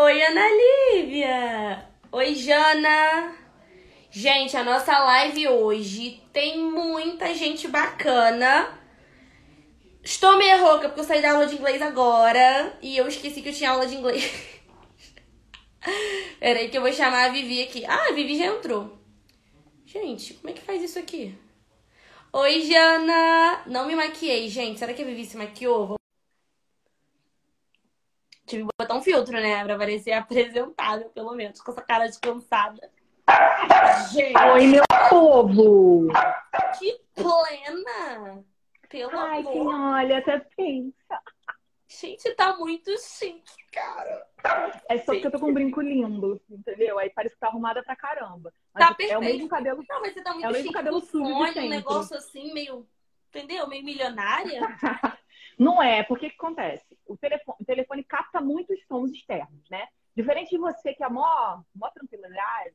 Oi, Ana Lívia! Oi, Jana! Gente, a nossa live hoje tem muita gente bacana. Estou meio rouca porque eu saí da aula de inglês agora e eu esqueci que eu tinha aula de inglês. Peraí que eu vou chamar a Vivi aqui. Ah, a Vivi já entrou. Gente, como é que faz isso aqui? Oi, Jana! Não me maquiei, gente. Será que a Vivi se maquiou? Tive que botar um filtro, né? Pra parecer apresentável, pelo menos, com essa cara de cansada. Gente. Oi, meu povo! Que plena! Pelo Ai, amor. quem olha até pensa. Gente, tá muito chique, cara. É só porque eu tô com um brinco lindo, entendeu? Aí parece que tá arrumada pra caramba. Mas Tá é o perfeito. mesmo cabelo. Não, mas você tá muito É o mesmo chique. cabelo com sujo fone, um negócio assim, meio... Entendeu? Meio milionária. Não é, porque o que acontece? O telefone, o telefone capta muitos sons externos, né? Diferente de você que é mó, mó tranquilidade,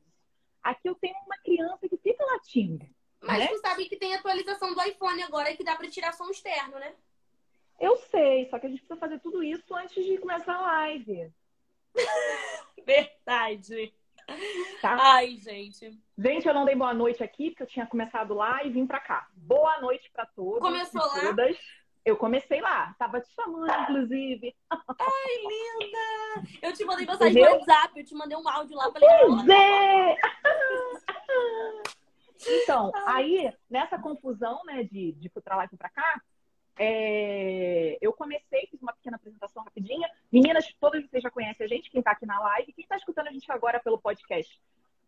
aqui eu tenho uma criança que fica latindo. Mas Né? tu sabe que tem atualização do iPhone agora que dá pra tirar som externo, né? Eu sei, só que a gente precisa fazer tudo isso antes de começar a live. Verdade. Tá? Ai, gente. Gente, eu não dei boa noite aqui, porque eu tinha começado lá e vim pra cá. Boa noite pra todos. Começou lá? Todas. Eu comecei lá. Tava te chamando, inclusive. Ai, linda! Eu te mandei mensagem no? WhatsApp, eu te mandei um áudio lá. Falei, Pois é! Então, aí, nessa confusão, né, de, de fui pra lá e pra cá, é, eu comecei, fiz uma pequena apresentação rapidinha. Meninas, todas vocês já conhecem a gente, quem tá aqui na live. Quem tá escutando a gente agora pelo podcast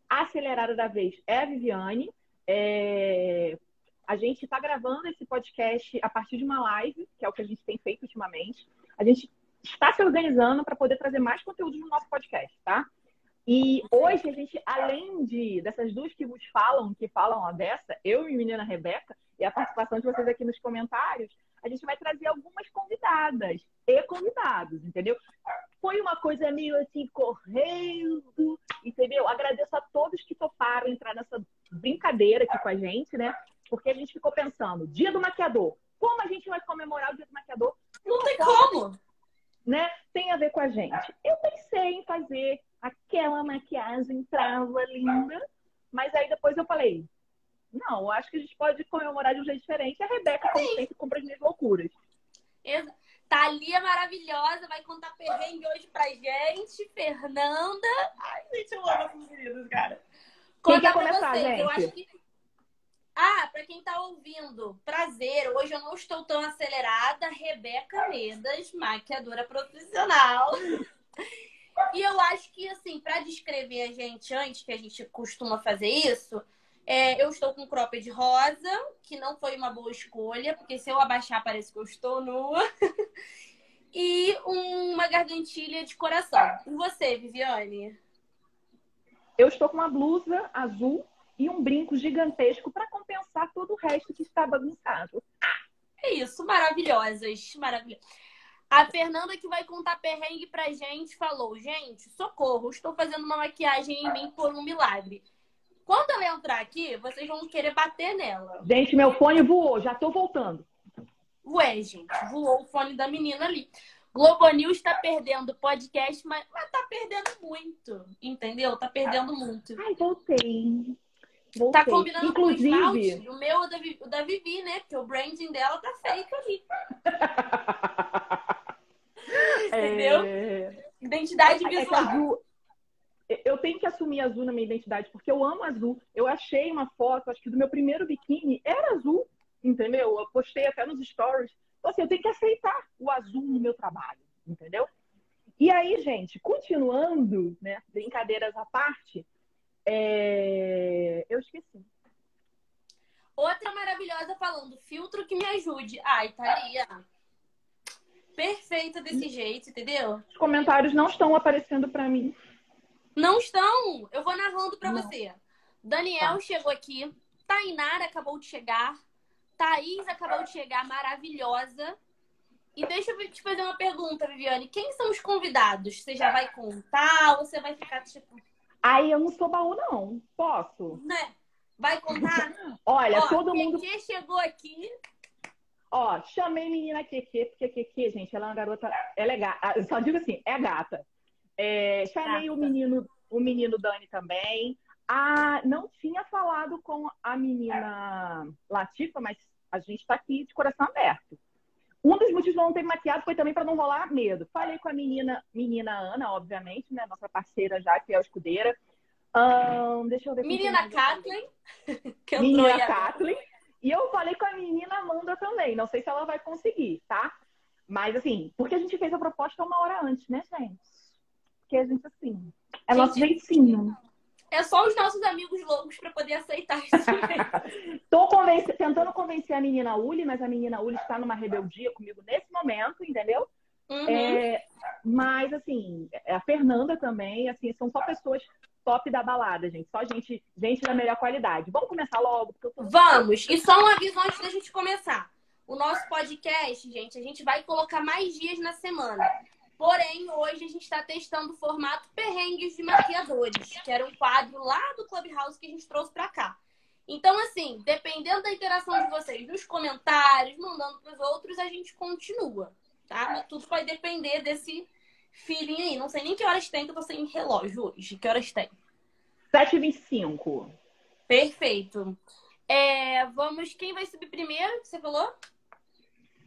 Acelerada da Vez é a Viviane. É, a gente tá gravando esse podcast a partir de uma live, que é o que a gente tem feito ultimamente. A gente está se organizando para poder trazer mais conteúdo no nosso podcast, tá? E hoje a gente, além de dessas duas que vos falam, que falam a dessa, eu e a menina Rebeca, e a participação de vocês aqui nos comentários, a gente vai trazer algumas convidadas e convidados, entendeu? Foi uma coisa meio assim, correndo, entendeu? Agradeço a todos que toparam entrar nessa brincadeira aqui com a gente, né? Porque a gente ficou pensando, dia do maquiador, como a gente vai comemorar o dia do maquiador? Não tem como. né, tem a ver com a gente. Eu pensei em fazer aquela maquiagem trava linda, mas aí depois eu falei, não, eu acho que a gente pode comemorar de um jeito diferente. A Rebeca, como sempre, compra as minhas loucuras. Exa- Thalia maravilhosa, vai contar perrengue hoje pra gente. Fernanda. Ai, gente, eu amo essas meninas, cara. Quem Contar quer pra começar, vocês, eu gente? acho que. Ah, pra quem tá ouvindo, prazer. Hoje eu não estou tão acelerada. Rebeca Medas, maquiadora profissional. E eu acho que, assim, pra descrever a gente antes, que a gente costuma fazer isso, é, eu estou com cropped rosa, que não foi uma boa escolha, porque se eu abaixar parece que eu estou nua. e uma gargantilha de coração. E você, Viviane? Eu estou com uma blusa azul e um brinco gigantesco para compensar todo o resto que está bagunçado. É isso, maravilhosas, maravilhosas. A Fernanda que vai contar perrengue pra gente falou: gente, socorro, estou fazendo uma maquiagem em mim por um milagre. Quando ela entrar aqui, vocês vão querer bater nela. Gente, meu fone voou, já estou voltando. Ué, gente, voou o fone da menina ali. Globo News tá perdendo podcast, mas, mas tá perdendo muito, entendeu? Tá perdendo muito. Ai, voltei. Voltei. Tá combinando com o Inclusive, esmalte? O meu, o da, o da Vivi, né? Porque o branding dela tá fake ali. Entendeu? é... Identidade É que visual. azul. Eu tenho que assumir azul na minha identidade, porque eu amo azul. Eu achei uma foto, acho que do meu primeiro biquíni era azul, entendeu? Eu postei até nos stories. Então, assim, eu tenho que aceitar o azul no meu trabalho, entendeu? E aí, gente, continuando, né? Brincadeiras à parte, é, eu esqueci. Outra maravilhosa falando, filtro que me ajude. Ai, Thalia. Perfeita desse jeito, entendeu? Os comentários não estão aparecendo pra mim. Não estão. Eu vou narrando pra Não. você. Daniel Tá. chegou aqui. Tainara acabou de chegar. Thaís acabou de chegar, maravilhosa. E deixa eu te fazer uma pergunta, Viviane. Quem são os convidados? Você já vai contar ou você vai ficar tipo, Aí eu não sou baú, não. Posso? né? Vai contar? Olha, Ó, todo mundo. Keke chegou aqui. Ó, chamei menina Keke, porque Keke, gente, ela é uma garota. Ela é gata. Eu só digo assim, é gata. É, chamei o menino, o menino Dani também. Ah, não tinha falado com a menina Latifa, mas a gente está aqui de coração aberto. Um dos motivos de não ter maquiado foi também para não rolar medo. Falei com a menina, menina Ana, obviamente, né? Nossa parceira já, que é a escudeira. Um, deixa eu ver. Menina Kathleen. menina Kathleen. E eu falei com a menina Amanda também. Não sei se ela vai conseguir, tá? Mas assim, porque a gente fez a proposta uma hora antes, né, gente? Porque a gente, assim, é gente, nosso jeitinho. É só os nossos amigos loucos para poder aceitar isso. Tô convenci... tentando convencer a menina Uli, mas a menina Uli está numa rebeldia comigo nesse momento, entendeu? Uhum. É... mas, assim, a Fernanda também, assim, são só pessoas top da balada, gente. Só gente, gente da melhor qualidade. Vamos começar logo? Tô... Vamos! E só um aviso antes da gente começar. O nosso podcast, gente, a gente vai colocar mais dias na semana. Porém, hoje a gente está testando o formato Perrengues de Maquiadores, que era um quadro lá do Clubhouse que a gente trouxe para cá. Então, assim, dependendo da interação de vocês nos comentários, mandando para os outros, a gente continua, tá? Mas tudo vai depender desse feeling aí. Não sei nem que horas tem, que eu tô sem relógio hoje. Que horas tem? 7h25. Perfeito. É, vamos, quem vai subir primeiro? Você falou?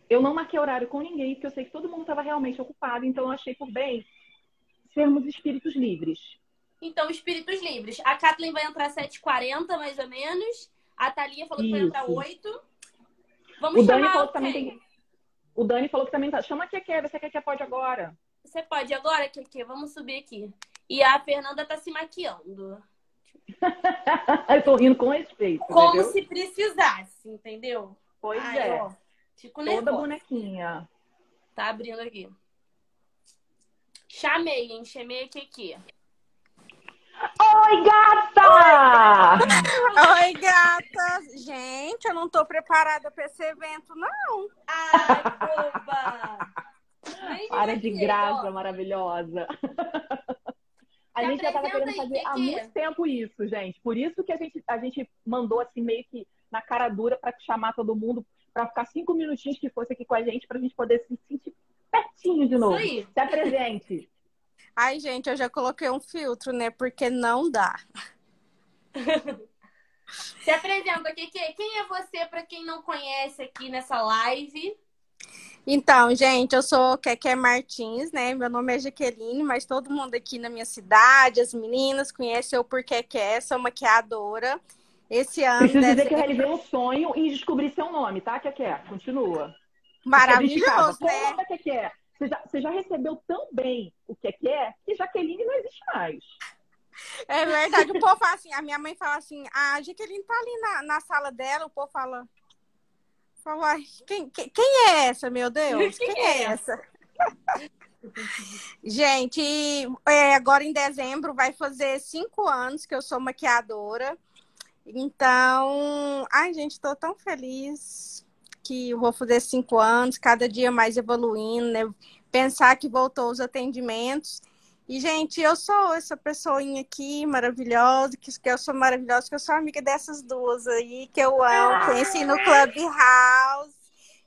Eu não marquei horário com ninguém, porque eu sei que todo mundo estava realmente ocupado, então eu achei por bem sermos espíritos livres. Então, espíritos livres. A Kathleen vai entrar às 7h40, mais ou menos. A Thalia falou Isso. que vai entrar 8 Vamos o Dani chamar falou que também tem... O Dani falou que também tá. Chama a Keke, você quer que pode agora. Você pode agora, Keke? Vamos subir aqui. E a Fernanda tá se maquiando. eu tô rindo com respeito. Como entendeu? se precisasse, entendeu? Pois Ai, é. Ó. Fico nervosa. Toda bonequinha. Tá abrindo aqui. Chamei, hein? Chamei aqui aqui. Oi, gata! Oi, gata! Gente, eu não tô preparada para esse evento, não. Ai, boba! Para de graça, ó. maravilhosa. A gente já tava querendo fazer há muito tempo isso, gente. Por isso que a gente, a gente mandou assim meio que na cara dura para chamar todo mundo para ficar cinco minutinhos que fosse aqui com a gente, para a gente poder se sentir pertinho de novo. Se apresente. Ai, gente, eu já coloquei um filtro, né? Porque não dá. se apresenta, Kiki. Quem é você, para quem não conhece aqui nessa live? Então, gente, eu sou Keké Martins, né? Meu nome é Jaqueline, mas todo mundo aqui na minha cidade, as meninas, conhecem eu por Keké, sou maquiadora. Esse ano. Preciso dizer que eu realizei um sonho em descobrir seu nome, tá, que é? Continua. Maravilhoso, né? Como é que é? Você já, você já recebeu tão bem o que é que é que Jaqueline não existe mais. É verdade. O povo fala assim, a minha mãe fala assim, a Jaqueline tá ali na, na sala dela, o povo fala. fala quem, quem, quem é essa, meu Deus? Quem, quem é essa? Gente, é, agora em dezembro vai fazer cinco anos que eu sou maquiadora. Então, ai, gente, estou tão feliz que vou fazer cinco anos, cada dia mais evoluindo, né? Pensar que voltou os atendimentos. E, gente, eu sou essa pessoinha aqui maravilhosa, que, que eu sou maravilhosa, que eu sou amiga dessas duas aí, que eu amo, conheci no Clubhouse.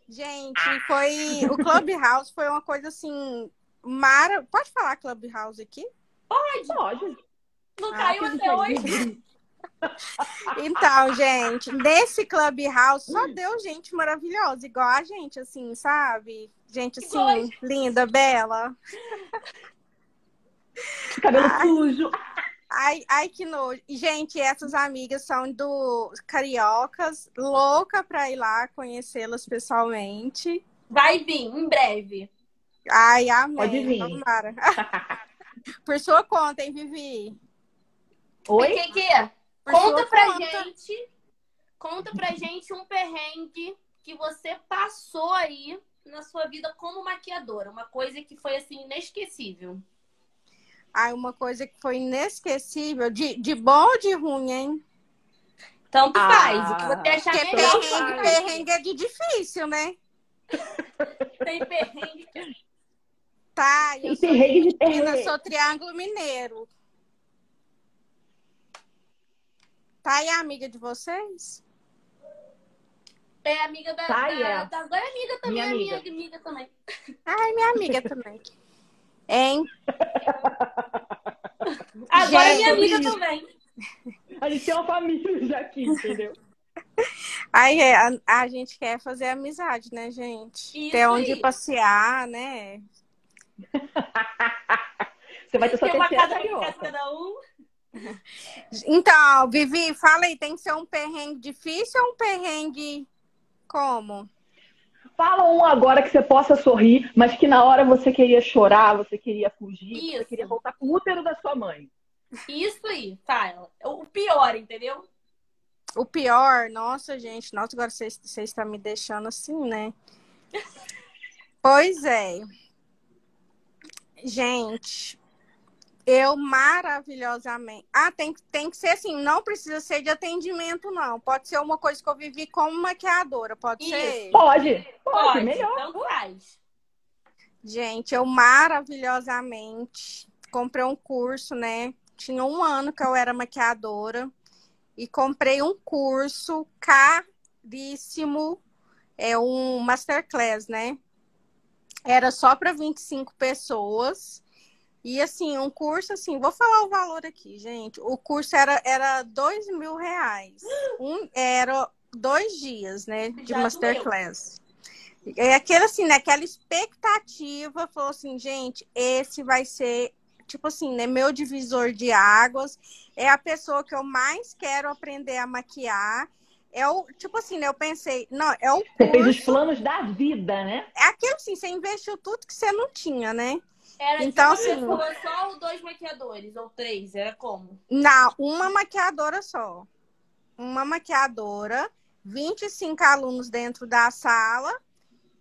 Gente, foi. O Clubhouse foi uma coisa assim. Mara... Pode falar Clubhouse aqui? Pode! Pode. Não ah, caiu até hoje. Então, gente, nesse Clubhouse só deu gente maravilhosa, igual a gente, assim, sabe? Gente, assim, linda, bela. Cabelo ai, sujo. Ai, ai, que nojo. Gente, essas amigas são do Cariocas, louca pra ir lá conhecê-las pessoalmente. Vai vir, em breve. Ai, amém. Pode vir. Por sua conta, hein, Vivi? Oi? O que, que é? Conta pra conta. gente, conta pra gente um perrengue que você passou aí na sua vida como maquiadora, uma coisa que foi assim inesquecível. Ah, uma coisa que foi inesquecível, de, de bom ou de ruim, hein? Tanto ah, faz, o que você achar melhor. Perrengue, perrengue é de difícil, né? Tem perrengue. Tá, eu sou, perrengue de sou triângulo mineiro. Thay é amiga de vocês? É amiga da, Thay, da, é. da, Agora é amiga também, minha é amiga. minha amiga também. Ai, minha amiga também. Hein? Agora é minha amiga também. A gente tem uma família já aqui, entendeu? Aí é, a, a gente quer fazer amizade, né, gente? Isso Ter onde aí. passear, né? Você vai ter sua Tem uma casa carioca. cada um. Então, Vivi, fala aí, tem que ser um perrengue difícil ou um perrengue como? Fala um agora que você possa sorrir, mas que na hora você queria chorar, você queria fugir, você Isso. queria voltar pro útero da sua mãe. Isso aí, fala. O pior, entendeu? O pior, nossa, gente, nossa, agora vocês vocês estão me deixando assim, né? Pois é. Gente, eu maravilhosamente. Ah, tem, tem que ser assim, não precisa ser de atendimento, não. Pode ser uma coisa que eu vivi como maquiadora, pode Isso. ser? Pode, pode, Pode, melhor. então faz. Gente, eu maravilhosamente comprei um curso, né? Tinha um ano que eu era maquiadora e comprei um curso caríssimo, é um masterclass, né? Era só para 25 pessoas. E assim, um curso assim, vou falar o valor aqui, gente. O curso era, era dois mil reais. Um, era dois dias, né? De Já masterclass. É aquele assim, né? Aquela expectativa, falou assim, gente, esse vai ser, tipo assim, né? Meu divisor de águas. É a pessoa que eu mais quero aprender a maquiar. É o, tipo assim, né? Eu pensei, não, é o Você fez os curso. planos da vida, né? É aquilo assim, você investiu tudo que você não tinha, né? Era Então, uma assim- só ou dois maquiadores? Ou três? Era como? Não, uma maquiadora só. Uma maquiadora, 25 alunos dentro da sala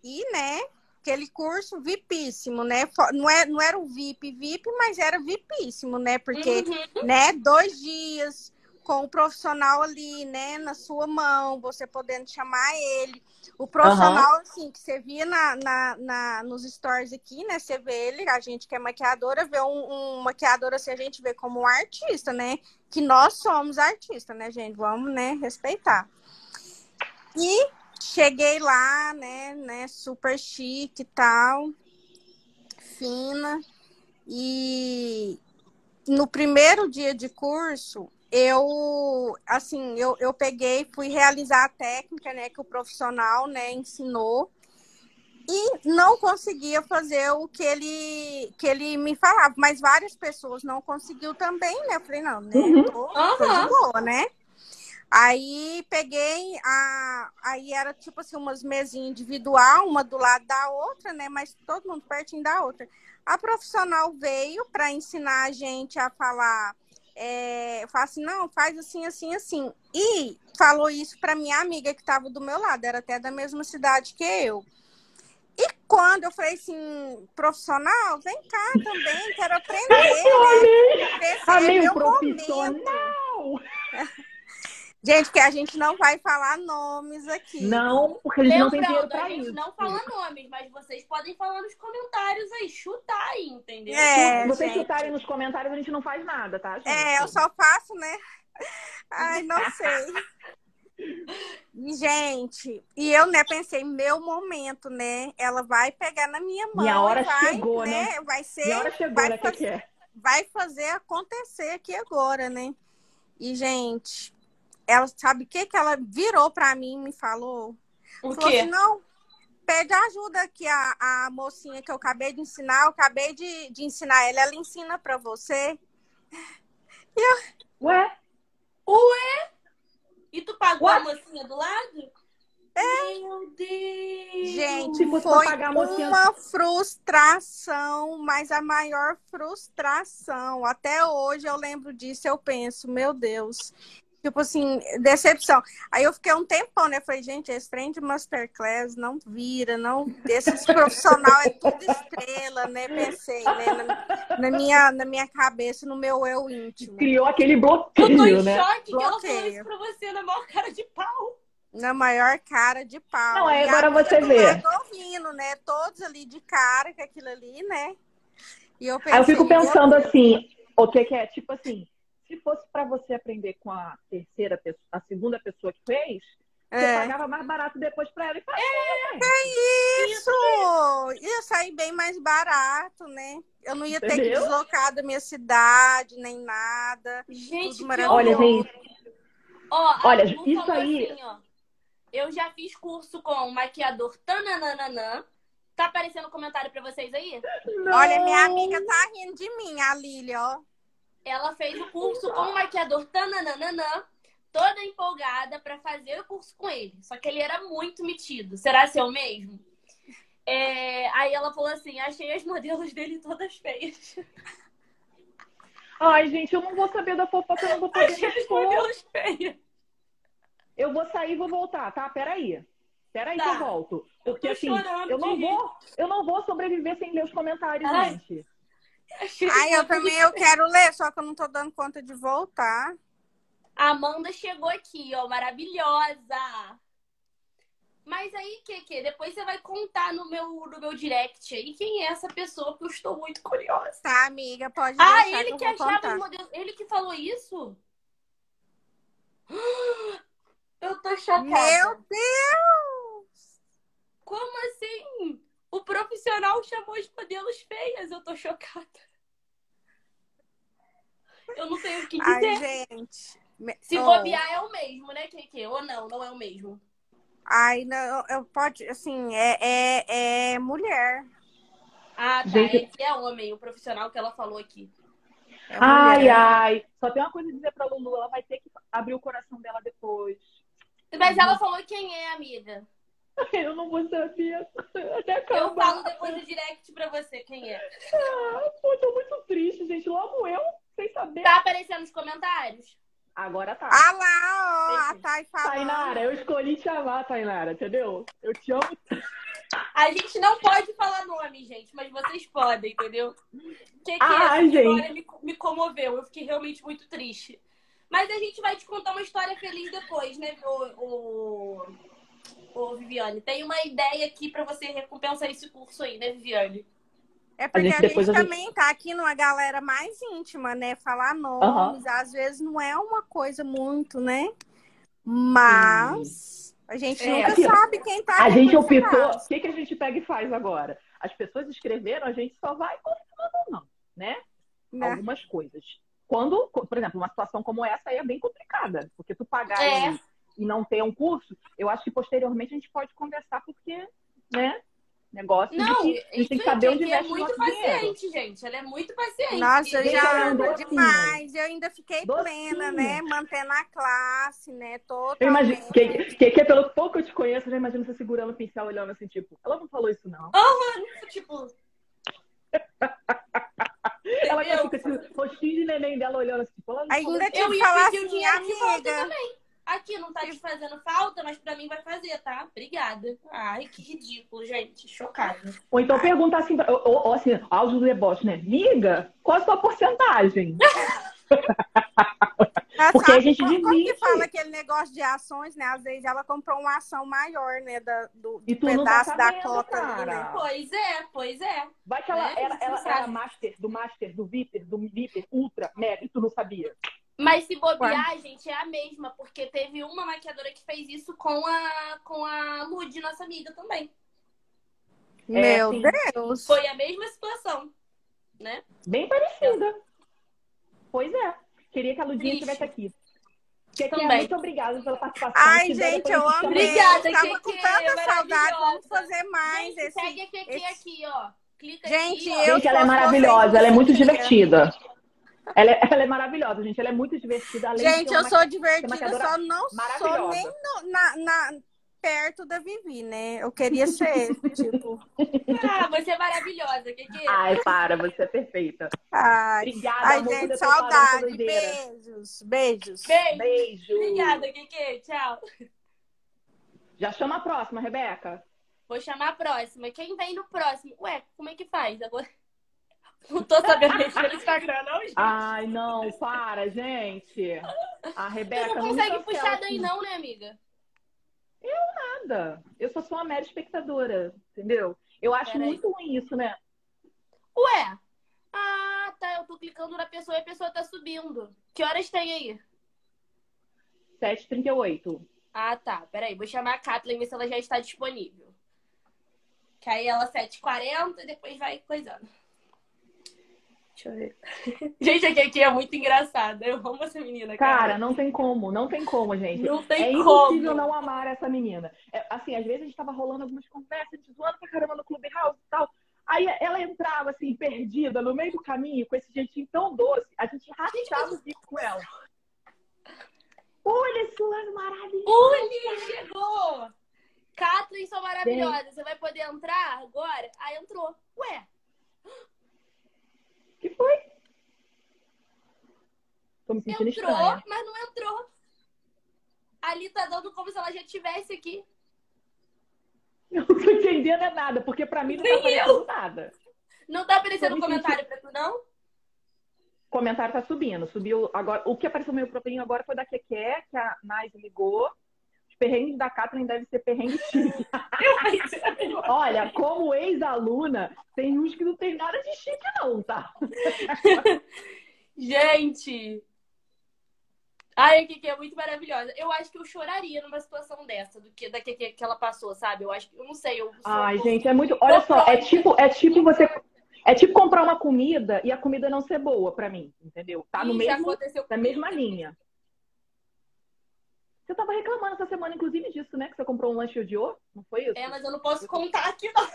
e, né, aquele curso VIPíssimo, né? Não, é, não era o VIP, VIP, mas era VIPíssimo, né? Porque, Uhum. né, dois dias com o profissional ali, né, na sua mão, você podendo chamar ele. O profissional, assim, que você via na, na, na- nos stories aqui, né? Você vê ele, a gente que é maquiadora, vê um, um maquiador assim, a gente vê como um artista, né? Que nós somos artistas, né, gente? Vamos, né, respeitar. E cheguei lá, né, né, super chique e tal, fina. E no primeiro dia de curso, eu, assim, eu, eu peguei, fui realizar a técnica, né, que o profissional, né, ensinou. E não conseguia fazer o que ele, que ele me falava, mas várias pessoas não conseguiu também, né? Eu falei, não, né? Uhum. Tô, tô de boa, né? Aí peguei a. Aí era tipo assim, umas mesinhas individual, uma do lado da outra, né? Mas todo mundo pertinho da outra. A profissional veio para ensinar a gente a falar. É, fala assim, não, faz assim, assim, assim. E falou isso para minha amiga que estava do meu lado, era até da mesma cidade que eu. E quando eu falei assim, profissional, vem cá também, quero aprender, né? Esse é meu momento. Gente, que a gente não vai falar nomes aqui. Não, porque a gente não tem dinheiro Lembrando, a pra gente isso. não fala nomes, mas vocês podem falar nos comentários aí, chutar aí, entendeu? É, Se vocês gente. chutarem nos comentários, a gente não faz nada, tá, gente? É, eu só faço, né? Ai, não sei. E, Gente, e eu, né, pensei, meu momento, né? Ela vai pegar na minha mão. Minha hora e vai, chegou, né? Vai ser. E a hora chegou, vai né? Que fazer- que é? vai fazer acontecer aqui agora, né? E, gente, ela sabe o que que ela virou pra mim e me falou? O Falou assim, quê? não, pede ajuda aqui a, a mocinha que eu acabei de ensinar, eu acabei de, de ensinar ela, ela ensina pra você. Ué? E tu pagou What? a mocinha do lado? Meu Deus! Gente, fosse foi uma frustração, mas a maior frustração. Até hoje eu lembro disso, eu penso, meu Deus. Tipo assim, decepção. Aí eu fiquei um tempão, né? Falei, gente, esse trem de masterclass não vira, não. Esses profissional é tudo estrela, né? Pensei, né? Na, na minha, na minha cabeça, no meu eu íntimo. Criou aquele Eu tô bloqueio, em né? choque que ela falou Bloqueio. isso pra você na maior cara de pau. Na maior cara de pau. Não, aí agora você vê. lado ouvindo, né? Todos ali de cara com aquilo ali, né? E eu pensei, Aí eu fico pensando assim, o que que é? Tipo assim, se fosse pra você aprender com a terceira pessoa, a segunda pessoa que fez, Você pagava mais barato depois pra ela e pra é, é isso! Ia sair bem mais barato, né? Eu não ia Entendeu? ter que deslocar da minha cidade, nem nada. Gente, olha, gente. Ó, olha, isso aí. Assim, ó, eu já fiz curso com maquiador Tananana. Tá aparecendo comentário pra vocês aí? Não. Olha, minha amiga tá rindo de mim, a Lília, ó. Ela fez o curso com o maquiador Tananana toda empolgada para fazer o curso com ele. Só que ele era muito metido. Será seu mesmo? É... Aí ela falou assim: achei as modelos dele todas feias. Ai, gente, eu não vou saber da fofoca, eu não vou poder achei as modelos feias. Eu vou sair e vou voltar, tá? Peraí. Peraí tá. que eu volto. Porque eu assim, eu não vou, eu não vou sobreviver sem ler os comentários, Ai. gente. Ai, eu também eu quero ler, só que eu não tô dando conta de voltar. A Amanda chegou aqui, ó, maravilhosa. Mas aí, que depois você vai contar no meu, no meu direct aí quem é essa pessoa, porque eu estou muito curiosa. Tá, amiga, pode Ah, ele que, que achava os modelos. Ele que falou isso? Eu tô chocada. Meu Deus! Como assim? O profissional chamou os modelos feias. Eu tô chocada. Eu não sei o que dizer. Ai, gente. Se oh. bobear é o mesmo, né, Keke? Ou não, não é o mesmo? Ai, não, eu pode, assim, é, é, é mulher. Ah, tá. Gente... Esse é homem, o profissional que ela falou aqui. É ai, ai. Só tem uma coisa a dizer pra Lulu, ela vai ter que abrir o coração dela depois. Mas ela falou quem é, amiga. Eu não vou saber. Até eu falo depois do direct pra você quem é. Ah, pô, tô muito triste, gente. Logo eu, sem saber. Tá aparecendo nos comentários? Agora tá. Ah lá, ó, a Thay falando. Tainara, eu escolhi te amar, Tainara, entendeu? Eu te amo. A gente não pode falar nome, gente, mas vocês podem, entendeu? Que que Ai, essa história me, me comoveu. Eu fiquei realmente muito triste. Mas a gente vai te contar uma história feliz depois, né, o, o, o Viviane? Tem uma ideia aqui para você recompensar esse curso aí, né, Viviane? É porque a gente, a gente também gente... tá aqui numa galera mais íntima, né? Falar nomes, uhum. às vezes não é uma coisa muito, né? Mas a gente é, nunca aqui, sabe quem tá A gente optou, o que, que a gente pega e faz agora? As pessoas escreveram, a gente só vai confirmando ou não, né? né? Algumas coisas. Quando, por exemplo, uma situação como essa aí é bem complicada, porque tu pagar é. E, não ter um curso, eu acho que posteriormente a gente pode conversar, porque, né? Negócio não, de que a gente tem que saber onde é muito paciente, dinheiro. gente. Ela é muito paciente. Nossa, eu já ando demais. Eu ainda fiquei docinho. plena, né? Mantendo a classe, né? Totalmente. Eu imagino, que, que, que, pelo pouco que eu te conheço, eu já imagino você segurando o pincel, olhando assim, tipo, ela não falou isso, não. Uhum, tipo... ela fica assim, rostinho de neném dela olhando assim, tipo, ela não Ainda tinha que falar assim, amiga. Aqui não tá te fazendo falta, mas pra mim vai fazer, tá? Obrigada. Ai, que ridículo, gente. Chocada. Ou então perguntar assim, ou, ou assim, áudio do deboche, né? Miga, qual a sua porcentagem? Porque a gente divide. Como que fala aquele negócio de ações, né? Às vezes ela comprou uma ação maior, né? Da, do, do pedaço tá da cota. Ali, né? Pois é, pois é. Vai que ela, é, ela, ela era master, do master, do viper, do viper, ultra, mega, e tu não sabia. Mas se bobear, gente, é a mesma, porque teve uma maquiadora que fez isso com a, com a Lud, nossa amiga também. Meu é, Deus! Foi a mesma situação, né? Bem parecida. Pois é. Queria que a Ludinha estivesse aqui. Que também. muito obrigada pela participação. Ai, gente, eu amei. Obrigada, eu tava com tanta saudade. Vamos fazer mais. Gente, esse, segue a Keke esse... aqui, ó. Clica gente, aqui, eu gente, ela é maravilhosa. Ela é muito divertida. Ela é, ela é, maravilhosa, gente. Ela é muito divertida. Além gente, eu sou divertida, só não sou nem no, na, na, perto da Vivi, né? Eu queria ser, tipo. Ah, você é maravilhosa, Kiki. Ai, para, você é perfeita. Ai, Obrigada, Ai amor, gente, saudade. Beijos, beijos. Beijo. Beijo. Obrigada, Kiki. Tchau. Já chama a próxima, Rebeca. Vou chamar a próxima. Quem vem no próximo? Ué, como é que faz agora? Não tô sabendo mexer no Instagram, não, gente. Ai, não, para, gente. A Rebeca. Você não consegue puxar daí, não, né, amiga? Eu nada. Eu só sou uma mera espectadora, entendeu? Eu acho Pera muito aí. ruim isso, né? Ué. Ah, tá. Eu tô clicando na pessoa e a pessoa tá subindo. Que horas tem aí? 7h38. Ah, tá. Peraí, vou chamar a Kathleen ver se ela já está disponível. Que aí ela 7h40 e depois vai coisando. Deixa eu ver. Gente, aqui, aqui é muito engraçada. Eu amo essa menina, cara. Cara, não tem como, não tem como, gente. Não tem é como. impossível não amar essa menina. É, assim, às vezes a gente tava rolando algumas conversas, zoando pra caramba no Clubhouse e tal. Aí ela entrava, assim, perdida, no meio do caminho, com esse jeitinho tão doce. A gente rachava o bico com ela. Olha esse lance maravilhoso! Uli, chegou! Kathleen, são maravilhosas. Você vai poder entrar agora? Ah, entrou. Ué, que foi? Tô me sentindo entrou, estranha. mas não entrou. Ali tá dando como se ela já estivesse aqui. Eu não tô entendendo é nada, porque pra mim não tá Nem aparecendo nada. Não tá aparecendo comentário pra tu, não? O comentário tá subindo. Subiu agora. O que apareceu no meu agora foi da Keké, que a Nais ligou. Os perrengues da Catherine devem ser perrengues chique. Olha, como ex-aluna, tem uns que não tem nada de chique, não, tá? Gente! Ai, a Kiki é muito maravilhosa. Eu acho que eu choraria numa situação dessa, do que da Kiki que ela passou, sabe? Eu acho que, eu não sei, eu Ai, um gente, é muito. Olha só, é tipo, é tipo você. É tipo comprar uma comida e a comida não ser boa pra mim, entendeu? Tá no mesmo, aconteceu na mesma linha. Você tava reclamando essa semana, inclusive, disso, né? Que você comprou um lanche e odiou? Não foi isso? É, mas eu não posso contar aqui, não.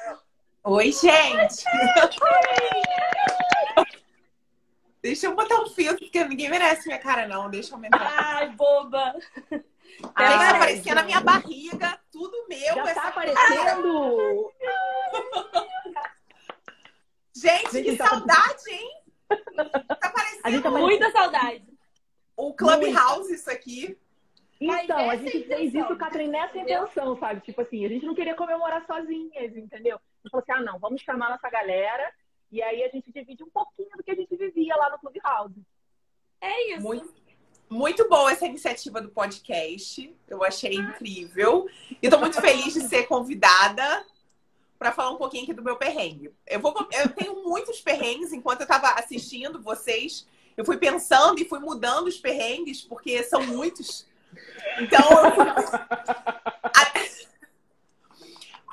Oi, gente! Deixa eu botar um filtro, porque ninguém merece minha cara, não. Deixa eu aumentar. Ai, boba. Gente, Ai, tá parecendo a minha barriga, tudo meu. Já essa tá aparecendo! Gente, Gente, que tá- saudade, hein? Tá A parecendo gente tá Muita saudade. o Clubhouse isso aqui. Então, a é gente a fez intenção, isso, Catherine, nessa entendeu? intenção, sabe? Tipo assim, a gente não queria comemorar sozinhas, entendeu? A gente falou assim, ah, não, vamos chamar nossa galera e aí a gente divide um pouquinho do que a gente vivia lá no Clubhouse. É isso. Muito, muito boa essa iniciativa do podcast. Eu achei incrível. E tô muito feliz de ser convidada para falar um pouquinho aqui do meu perrengue. Eu, vou, eu tenho muitos perrengues enquanto eu tava assistindo vocês. Eu fui pensando e fui mudando os perrengues, porque são muitos. Então, eu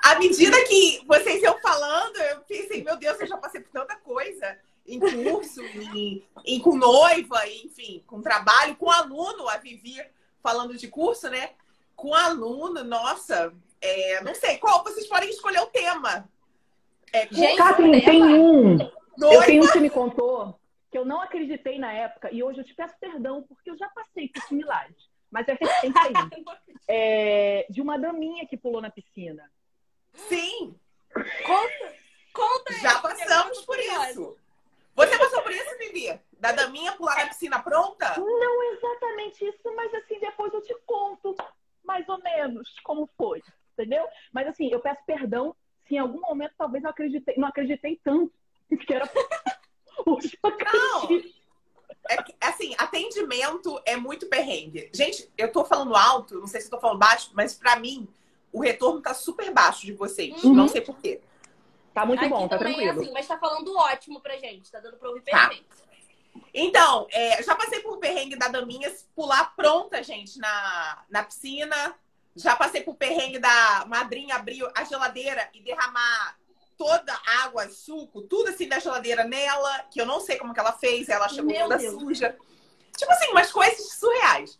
à, medida que vocês iam falando, eu pensei, meu Deus, eu já passei por tanta coisa em curso, em, em- com noiva, enfim, com trabalho, com aluno, a Vivi falando de curso, né? Com aluno, nossa, é, não sei, qual vocês podem escolher o tema. É, Gente, Catherine, tem um. Eu noiva, tenho um que me contou que eu não acreditei na época e hoje eu te peço perdão porque eu já passei por similares. Mas é recente ainda. É, de uma daminha que pulou na piscina. sim, Conta, conta já que é passamos por curiosa. isso. Você passou por isso, Vivi? Da daminha pular na piscina pronta? Não exatamente isso, mas assim, depois eu te conto mais ou menos como foi, entendeu? Mas assim, eu peço perdão se em algum momento talvez eu acreditei, não acreditei tanto que era hoje eu acredito. É que, assim, atendimento é muito perrengue. Gente, eu tô falando alto, não sei se eu tô falando baixo, mas pra mim, o retorno tá super baixo de vocês. Uhum. Não sei por quê. Tá muito Aqui bom, tá também é tranquilo. assim, mas tá falando ótimo pra gente. Tá dando pra ouvir Tá. perfeito. Então, é, já passei por perrengue da Daminha pular pronta, gente, na, na piscina. Já passei por perrengue da madrinha abrir a geladeira e derramar toda água, suco, tudo assim da geladeira nela, que eu não sei como que ela fez, ela chegou Meu toda Deus. suja. Tipo assim, umas coisas surreais.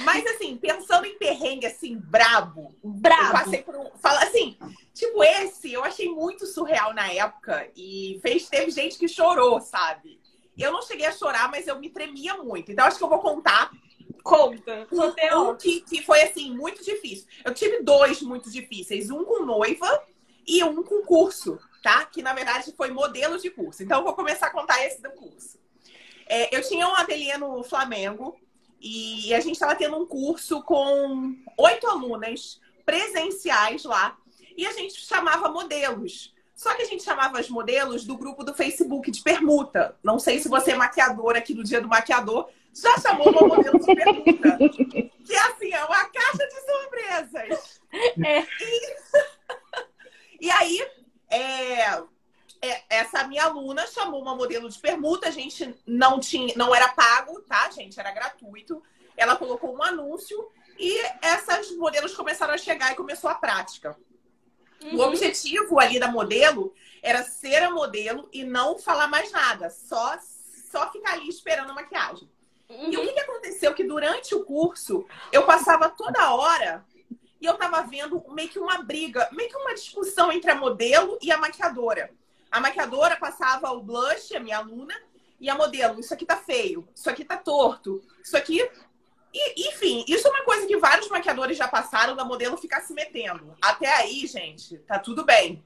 Mas assim, pensando em perrengue assim, brabo, eu Bravo. passei por um. Fala assim, tipo, esse eu achei muito surreal na época. E fez, teve gente que chorou, sabe? Eu não cheguei a chorar, mas eu me tremia muito. Então, acho que eu vou contar Conta. um Conteúdo. que, que foi, assim, muito difícil. Eu tive dois muito difíceis. Um com noiva e um com curso, tá? Que, na verdade, foi modelo de curso. Então, eu vou começar a contar esse do curso. É, eu tinha um ateliê no Flamengo e a gente estava tendo um curso com oito alunas presenciais lá. E a gente chamava modelos. Só que a gente chamava as modelos do grupo do Facebook de permuta. Não sei se você é maquiadora aqui no dia do maquiador, já chamou uma modelo de permuta. que assim, é uma caixa de surpresas. É. E, e aí, é, é, essa minha aluna chamou uma modelo de permuta, a gente não tinha, não era pago, tá, gente? Era gratuito. Ela colocou um anúncio E essas modelos começaram a chegar e começou a prática. Uhum. O objetivo ali da modelo era ser a modelo e não falar mais nada, só, só ficar ali esperando a maquiagem. Uhum. E o que, que aconteceu? Que durante o curso eu passava toda hora e eu tava vendo meio que uma briga, meio que uma discussão entre a modelo e a maquiadora. A maquiadora passava o blush, a minha aluna, e a modelo, isso aqui tá feio, isso aqui tá torto, isso aqui. E, enfim, isso é uma coisa que vários maquiadores já passaram da modelo ficar se metendo. Até aí, gente, tá tudo bem.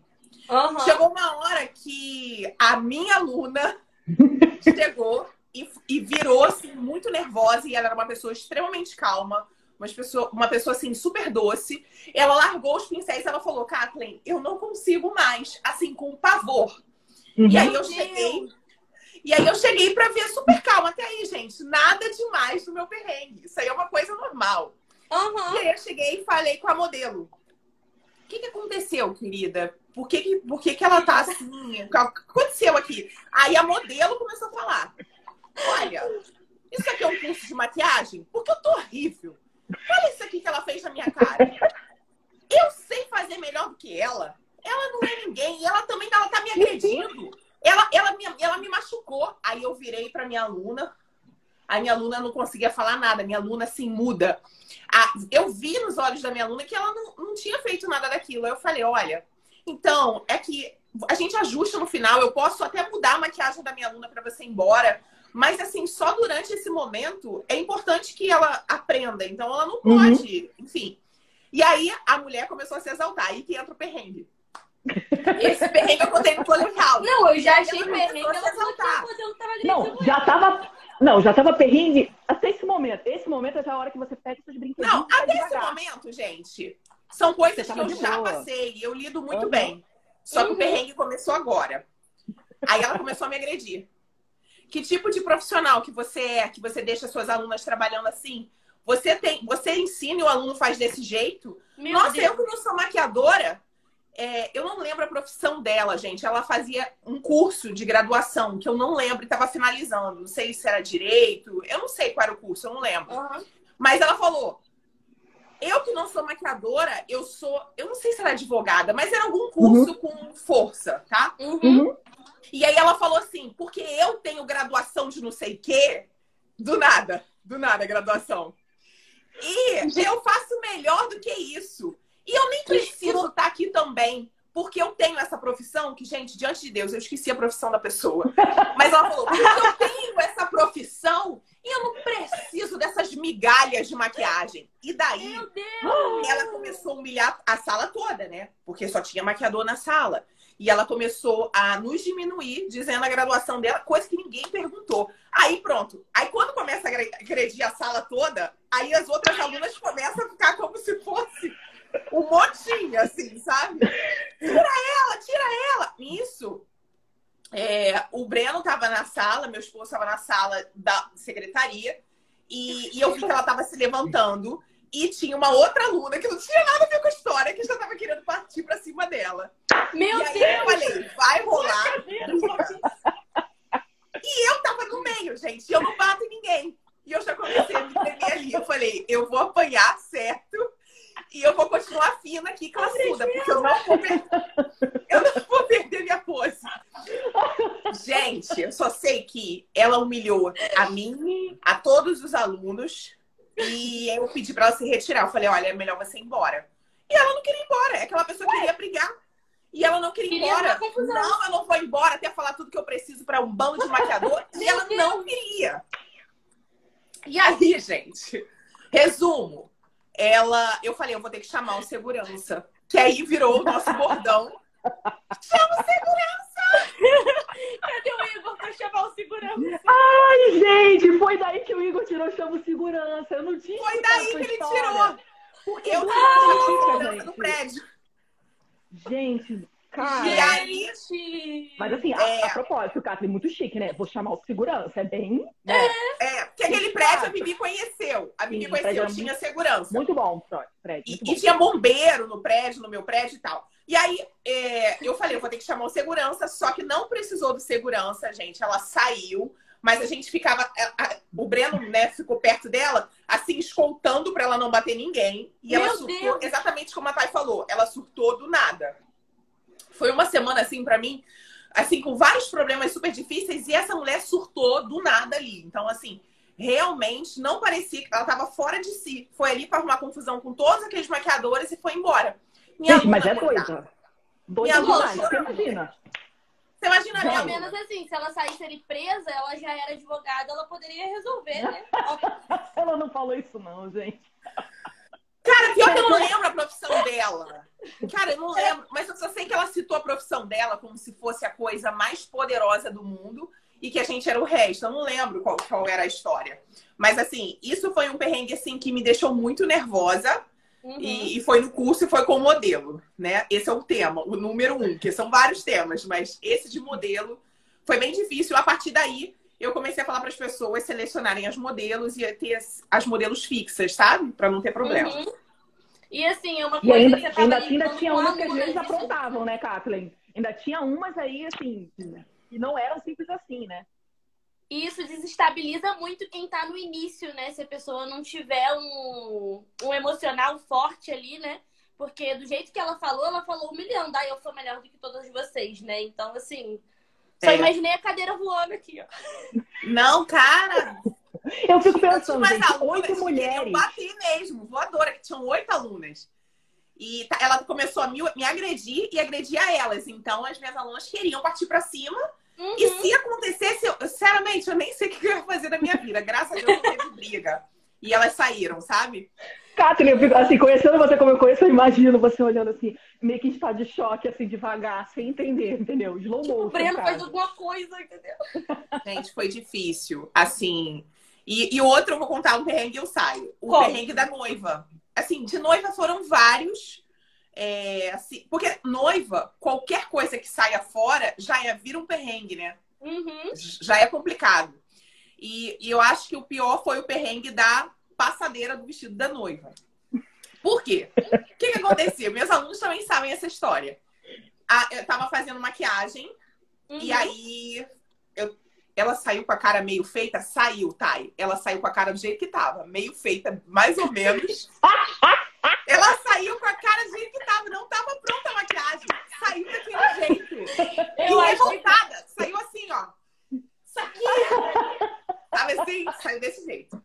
Uhum. Chegou uma hora que a minha aluna chegou e, e virou assim, muito nervosa, e ela era uma pessoa extremamente calma, pessoa, uma pessoa assim, super doce. Ela largou os pincéis e ela falou: Kathleen, eu não consigo mais, assim, com pavor. Uhum. E aí eu cheguei. E aí eu cheguei pra ver super calma. Até aí, gente, nada demais do meu perrengue. Isso aí é uma coisa normal. Uhum. E aí eu cheguei e falei com a modelo. O que, que aconteceu, querida? Por que, que, por que, que ela tá assim? O que aconteceu aqui? Aí a modelo começou a falar. Olha, isso aqui é um curso de maquiagem? Porque eu tô horrível. Olha isso aqui que ela fez na minha cara. Eu sei fazer melhor do que ela. Ela não é ninguém. E ela também ela tá me agredindo. Ela, ela, me, ela me machucou. Aí eu virei pra minha aluna. A minha aluna não conseguia falar nada. Minha aluna assim muda. Ah, eu vi nos olhos da minha aluna que ela não, não tinha feito nada daquilo. Aí eu falei, olha, então, é que a gente ajusta no final. Eu posso até mudar a maquiagem da minha aluna para você ir embora. Mas, assim, só durante esse momento é importante que ela aprenda. Então, ela não Uhum. pode, enfim. E aí, a mulher começou a se exaltar. Aí que entra o perrengue. Esse perrengue eu contei no House. Não, eu já achei perrengue. Ela se falou que modelo tava Não, já tava. Não, já tava perrengue até esse momento. Esse momento é já a hora que você pega seus brinquedinhos. Não, até esse devagar. momento, gente, são coisas que eu já boa. passei e eu lido muito Uhum. bem. Só que Uhum. o perrengue começou agora. Aí ela começou a me agredir. Que tipo de profissional que você é, que você deixa suas alunas trabalhando assim? Você tem, você ensina e o aluno faz desse jeito? Meu Nossa, Deus. eu que não sou maquiadora, é, eu não lembro a profissão dela, gente. Ela fazia um curso de graduação que eu não lembro e estava finalizando. Não sei se era direito, eu não sei qual era o curso, eu não lembro. Uhum. Mas ela falou: eu que não sou maquiadora, eu sou. Eu não sei se era advogada, mas era algum curso com força, tá? Uhum. E aí ela falou assim: porque eu tenho graduação de não sei o quê, do nada, do nada, graduação. E eu faço melhor do que isso. E eu nem preciso estar aqui também. Porque eu tenho essa profissão que, gente, diante de Deus, eu esqueci a profissão da pessoa. Mas ela falou, porque eu tenho essa profissão e eu não preciso dessas migalhas de maquiagem. E daí, ela começou a humilhar a sala toda, né? Porque só tinha maquiador na sala. E ela começou a nos diminuir, dizendo a graduação dela, coisa que ninguém perguntou. Aí pronto. Aí quando começa a agre- agredir a sala toda, aí as outras alunas começam a ficar como se fosse um montinho, assim, sabe? Tira ela, tira ela! Isso. é, o Breno tava na sala, meu esposo tava na sala da secretaria, e, e eu vi que ela tava se levantando. E tinha uma outra aluna que não tinha nada a ver com a história, que já tava querendo partir pra cima dela. Meu e Deus. eu falei, vai rolar. E eu tava no meio, gente. e Eu não bato em ninguém. E eu já comecei a me tremer ali. Eu falei, eu vou apanhar certo. E eu vou continuar fina aqui, classuda, porque eu não vou perder, eu não vou perder minha pose. Gente, eu só sei que ela humilhou a mim, a todos os alunos. E eu pedi pra ela se retirar. Eu falei, olha, é melhor você ir embora. E ela não queria ir embora. É aquela pessoa que queria brigar. E ela não queria ir Queria embora. arrumar confusão. Não, eu não vou embora até falar tudo que eu preciso pra um bando de maquiador. e ela Deus. não queria. E aí, gente, resumo. Ela, eu falei, eu vou ter que chamar o segurança. Que aí virou o nosso bordão. Cadê o Igor pra chamar o segurança? Ai, gente, foi daí que o Igor tirou chamo segurança. Eu não tinha Foi daí que ele história. tirou. Porque Eu tava o segurança gente. no prédio. Gente, cara. E aí, Gente. Mas assim, a, É. a propósito, Kathleen, muito chique, né? Vou chamar o segurança. É bem. né? é, porque aquele prédio a Bibi conheceu. A Bibi Sim, conheceu, prédio tinha segurança. Muito bom. E, Muito e bom. tinha bombeiro no prédio, no meu prédio e tal. E aí, é, eu falei, eu vou ter que chamar o segurança, só que não precisou do segurança, gente. Ela saiu, mas a gente ficava. A, a, o Breno, né, ficou perto dela, assim, escoltando para ela não bater ninguém. E Meu ela surtou, Deus. exatamente como a Thay falou, ela surtou do nada. Foi uma semana, assim, para mim, assim, com vários problemas super difíceis, e essa mulher surtou do nada ali. Então, assim, realmente não parecia que ela tava fora de si. Foi ali para arrumar confusão com todos aqueles maquiadores e foi embora. Minha Gente, mas é doida. Doida Minha demais, imagina. Você imagina Pelo menos assim, se ela saísse ali presa, ela já era advogada, ela poderia resolver, né? Ela não falou isso, não, gente. Cara, pior que eu não lembro a profissão dela. Cara, eu não lembro. Mas eu só sei que ela citou a profissão dela como se fosse a coisa mais poderosa do mundo e que a gente era o resto. Eu não lembro qual, qual era a história. Mas, assim, isso foi um perrengue, assim, que me deixou muito nervosa. Uhum. E, e foi no curso e foi com modelo, né? Esse é o tema, o número um, que são vários temas, mas esse de modelo foi bem difícil. A partir daí, eu comecei a falar para as pessoas selecionarem as modelos e ter as, as modelos fixas, sabe? Para não ter problema. Uhum. E assim, é uma E coisa ainda, que você ainda, ali ainda tinha umas que às vezes aprontavam, né, Kathleen? Ainda tinha umas aí, assim, que não eram simples assim, né? E isso desestabiliza muito quem tá no início, né? Se a pessoa não tiver um, um emocional forte ali, né? Porque do jeito que ela falou, ela falou um milhão. Daí eu sou melhor do que todas vocês, né? Então, assim. Só É. imaginei a cadeira voando aqui, ó. Não, cara, Eu fico eu pensando, umas gente, alunas oito mulheres. bater mesmo, voadora, que tinham oito alunas. E tá- ela começou a me, me agredir e agredir a elas. Então, as minhas alunas queriam partir pra cima. Uhum. E se acontecesse, eu, sinceramente, eu nem sei o que eu ia fazer da minha vida. Graças a Deus não teve briga. E elas saíram, sabe? Kathleen, eu fico, assim, conhecendo você como eu conheço, eu imagino você olhando assim, meio que está de choque, assim, devagar, sem entender, entendeu? Slow Tipo, o motion, Breno cara. faz alguma coisa, entendeu? Gente, foi difícil. Assim. E, e outro, eu vou contar um perrengue e eu saio. O Qual? perrengue da noiva. Assim, de noiva foram vários. É, assim, porque noiva, qualquer coisa que saia fora já é, vira um perrengue, né? Uhum. Já é complicado. E, e eu acho que o pior foi o perrengue da passadeira do vestido da noiva. Por quê? O que, que aconteceu? Meus alunos também sabem essa história. A- eu tava fazendo maquiagem Uhum. e aí eu- ela saiu com a cara meio feita? Saiu, Thay. Ela saiu com a cara do jeito que tava, meio feita, mais ou menos. ela saiu com a cara do jeito que tava, não tava pronta a maquiagem. Saiu daquele jeito. Eu e acho que- revoltada. Saiu assim, ó. Isso aqui. Tava assim, saiu desse jeito.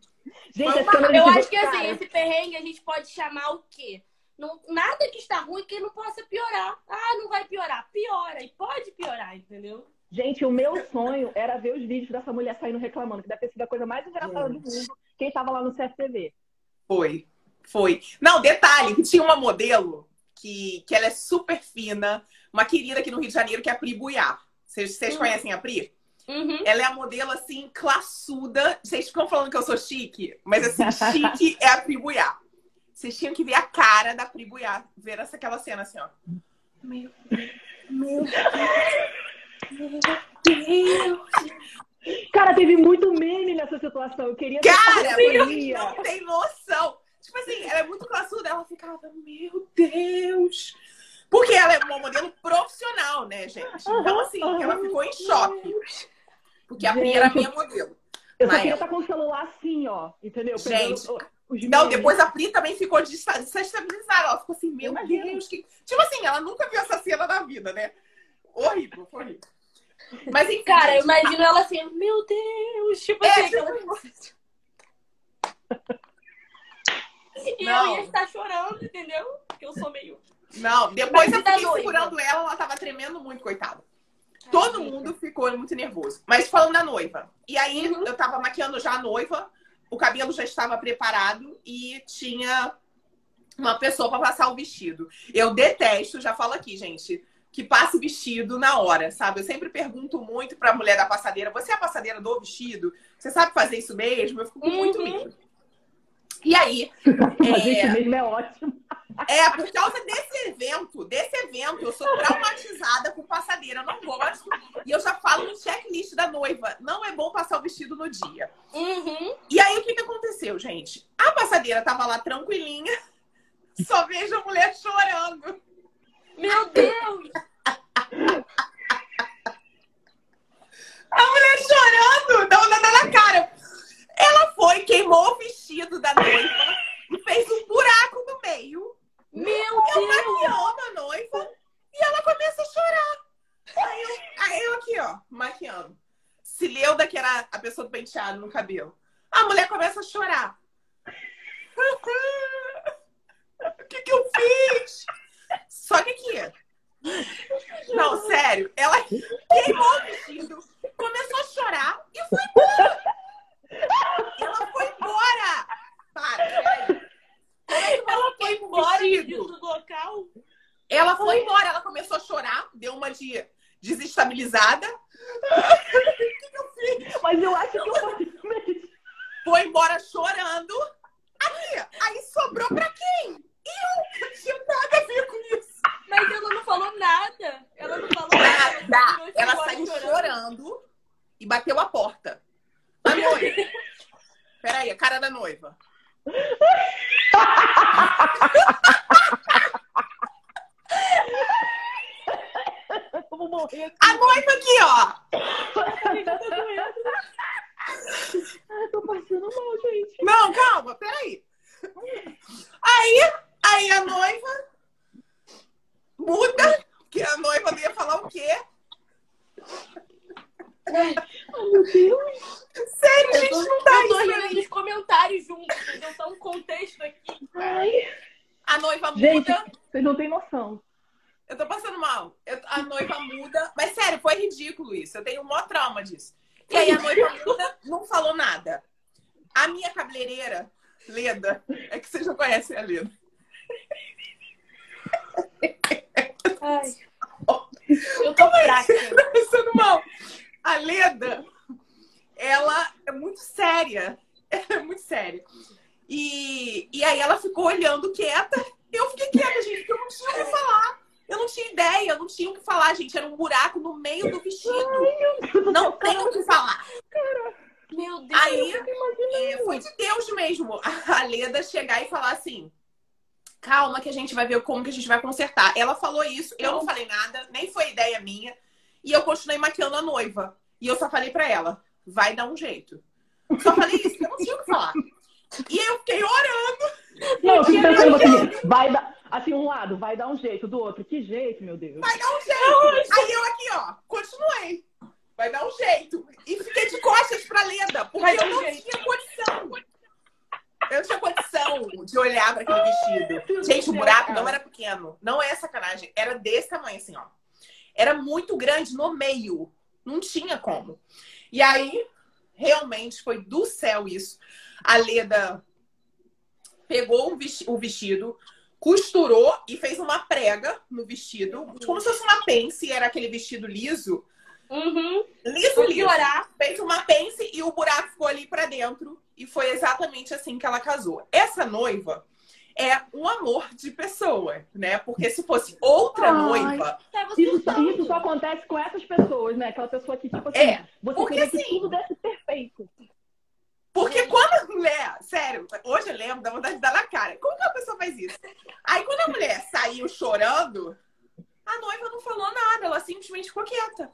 Gente, Eu acho que assim, esse perrengue a gente pode chamar o quê? Não, nada que está ruim que não possa piorar. Ah, não vai piorar. Piora. E pode piorar, entendeu? Gente, o meu sonho era ver os vídeos dessa mulher saindo reclamando, que deve ter sido a coisa mais engraçada do mundo. Quem tava lá no CFTV. Foi. Foi. Não, detalhe, que tinha uma modelo que, que ela é super fina, uma querida aqui no Rio de Janeiro, que é a Pri Buiar. Vocês, vocês Hum. conhecem a Pri? Uhum. Ela é a modelo, assim, classuda. Vocês ficam falando que eu sou chique, mas, assim, chique é a Pri Buiar. Vocês tinham que ver a cara da Pri Buiar, ver essa, aquela cena, assim, ó. Meu Deus, meu Deus, meu Deus. Cara, teve muito meme nessa situação. Eu queria ter Cara, parceria. não tem noção. Tipo assim, ela é muito classuda. Ela ficava, meu Deus. Porque ela é uma modelo profissional, né, gente? Então, assim, ela ficou em choque. Porque a Pri Gente, era minha modelo. Eu só queria estar com o celular assim, ó. Entendeu? Gente, Não, depois a Pri também ficou desestabilizada. Ela ficou assim, meu Imagina. Deus. Que... Tipo assim, ela nunca viu essa cena na vida, né? Horrível, horrível. Mas enfim, Cara, eu gente, imagino ela assim, meu Deus, tipo É, assim, aquela- E Não. eu ia estar chorando, entendeu? Porque eu sou meio. Não, depois Mas eu da fiquei noiva? segurando ela, ela tava tremendo muito, coitada. Todo mundo ficou muito nervoso. Mas falando da noiva. E aí Uhum. eu tava maquiando já a noiva, o cabelo já estava preparado e tinha uma pessoa pra passar o vestido. Eu detesto, já falo aqui, gente, que passe vestido na hora, sabe? Eu sempre pergunto muito pra mulher da passadeira: você é a passadeira do vestido? Você sabe fazer isso mesmo? Eu fico com muito Uhum. medo. E aí, A gente é, mesmo é ótimo. é, por causa desse evento, desse evento, eu sou traumatizada com passadeira. Eu não gosto. E eu já falo no checklist da noiva. Não é bom passar o vestido no dia. Uhum. E aí, o que, que aconteceu, gente? A passadeira tava lá tranquilinha. Só vejo a mulher chorando. Meu Deus! A mulher chorando, dá uma na cara. Ela foi, queimou o vestido da noiva e fez um buraco no meio. Meu eu Deus! maquiou a noiva e ela começa a chorar. Aí eu, aí eu aqui, ó, maquiando. Se leu que era a pessoa do penteado no cabelo. A mulher começa a chorar. o que, que eu fiz? Só que aqui. Não, sério. Ela queimou o vestido, começou a chorar e foi embora. Ela foi embora. Para, peraí. Ela foi embora do local. Ela foi embora, ela começou a chorar, deu uma de desestabilizada. Mas eu acho que eu mesmo. Foi embora chorando. Aí, aí sobrou pra quem? Eu! Não tinha nada a ver com isso. Mas ela não falou nada. Ela não falou nada. Nada. Ela saiu chorando e bateu a porta. A noiva. Peraí, a cara da noiva. Eu vou morrer aqui. A noiva aqui, ó. Ai, tô passando mal, gente. Não, calma, peraí. Aí, aí a noiva muda, que a noiva ia falar o quê? Ai, meu Deus. Sério, Eu gente, tô, não dá eu tô dos comentários juntos, entendeu? Tá um contexto aqui. Ai. A noiva Gente, muda. vocês não têm noção. Eu tô passando mal. Eu- a noiva muda. Mas sério, foi ridículo isso. Eu tenho um maior trauma disso. E aí a noiva muda, não falou nada. A minha cabeleireira, Leda, é que vocês não conhecem a Leda. Ai. Eu tô fraca. Tô passando mal. A Leda, ela é muito séria. É muito séria. E, e aí ela ficou olhando quieta. Eu fiquei quieta, gente, porque eu não tinha o que falar. Eu não tinha ideia, eu não tinha o que falar, gente. Era um buraco no meio do vestido. Não tem o que falar. Meu Deus. Aí é, foi de Deus mesmo a Leda chegar e falar assim: calma, que a gente vai ver como que a gente vai consertar. Ela falou isso, eu não falei nada, nem foi ideia minha. E eu continuei maquiando a noiva. E eu só falei pra ela: vai dar um jeito. Só falei isso, eu não tinha o que falar. E eu fiquei orando, Não, eu fico pensando assim, vai dar. Assim, um lado vai dar um jeito, do outro, que jeito, meu Deus. vai dar um jeito. Aí eu aqui, ó, continuei. Vai dar um jeito. E fiquei de costas pra Leda, porque eu não jeito. tinha condição. Eu não tinha condição de olhar para aquele vestido. Gente, o buraco não era pequeno. Não é sacanagem. Era desse tamanho, assim, ó. Era muito grande no meio. Não tinha como. E aí, realmente, foi do céu isso. A Leda pegou o vesti- o vestido, costurou e fez uma prega no vestido. Como se fosse uma pence. Era aquele vestido liso. Uhum. Liso, Vou liso piorar. fez uma pence e o buraco ficou ali pra dentro. E foi exatamente assim que ela casou. Essa noiva é um amor de pessoa, né? Porque se fosse outra Ai. noiva, Tava Isso, isso só acontece com essas pessoas, né? Aquela pessoa que, tipo assim, É, você porque queria que assim- tudo desse perfeito. porque quando a mulher, sério, hoje eu lembro, dá vontade de dar na cara. Como que a pessoa faz isso? Aí quando a mulher saiu chorando, a noiva não falou nada, ela simplesmente ficou quieta.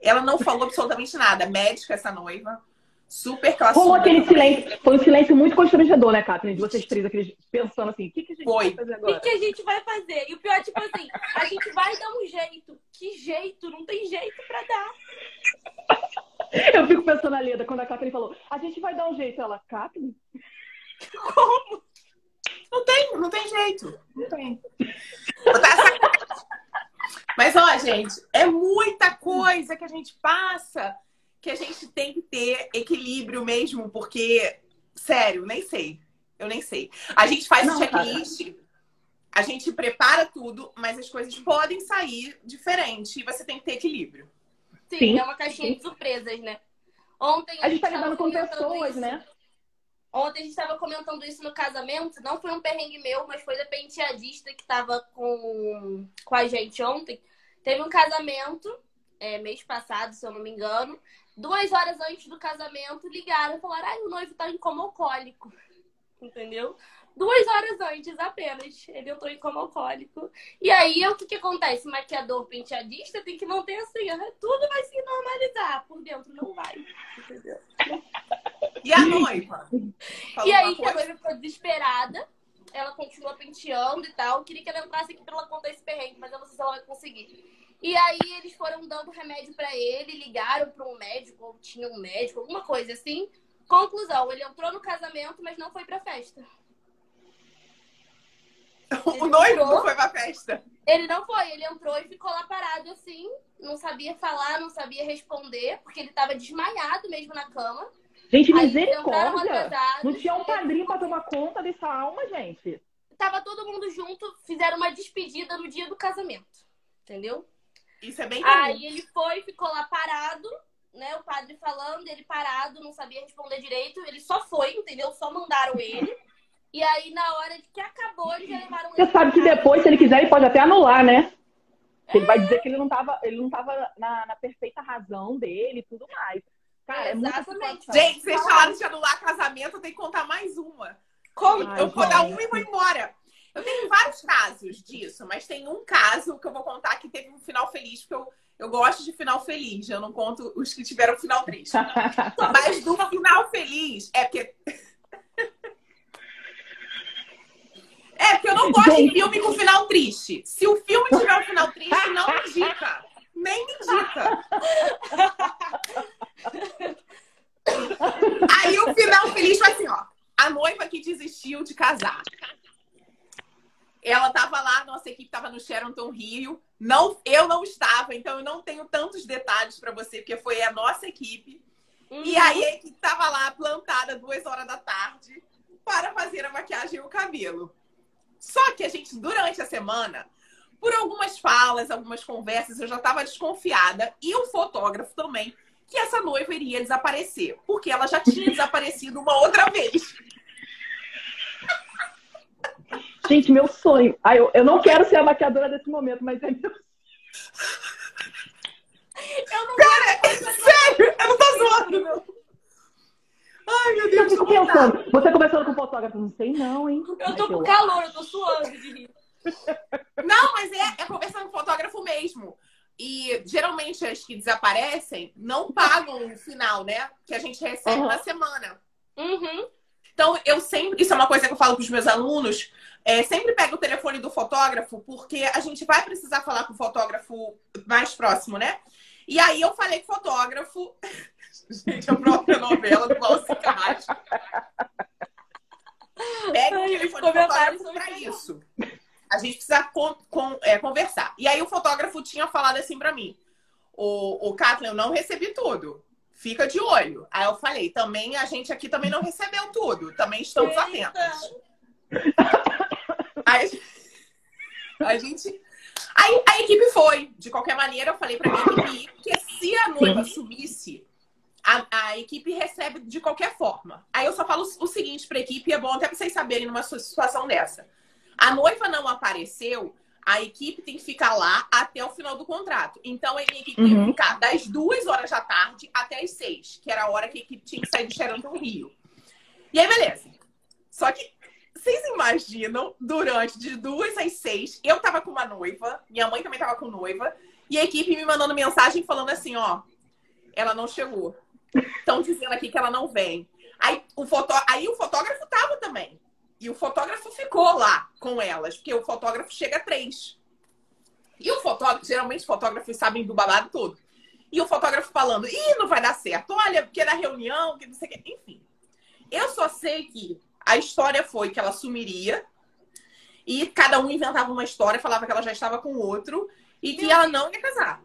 Ela não falou absolutamente nada. Médica essa noiva, super classuda. Rolou aquele silêncio. Foi um silêncio muito constrangedor, né, Catherine? De vocês três, aqueles pensando assim, o que, que a gente Foi. vai fazer O agora? que, que a gente vai fazer? E o pior, tipo assim, a gente vai dar um jeito. Que jeito? Não tem jeito pra dar. Eu fico pensando na Leda, quando a Catherine falou, a gente vai dar um jeito. Ela, Catherine? Não tem, não tem jeito. Não tem. Mas, ó, gente, é muita coisa que a gente passa que a gente tem que ter equilíbrio mesmo, porque, sério, nem sei. Eu nem sei. A gente faz o checklist, a gente prepara tudo, mas as coisas podem sair diferente e você tem que ter equilíbrio. Sim, Sim. é uma caixinha de surpresas, né? Ontem A gente tá tava lidando com comentando pessoas, isso. né? Ontem a gente tava comentando isso no casamento. Não foi um perrengue meu, mas foi da penteadista que tava com, com a gente ontem. Teve um casamento, é, mês passado, se eu não me engano. Duas horas antes do casamento, ligaram e falaram: ai, o noivo tá em coma alcoólico. Entendeu? Duas horas antes apenas. Ele entrou em coma alcoólico. E aí, o que que acontece? Maquiador penteadista tem que manter assim, ó, tudo vai se normalizar. Por dentro não vai. Entendeu? E a noiva? E aí a noiva ficou desesperada. ela continua penteando e tal. Queria que ela entrasse aqui pra ela contar esse perrengue, mas eu não sei se ela vai conseguir. E aí eles foram dando remédio para ele, ligaram para um médico, ou tinha um médico, alguma coisa assim. Conclusão, ele entrou no casamento, mas não foi pra festa. o noivo não foi pra festa. Ele não foi, ele entrou e ficou lá parado assim, não sabia falar, não sabia responder, porque ele tava desmaiado mesmo na cama. Gente, Aí misericórdia! entraram atrasados. Não tinha um padrinho pra tomar conta dessa alma, gente. Tava todo mundo junto, fizeram uma despedida no dia do casamento. Entendeu? Isso é bem comum. Aí ele foi, ficou lá parado, né? O padre falando, ele parado, não sabia responder direito. Ele só foi, entendeu? Só mandaram ele. E aí, na hora de que acabou, eles já levaram ele. Você sabe que depois, se ele quiser, ele pode até anular, né? Ele vai dizer que ele não tava, ele não tava na, na perfeita razão dele e tudo mais. Cara, é muita Exatamente. Gente, vocês falaram de anular casamento, eu tenho que contar mais uma. Como? Ai, eu vou dar uma e vou embora. Eu tenho vários casos disso, mas tem um caso que eu vou contar que teve um final feliz, porque eu, eu gosto de final feliz, eu não conto os que tiveram final triste. Mas do final feliz é porque. É porque eu não gosto de filme com final triste. Se o filme tiver um final triste, não me indica. Nem me indica. Aí o final feliz foi assim, ó. A noiva que desistiu de casar. Ela tava lá, nossa equipe tava no Sheraton Rio. Não, eu não estava, então eu não tenho tantos detalhes pra você, porque foi a nossa equipe. E aí a equipe tava lá plantada duas horas da tarde para fazer a maquiagem e o cabelo. Só que a gente, durante a semana, por algumas falas, algumas conversas, eu já estava desconfiada, e o fotógrafo também, que essa noiva iria desaparecer, porque ela já tinha desaparecido uma outra vez. Gente, meu sonho. Ai, eu, eu não quero ser a maquiadora desse momento, mas é meu Eu não Sério, eu não tô zoando, não. Ai, meu Eu Deus, fico eu contar. pensando, você conversando com o fotógrafo, não sei não, hein? Eu tô Mas com eu calor, eu tô suando de rir. Não, mas é, é conversando com o fotógrafo mesmo. E geralmente as que desaparecem não pagam o final, né? Que a gente recebe Uhum. na semana. Uhum. Então, eu sempre. Isso é uma coisa que eu falo para os meus alunos. É, sempre pega o telefone do fotógrafo, porque a gente vai precisar falar com o fotógrafo mais próximo, né? E aí eu falei com o fotógrafo. Gente, a própria novela do Carrasco. Pega o telefone do fotógrafo para isso. A gente precisa con- con- é, conversar. E aí o fotógrafo tinha falado assim para mim: O, o Kathleen, eu não recebi tudo. Fica de olho. Aí eu falei, também a gente aqui também não recebeu tudo. Também estamos Eita. atentos. Aí a gente. Aí a equipe foi. De qualquer maneira, eu falei pra minha equipe ir, porque se a noiva sumisse, a, a equipe recebe de qualquer forma. Aí eu só falo o seguinte pra equipe, e é bom até pra vocês saberem numa situação dessa. A noiva não apareceu, a equipe tem que ficar lá até o final do contrato. Então a minha equipe tem que Uhum. ficar das duas horas da tarde até as seis, que era a hora que a equipe tinha que sair do Xeranton Rio. E aí, beleza. Só que vocês imaginam, durante de duas às seis, eu tava com uma noiva, minha mãe também tava com noiva, e a equipe me mandando mensagem falando assim, ó, ela não chegou. Estão dizendo aqui que ela não vem. Aí o, fotó... Aí o fotógrafo tava também. E o fotógrafo ficou lá com elas, porque o fotógrafo chega a três. E o fotógrafo, geralmente os fotógrafos sabem do babado todo. E o fotógrafo falando, ih, não vai dar certo. Olha, porque na reunião, que não sei o quê. Enfim. Eu só sei que a história foi que ela sumiria e cada um inventava uma história, falava que ela já estava com outro e que ela não ia casar.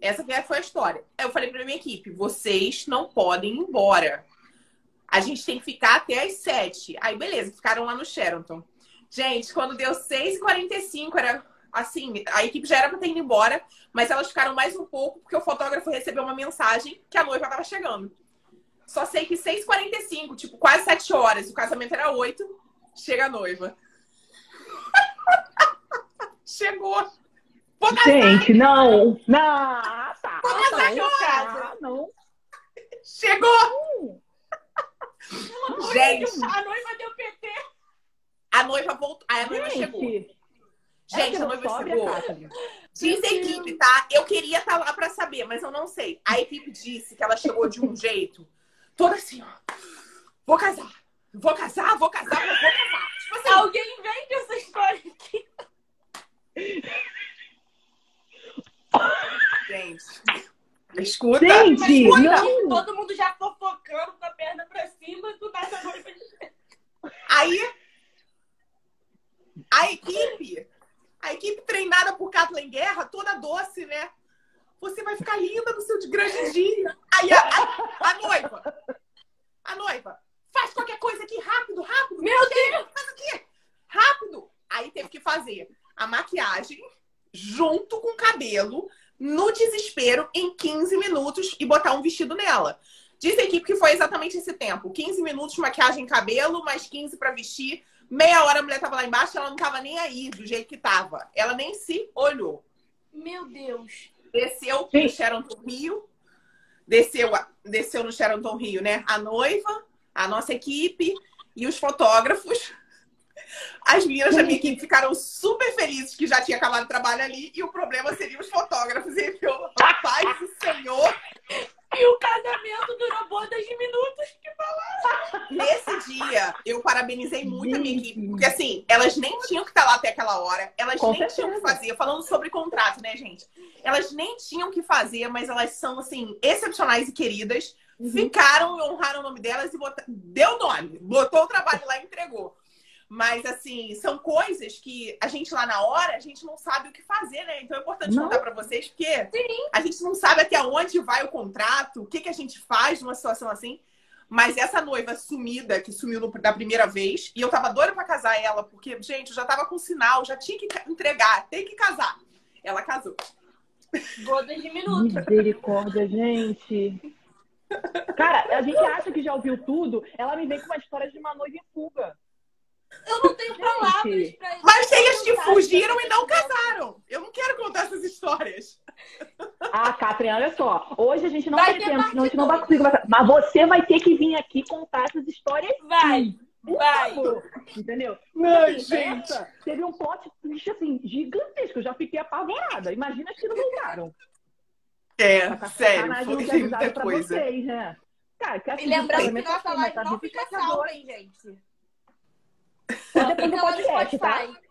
Essa que foi a história. Eu falei pra minha equipe: vocês não podem ir embora. A gente tem que ficar até as sete. Aí, beleza, ficaram lá no Sheraton. Gente, quando deu 6h45, era assim, a equipe já era pra ter ido embora, mas elas ficaram mais um pouco porque o fotógrafo recebeu uma mensagem que a noiva tava chegando. Só sei que 6h45, tipo, quase 7 horas, o casamento era 8, chega a noiva. Chegou. Vou casar, Gente, não. Não. Ah, tá. Vou casar não, chocada. ah, não. chegou! Gente, A noiva deu PT. a noiva voltou. Aí a noiva chegou. Gente, Gente, essa a noiva chegou. Diz a equipe, tá? Eu queria estar lá pra saber, mas eu não sei. A equipe disse que ela chegou de um jeito, toda assim, ó. Vou casar. Vou casar, vou casar, vou casar. Tipo assim, Alguém vende essa história aqui. Gente. Escuta. Gente, escuta. não. Todo mundo já fofocando com a perna pra cima do nada noiva. Aí, a equipe, a equipe treinada por Kathleen Guerra, toda doce, né? Você vai ficar linda no seu de grande dia. Aí a, a- a noiva, a noiva, faz qualquer coisa aqui, rápido, rápido. Meu Deus! Faz aqui, rápido. Aí teve que fazer a maquiagem junto com o cabelo, no desespero, em 15 minutos e botar um vestido nela. Diz a equipe que foi exatamente esse tempo. 15 minutos, maquiagem e cabelo, mais 15 pra vestir. Meia hora a mulher tava lá embaixo, ela não tava nem aí do jeito que tava. Ela nem se olhou. Meu Deus. Desceu Sim. no Sheraton Rio. Desceu, desceu no Sheraton Rio, né? A noiva, a nossa equipe e os fotógrafos. As meninas da minha equipe ficaram super felizes que já tinha acabado o trabalho ali e o problema seria os fotógrafos. E eu, paz do Senhor, E o casamento durou bodas de minutos. Nesse dia, eu parabenizei muito a minha equipe, porque assim, elas nem tinham que estar lá até aquela hora, elas Com nem certeza. tinham que fazer, falando sobre contrato, né, gente? Elas nem tinham que fazer, mas elas são, assim, excepcionais e queridas, ficaram e honraram o nome delas e botaram, deu nome, botou o trabalho lá e entregou. Mas, assim, são coisas que a gente lá na hora, a gente não sabe o que fazer, né? Então é importante Não. contar pra vocês, porque a gente não sabe até onde vai o contrato, o que, que a gente faz numa situação assim. Mas essa noiva sumida, que sumiu no- da primeira vez, e eu tava doida pra casar ela, porque, gente, eu já tava com sinal, já tinha que entregar, tem que casar. Ela casou. Bodas de minutos. Misericórdia, gente. Cara, a gente acha que já ouviu tudo. Ela me vem com uma história de uma noiva em fuga. Eu não tenho palavras pra isso. Mas tem as que fugiram e não casaram. Eu não quero contar essas histórias. Ah, Catherine, olha só. Hoje a gente não Vai vai ter ter, parte não, a gente não vai conseguir conversar. Mas você vai ter que vir aqui contar essas histórias. Vai, Por vai. favor. Entendeu? Ai, Assim, gente. essa teve um plot twist assim, gigantesco. Eu já fiquei apavorada. Imagina as que não voltaram. É, Tá sério, não foi muita coisa. vocês, né? Cara, que E assim, lembrando que nossa assim, live a não fica salva, hein, gente? Depois do podcast, tá? Spotify.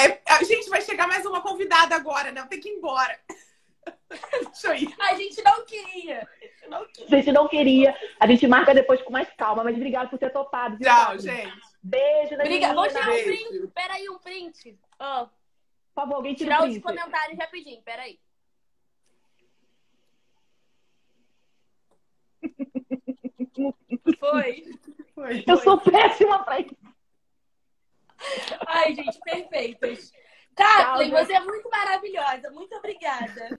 É, a gente vai chegar mais uma convidada agora, né? Eu tenho que ir embora. Deixa eu ir. A gente não queria. Não quero. A gente não queria. A gente marca depois com mais calma, mas obrigado por ter topado. viu, Tchau, gente. Beijo da Obrigada. Vou tirar um print. Peraí, um print. Ó, Por favor, alguém tira tirar o os comentários rapidinho. Peraí. Foi. Foi. Eu sou péssima pra isso. Ai, gente, perfeitas. Kathleen, você é muito maravilhosa. Muito obrigada.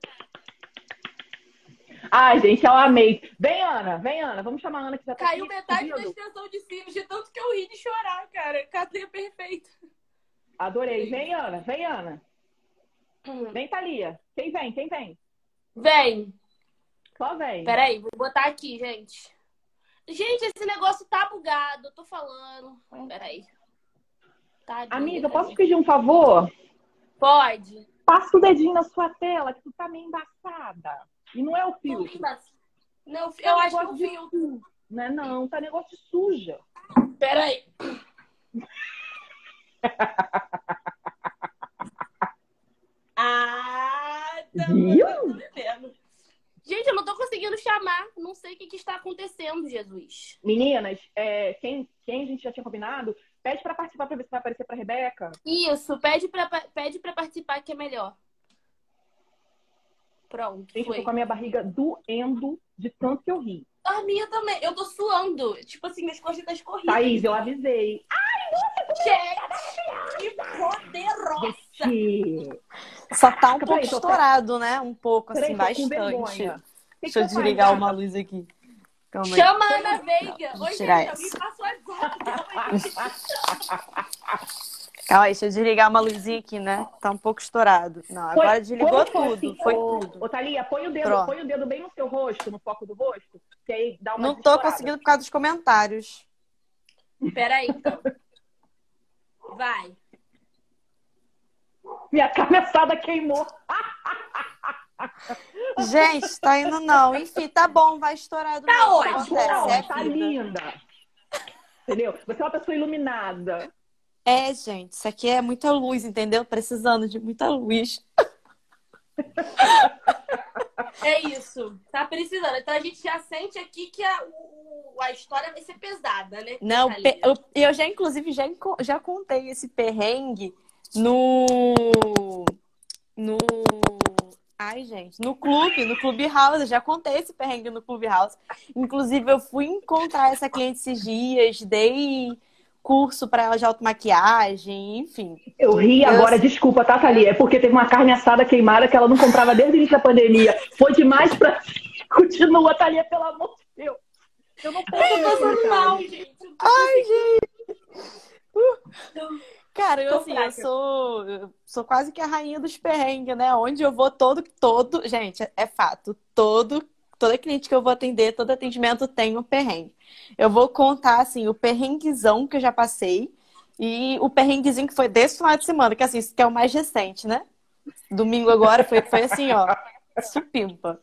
Ai, gente, eu amei. Vem, Ana, vem, Ana. Vamos chamar a Ana que já tá Caiu aqui metade da extensão de cílios de tanto que eu ri de chorar, cara. Kathleen é perfeita. Adorei. Vem, Ana, vem, Ana. Vem, Thalia. Quem vem? Quem vem? Vem. Só vem. Peraí, vou botar aqui, gente. Gente, esse negócio tá bugado. Eu tô falando. Peraí. Tadinha, Amiga, posso pedir um favor? Pode. Passa o dedinho na sua tela, que tu tá meio embaçada. E não é o filtro. Não, É eu um acho que negócio o filtro. Não é não, tá negócio suja. Peraí. Ah, tá. Viu? tá. Gente, eu não tô conseguindo chamar. Não sei o que, que está acontecendo, Jesus. Meninas, é, quem, quem a gente já tinha combinado, pede pra participar pra ver se vai aparecer pra Rebeca. Isso, pede pra, pede pra participar que é melhor. Pronto, Gente, eu foi. tô com a minha barriga doendo de tanto que eu ri. A minha também. Eu tô suando. Tipo assim, minhas costas estão escorridas. Thaís, eu avisei. Gente, que poderosa. Gente, Só tá um Peraí, pouco tô- estourado, né? Um pouco, peraí, assim, bastante. Deixa eu eu desligar uma luz aqui. Calma aí. Chama a Ana Veiga. Não, Oi, gente, tirar alguém essa. passa o WhatsApp. Calma aí. Aí, deixa eu desligar uma luzinha aqui, né? Tá um pouco estourado. Não, Põe- agora desligou tudo. assim, Foi ô, tudo. Ô, Thalia, põe o dedo, Pronto. põe o dedo bem no seu rosto, no foco do rosto, que aí dá uma Não tô conseguindo por causa dos comentários. Peraí, então. Vai. Minha cabeçada queimou. Gente, tá indo não. Enfim, tá bom, vai estourar do Tá ótimo. É tá vida. linda. Entendeu? Você é uma pessoa iluminada. É, gente, isso aqui é muita luz, entendeu? Precisando de muita luz. É isso. Tá precisando. Então a gente já sente aqui que a, o- a história vai ser pesada, né? Não, pe- eu, eu já, inclusive, já, já contei esse perrengue no. No. Ai, gente, no clube, no Clubhouse. Eu já contei esse perrengue no Clubhouse. Inclusive, eu fui encontrar essa cliente esses dias, dei curso para ela de automaquiagem, enfim. Eu ri Eu- agora, desculpa, tá, Thalia? É porque teve uma carne assada queimada que ela não comprava desde o início da pandemia. Foi demais pra. Continua, Thalia, pelo amor de Deus. Eu não posso Eu tô passando mal, gente. Eu tô- Cara, eu assim, eu sou, eu sou quase que a rainha dos perrengues, né? Onde eu vou todo, todo, gente, é fato, todo, toda cliente que eu vou atender, todo atendimento tem um perrengue. Eu vou contar, assim, o perrenguezão que eu já passei e o perrenguezinho que foi desse final de semana, que assim, que é o mais recente, né? Domingo agora foi, foi assim, ó, supimpa.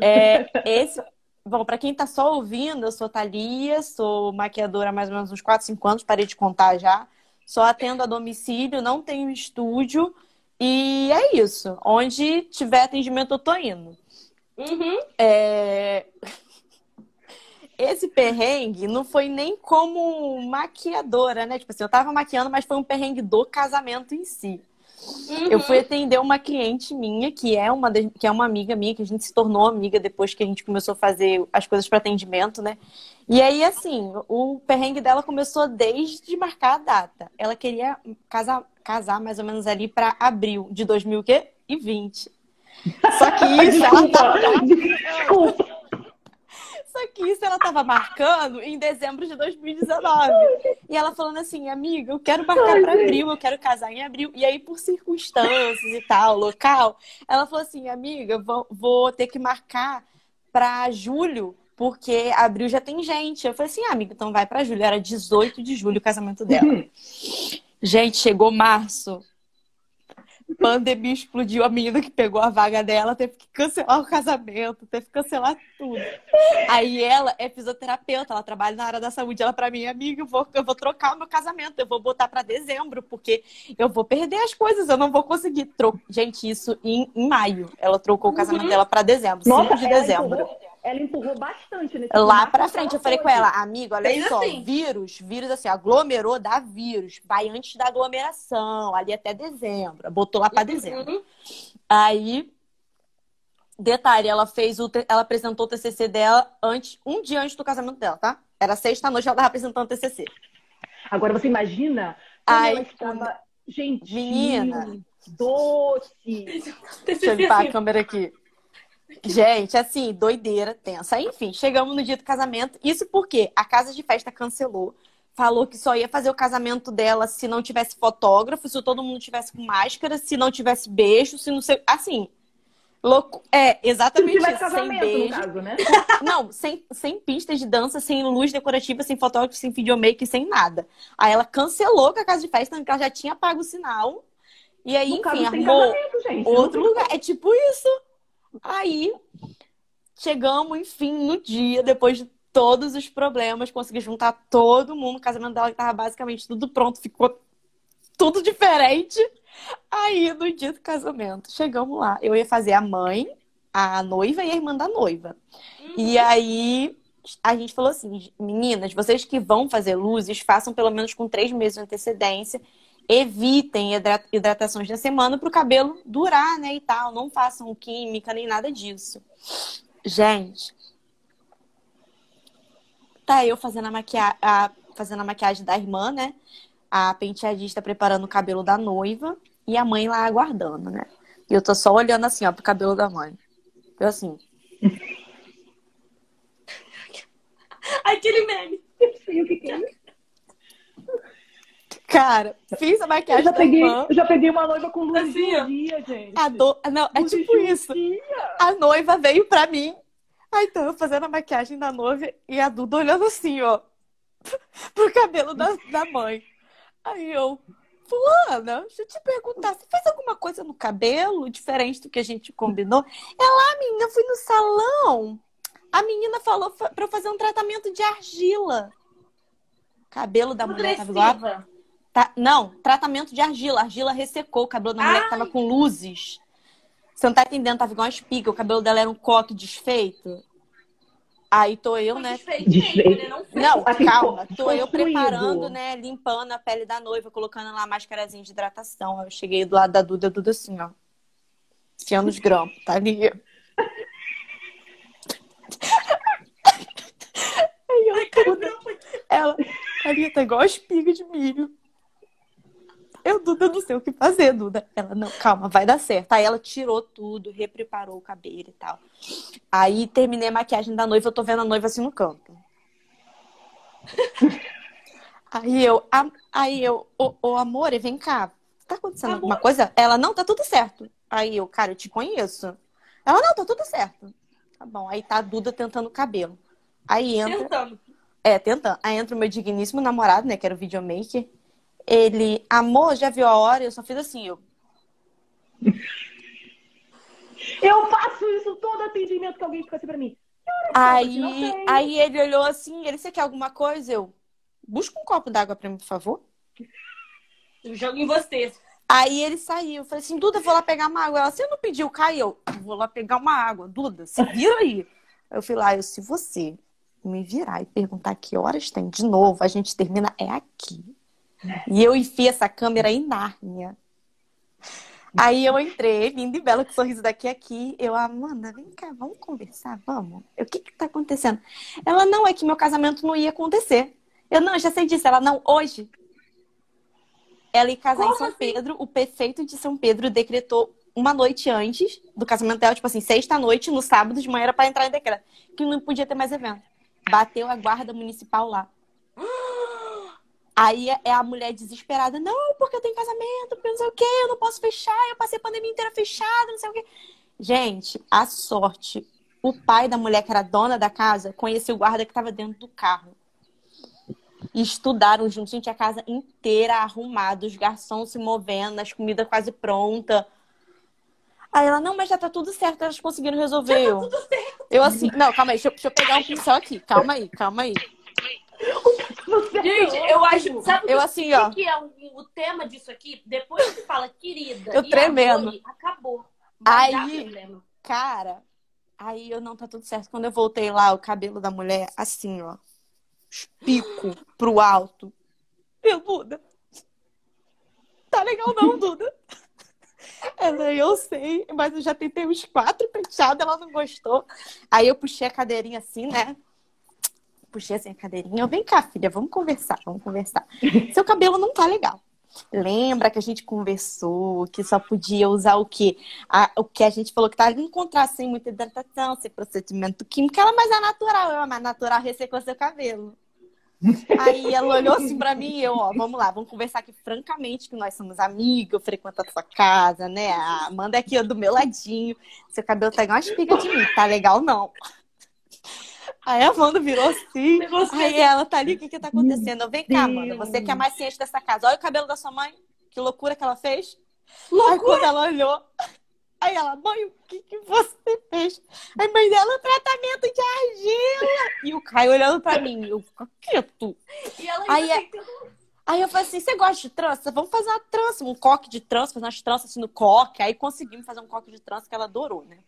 É, esse, bom, pra quem tá só ouvindo, eu sou Thalia, sou maquiadora há mais ou menos uns 4, 5 anos, parei de contar já. Só atendo a domicílio, não tenho estúdio. E é isso. Onde tiver atendimento, eu tô indo. Uhum. É, Esse perrengue não foi nem como maquiadora, né? Tipo assim, eu tava maquiando, mas foi um perrengue do casamento em si. Uhum. Eu fui atender uma cliente minha, que é uma, que é uma amiga minha, que a gente se tornou amiga depois que a gente começou a fazer as coisas para atendimento, né? E aí, assim, o perrengue dela começou desde marcar a data. Ela queria casar, casar mais ou menos ali para abril de 2020. Só que isso ela tava Desculpa. Só que isso ela tava marcando em dezembro de 2019. E ela falando assim, amiga, eu quero marcar pra abril, eu quero casar em abril. E aí, por circunstâncias e tal, local, ela falou assim, amiga, vou, vou ter que marcar pra julho, porque abril já tem gente. Eu falei assim, ah, amiga, então vai pra julho. Era 18 de julho o casamento dela. Gente, chegou março. Pandemia explodiu, a menina que pegou a vaga dela teve que cancelar o casamento, teve que cancelar tudo. Aí ela é fisioterapeuta, ela trabalha na área da saúde. Ela pra mim, amiga, eu vou, eu vou trocar o meu casamento, eu vou botar pra dezembro, porque eu vou perder as coisas, eu não vou conseguir. Tro... Gente, isso em, em maio. Ela trocou o casamento dela pra dezembro, 5 de ela dezembro. empurrou, ela empurrou bastante nesse Lá pra frente, eu falei com ela, amigo, olha Fez só, assim. vírus, vírus assim, aglomerou, dá vírus. Vai antes da aglomeração, ali até dezembro. Botou lá pra dezembro. Uhum. Aí, detalhe, ela fez o, ela apresentou o TCC dela antes, um dia antes do casamento dela, tá? Era sexta-noite, ela tava apresentando o TCC. Agora você imagina como Ai, ela estava gentil, Menina. doce. Deixa eu limpar a câmera aqui. Gente, assim, doideira, tensa. Enfim, chegamos no dia do casamento. Isso porque a casa de festa cancelou. Falou que só ia fazer o casamento dela se não tivesse fotógrafo, se todo mundo tivesse com máscara, se não tivesse beijo, se não sei. Assim. Louco. É, exatamente isso. Sem beijo. caso, né? Não, sem, sem pistas de dança, sem luz decorativa, sem fotógrafo, sem videomaker, sem nada. Aí ela cancelou com a casa de festa, porque ela já tinha pago o sinal. E aí, No caso, enfim, casamento, gente. outro lugar. É tipo isso. Aí, chegamos, enfim, no dia, depois de todos os problemas, consegui juntar todo mundo. O casamento dela que tava basicamente tudo pronto, ficou tudo diferente. Aí, no dia do casamento, chegamos lá. Eu ia fazer a mãe, a noiva e a irmã da noiva. E aí, a gente falou assim: meninas, vocês que vão fazer luzes, façam pelo menos com três meses de antecedência. Evitem hidra- hidratações na semana para o cabelo durar, né? E tal. Não façam química nem nada disso. Gente, tá eu fazendo a, maquia... a... fazendo a maquiagem da irmã, né? A penteadista preparando o cabelo da noiva e a mãe lá aguardando, né? E eu tô só olhando assim, ó, pro cabelo da mãe. Eu assim, Aquele meme. Eu sei o que que é. Cara, fiz a Eu maquiagem já, da peguei, irmã. eu já peguei uma noiva com luz Assim, dia, gente. A do... Não, é Luz tipo isso. dia. A noiva veio pra mim. Aí então eu fazendo a maquiagem da noiva e a Duda olhando assim, ó, pro cabelo da, da mãe. Aí eu, Fulana, deixa eu te perguntar, você fez alguma coisa no cabelo diferente do que a gente combinou? Ela, ah, menina, eu fui no salão. A menina falou fa- pra eu fazer um tratamento de argila. Cabelo da mulher tava igual. Tá, não, tratamento de argila. A argila ressecou o cabelo da mulher que tava com luzes. Você não tá entendendo, tava igual uma espiga. O cabelo dela era um coque desfeito. Aí tô eu, né? Desfeito mesmo, né? Não fez. Não, Assim, calma. Tô eu preparando, né? Limpando a pele da noiva, colocando lá a máscarazinha de hidratação. Aí eu cheguei do lado da Duda, Duda assim, ó. Enfiando os grampos, tá ali. Aí eu, Duda, ela, ali tá igual a espiga de milho. Eu, Duda, não sei o que fazer, Duda. Ela, não, calma, vai dar certo. Aí ela tirou tudo, repreparou o cabelo e tal. Aí terminei a maquiagem da noiva, eu tô vendo a noiva assim no canto. Aí eu, a- aí eu, ô, ô amor, vem cá. Tá acontecendo alguma coisa? Ela, não, tá tudo certo. Aí eu, cara, eu te conheço. Ela, não, tá tudo certo. Tá bom. Aí tá a Duda tentando o cabelo. Aí entra. Tentando. É, tentando. Aí entra o meu digníssimo namorado, né? Que era o videomaker. Ele, amor, já viu a hora? Eu só fiz assim, eu. Eu faço isso todo atendimento que alguém fica assim pra mim. Aí, não sei. aí ele olhou assim, ele, você quer alguma coisa? Eu, busca um copo d'água pra mim, por favor. Eu jogo em você. Aí ele saiu. Eu falei assim, Duda, eu vou lá pegar uma água. Ela, você não pediu, caiu. Eu vou lá pegar uma água. Duda, se vira aí. Eu fui lá, eu, se você me virar e perguntar que horas tem de novo, a gente termina é aqui. E eu enfiei essa câmera em Nárnia. Aí eu entrei, lindo e belo, com sorriso daqui a aqui. Eu, Amanda, vem cá, vamos conversar, vamos. Eu, o que que tá acontecendo? Ela, não, é que meu casamento não ia acontecer. Eu, não, já sei disso. Ela, não, hoje. Ela ia casar em Como São assim? Pedro. O prefeito de São Pedro decretou uma noite antes do casamento dela, tipo assim, sexta-noite, no sábado de manhã era pra entrar em decreto. Que não podia ter mais evento. Bateu a guarda municipal lá. Aí é a mulher desesperada, não, porque eu tenho casamento, porque não sei o quê, eu não posso fechar, eu passei a pandemia inteira fechada, não sei o quê. Gente, a sorte, o pai da mulher que era dona da casa conheceu o guarda que estava dentro do carro. E estudaram juntos, gente, a casa inteira arrumada, os garçons se movendo, as comidas quase prontas. Aí ela, não, mas já tá tudo certo, elas conseguiram resolver. eu. eu assim, não, calma aí, deixa, eu- deixa eu pegar um pincel aqui, calma aí, calma aí. Gente, eu acho. Sabe o Eu que- assim, o ó. que é o, o tema disso aqui? Depois que fala querida. Eu e tremendo. amor, acabou. Aí- problema. Cara, aí eu não tá tudo certo. Quando eu voltei lá, o cabelo da mulher, assim, ó, pico pro alto. Meu, Duda. Tá legal não, Duda. Ela, eu sei, mas eu já tentei uns quatro penteados, ela não gostou. Aí eu puxei a cadeirinha assim, né? Puxei assim a cadeirinha. Eu, vem cá, filha, vamos conversar, vamos conversar. Seu cabelo não tá legal. Lembra que a gente conversou que só podia usar o quê? A- o que a gente falou que tá encontrar sem muita hidratação, sem procedimento químico, ela, mas é natural. Eu, mas natural ressecou seu cabelo. Aí ela olhou assim pra mim e eu, ó, vamos lá, vamos conversar aqui francamente, que nós somos amigos, eu frequento a sua casa, né? A Amanda é aqui do meu ladinho. Seu cabelo tá igual uma espiga de mim, tá legal não. Aí a Amanda virou assim. Negócio Aí ela tá ali, o que que tá acontecendo? Vem cá, Amanda, Deus. você que é mais ciente dessa casa. Olha o cabelo da sua mãe, que loucura que ela fez. Aí Loucura. quando ela olhou, aí ela, mãe, o que que você fez? Aí mãe dela, tratamento de argila. E o Caio olhando pra mim, eu, o que tu? E ela Aí é- Aí eu falei assim, você gosta de trança? Vamos fazer uma trança, um coque de trança, fazer umas tranças assim no coque. Aí conseguimos fazer um coque de trança que ela adorou, né?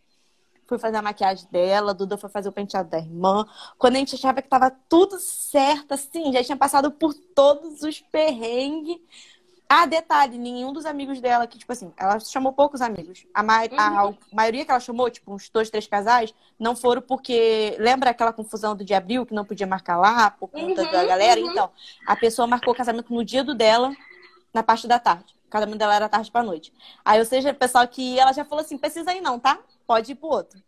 Fui fazer a maquiagem dela, a Duda foi fazer o penteado da irmã. Quando a gente achava que tava tudo certo, assim, já tinha passado por todos os perrengues. Ah, detalhe, nenhum dos amigos dela, que, tipo assim, ela chamou poucos amigos. A, ma- a- a maioria que ela chamou, tipo, uns dois, três casais, não foram porque. Lembra aquela confusão do de abril que não podia marcar lá por conta Uhum, da galera? uhum. Então, a pessoa marcou o casamento no dia do dela, na parte da tarde. O casamento dela era tarde pra noite. Aí, ou seja, o pessoal que ia, ela já falou assim: precisa ir não, tá? Pode ir pro outro.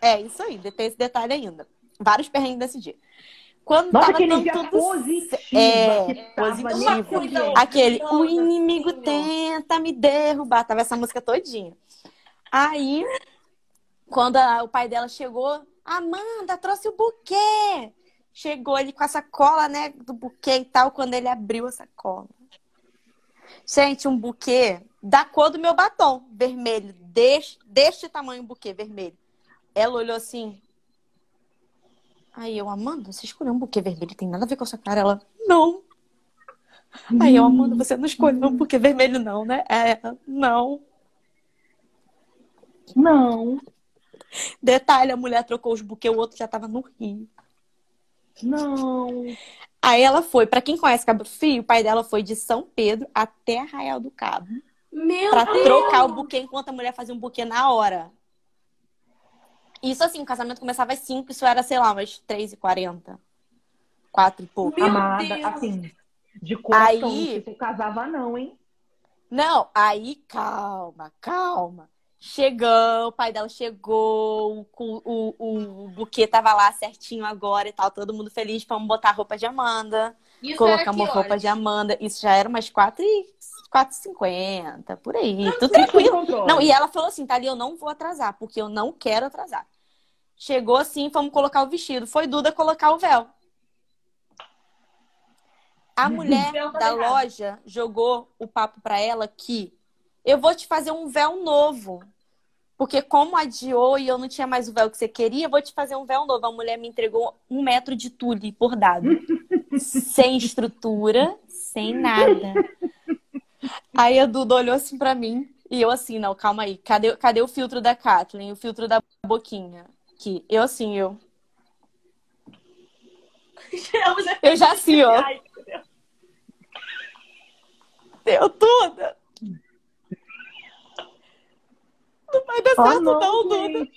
É, isso aí, tem esse detalhe ainda. Vários perrengues desse dia. Quando Nossa, tava aquele dia tudo positiva É, positivo. nesse. Aquele, o inimigo Senhor. tenta me derrubar. Tava essa música todinha. Aí, quando a- o pai dela chegou, Amanda, trouxe o buquê. Chegou ele com a sacola, né, do buquê e tal, quando ele abriu a sacola. Gente, um buquê da cor do meu batom, vermelho, deste, deste tamanho o buquê, vermelho. Ela olhou assim. Aí eu, Amanda, você escolheu um buquê vermelho, tem nada a ver com a sua cara. Ela, não. Aí eu, Amanda, você não escolheu um buquê vermelho, não, né? É, não. Não, Detalhe, a mulher trocou os buquês, o outro já tava no Rio. não. Aí ela foi, pra quem conhece Cabo Frio, o pai dela foi de São Pedro até Arraial do Cabo. Meu Pra Deus! trocar o buquê enquanto a mulher fazia um buquê na hora. Isso assim, o casamento começava às 5, isso era, sei lá, umas 3h40. 4 e pouco. Meu Amada, Deus. assim, de coração, Aí- se eu casava não, hein? Não, aí calma, calma. Chegou, o pai dela chegou, o, o, o, o buquê tava lá certinho agora e tal, todo mundo feliz. Vamos botar a roupa de Amanda, Isso era colocamos que roupa horas? de Amanda. Isso já era umas 4 e 4h50, por aí, tudo Tudo tranquilo. Não, e ela falou assim, Thalia, eu não vou atrasar, porque eu não quero atrasar. Chegou assim, fomos colocar o vestido. Foi Duda colocar o véu. A mulher tá da loja jogou o papo pra ela que eu vou te fazer um véu novo. Porque como adiou e eu não tinha mais o véu que você queria, eu vou te fazer um véu novo. A mulher me entregou um metro de tule bordado. sem estrutura, sem nada. Aí a Duda olhou assim pra mim e eu assim, não, calma aí. Cadê, cadê o filtro da Kathleen? O filtro da boquinha? Aqui. Eu assim, eu. Eu já assim, ó. Ai, Deu tudo. Não vai dar certo, não, não, Duda.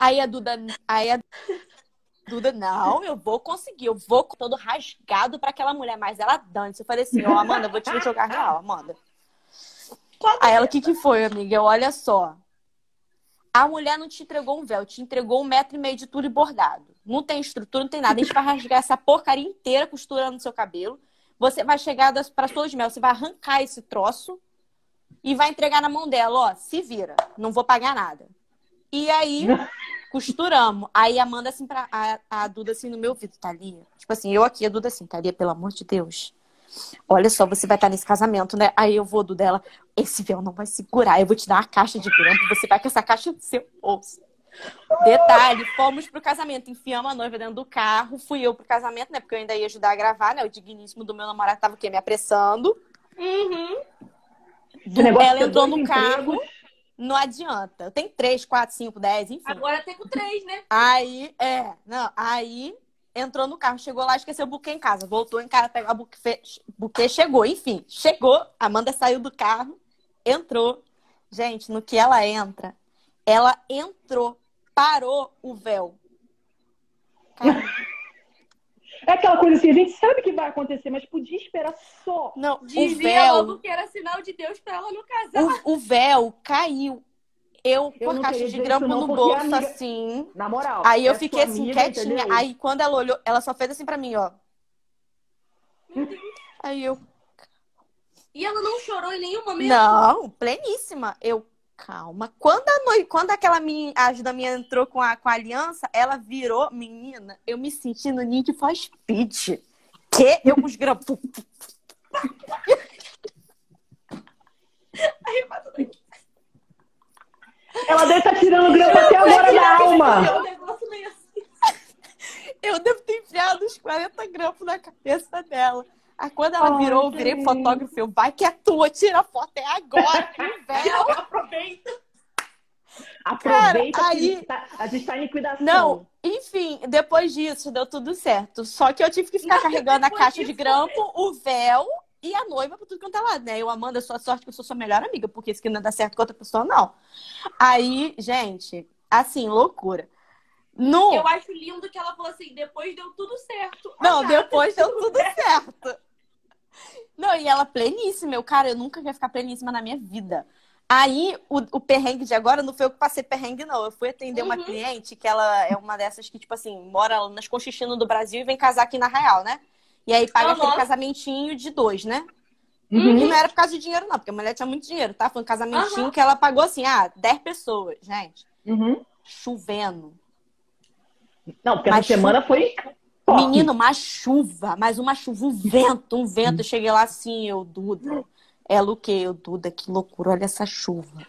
Aí a Duda, aí a Duda, não, eu vou conseguir, eu vou todo rasgado pra aquela mulher, mas ela dane. Eu falei assim, ó, Amanda, eu vou te jogar real, Amanda. Aí ela, o que que foi, amiga? Eu, Olha só. A mulher não te entregou um véu, te entregou um metro e meio de tudo bordado. Não tem estrutura, não tem nada. A gente vai rasgar essa porcaria inteira costurando seu cabelo. Você vai chegar das, pra sua de mel, você vai arrancar esse troço e vai entregar na mão dela, ó, se vira, não vou pagar nada. E aí, costuramos. Aí a Amanda assim pra a, a Duda assim no meu ouvido, Thalia. Tipo assim, eu aqui, a Duda assim, Thalia, pelo amor de Deus. Olha só, você vai estar nesse casamento, né? Aí eu vou do dela, esse véu não vai segurar. Eu vou te dar uma caixa de grampo, você vai com essa caixa no seu bolso. Detalhe, fomos pro casamento, enfiamos a noiva dentro do carro, fui eu pro casamento, né? Porque eu ainda ia ajudar a gravar, né? O digníssimo do meu namorado tava o quê? Me apressando. Uhum. Negócio Ela entrou no carro, empregos, não adianta. Eu tenho três, quatro, cinco, dez, enfim. Agora tem com três, né? Aí, é, não, aí entrou no carro, chegou lá, esqueceu o buquê em casa, voltou em casa, pegou o buquê, buquê, chegou, enfim, chegou, Amanda saiu do carro, entrou. Gente, no que ela entra, ela entrou, parou o véu. Cara, É aquela coisa assim, a gente sabe que vai acontecer, mas podia esperar só. não, o Dizia logo véu, que era sinal de Deus pra ela não casar. o, o véu caiu. Eu, com a caixa de grampo não, no bolso, amiga- assim. Na moral. Aí eu é fiquei assim, amiga, quietinha. entendeu? Aí quando ela olhou, ela só fez assim pra mim, ó. Aí eu, E ela não chorou em nenhum momento. não, pleníssima. Eu, calma. Quando a noite, quando aquela minha, ajuda minha entrou com a, com a aliança, ela virou, menina, eu me senti no Need for Speed. Que? Eu os grampos. Ela deve estar tirando grama até agora da alma. É um negócio meio assim. Eu devo ter enfiado uns 40 grampos na cabeça dela. Aí quando ela Ai, virou, eu virei fotógrafo. Eu, vai que é tua, tira a foto, é agora. com o véu. Aproveita. Aproveita Cara, que aí- tá- a gente tá em liquidação. Não, enfim, depois disso deu tudo certo. Só que eu tive que ficar Não, carregando a caixa de disso grampo, o véu e a noiva pra tudo quanto é lado, né? Eu, Amanda, sua sorte que eu sou sua melhor amiga, porque isso que não dá certo com outra pessoa, não. Aí, gente, assim, loucura. No... Eu acho lindo que ela falou assim, depois deu tudo certo. Não, Ah, depois deu tudo certo. Não, e ela pleníssima. Eu, cara, eu nunca ia ficar pleníssima na minha vida. Aí, o, o perrengue de agora não foi eu que passei perrengue, não. Eu fui atender uma Uhum. cliente que ela é uma dessas que, tipo assim, mora nas Conchichinas do Brasil e vem casar aqui na Real, né? E aí paga Aham. aquele casamentinho de dois, né? Uhum. E não era por causa de dinheiro, não, porque a mulher tinha muito dinheiro, tá? Foi um casamentinho que ela pagou assim, ah, 10 pessoas, gente. Uhum. Chovendo. Não, porque Mas essa semana foi top. Menino, uma chuva, mas uma chuva, um vento, um vento. Eu cheguei lá assim, eu, Duda. Ela o quê? Eu, Duda, que loucura, olha essa chuva.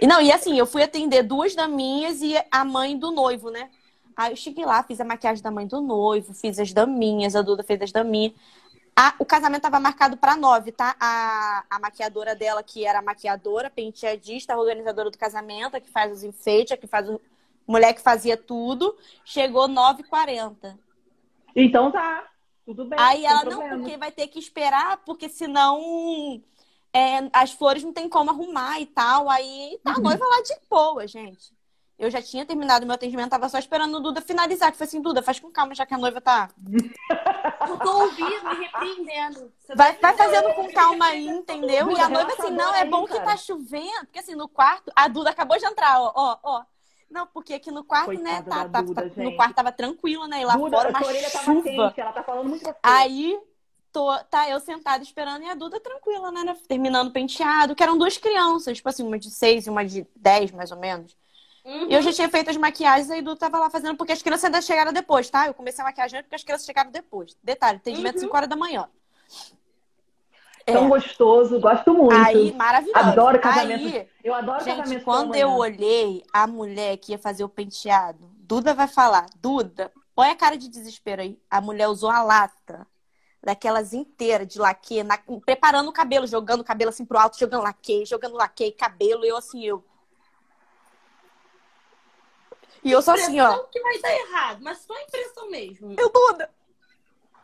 E não, e assim, eu fui atender duas daminhas e a mãe do noivo, né? Aí eu cheguei lá, fiz a maquiagem da mãe do noivo, fiz as daminhas, a Duda fez as daminhas. A- o casamento tava marcado pra nove, tá? A, a maquiadora dela, que era a maquiadora, penteadista, a organizadora do casamento, a que faz os enfeites, a que faz o. Mulher que fazia tudo, chegou 9h40. Então tá, tudo bem. Aí ela, não, problema. porque vai ter que esperar, porque senão é, as flores não tem como arrumar e tal. Aí tá a Uhum. noiva lá de boa, gente. Eu já tinha terminado meu atendimento, tava só esperando o Duda finalizar. Que foi assim, Duda, faz com calma, já que a noiva tá. Eu tô ouvindo e repreendendo. Você Vai, tá vai fazendo com calma aí, entendeu? E a noiva assim, não, é bom que tá chovendo. Porque assim, no quarto, a Duda acabou de entrar, ó, ó, ó. Não, porque aqui no quarto, né, tá, tá- Duda, tá- no quarto tava tranquilo, né? E lá Duda, fora a uma sua orelha tava chuva. quente, ela tá falando muito. Aí tô, tá eu sentada esperando e a Duda tranquila, né? Terminando o penteado, que eram duas crianças, tipo assim, uma de seis e uma de dez, mais ou menos. Uhum. E eu já tinha feito as maquiagens, aí a Duda tava lá fazendo, porque as crianças ainda chegaram depois, tá? Eu comecei a maquiagem antes porque as crianças chegaram depois. Detalhe, atendimento Uhum. 5 horas da manhã. Tão É. gostoso, gosto muito. Aí, maravilhoso. Adoro casamento. Aí, eu adoro gente, casamento quando eu olhei a mulher que ia fazer o penteado, Duda vai falar, Duda, põe a cara de desespero aí. A mulher usou a lata daquelas inteiras de laque, na- preparando o cabelo, jogando o cabelo assim pro alto, jogando laque, jogando laque, cabelo, e eu assim, eu. E eu só assim, ó. Que vai dar errado, mas só impressão mesmo. Eu, Duda,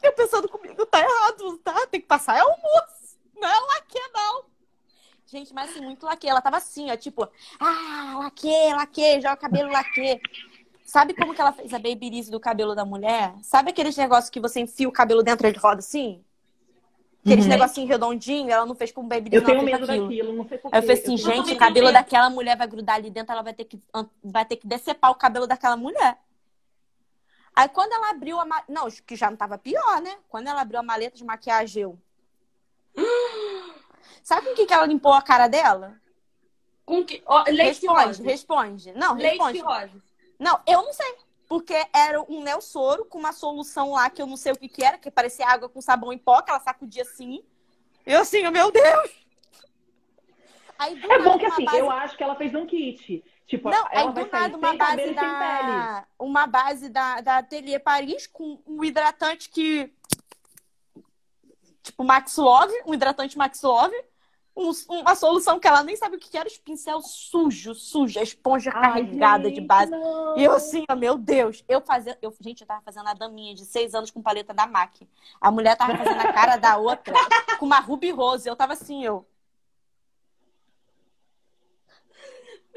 eu pensando comigo, tá errado, tá? Tem que passar é almoço. Não é laque, não. Gente, mas assim, muito laque. Ela tava assim, ó, tipo, ah, laque, laque, joga cabelo laque. Sabe como que ela fez a babyliss do cabelo da mulher? Sabe aqueles negócios que você enfia o cabelo dentro e ele roda assim? Aqueles Uhum. negocinho redondinho, ela não fez com babyliss, Eu não, tenho medo aquilo. daquilo, não sei porquê. Aí eu falei assim, Eu gente, o cabelo medo. daquela mulher vai grudar ali dentro, ela vai ter que, vai ter que decepar o cabelo daquela mulher. Aí quando ela abriu a maleta. Não, que já não tava pior, né? Quando ela abriu a maleta de maquiagem, eu. Sabe com o que, que ela limpou a cara dela? Com que... Ó, leite responde, rosa. responde. Não, Leite responde. rosa. Não, eu não sei. Porque era um Nelsoro com uma solução lá que eu não sei o que, que era, que parecia água com sabão em pó, que ela sacudia assim. Eu assim, oh, meu Deus! Aí, É bom que assim, base- eu acho que ela fez um kit. Tipo, Não, ela aí vai do nada uma base da uma base da, da Atelier Paris com um hidratante que tipo Max Love, um hidratante Max Love, um- uma solução que ela nem sabe o que era, os pincel sujo, sujo, a esponja Ai, carregada de base. não. E eu assim, ó, meu Deus, eu fazia, eu, gente, eu tava fazendo a daminha de seis anos com paleta da MAC. A mulher tava fazendo a cara da outra com uma Ruby Rose. Eu tava assim, eu.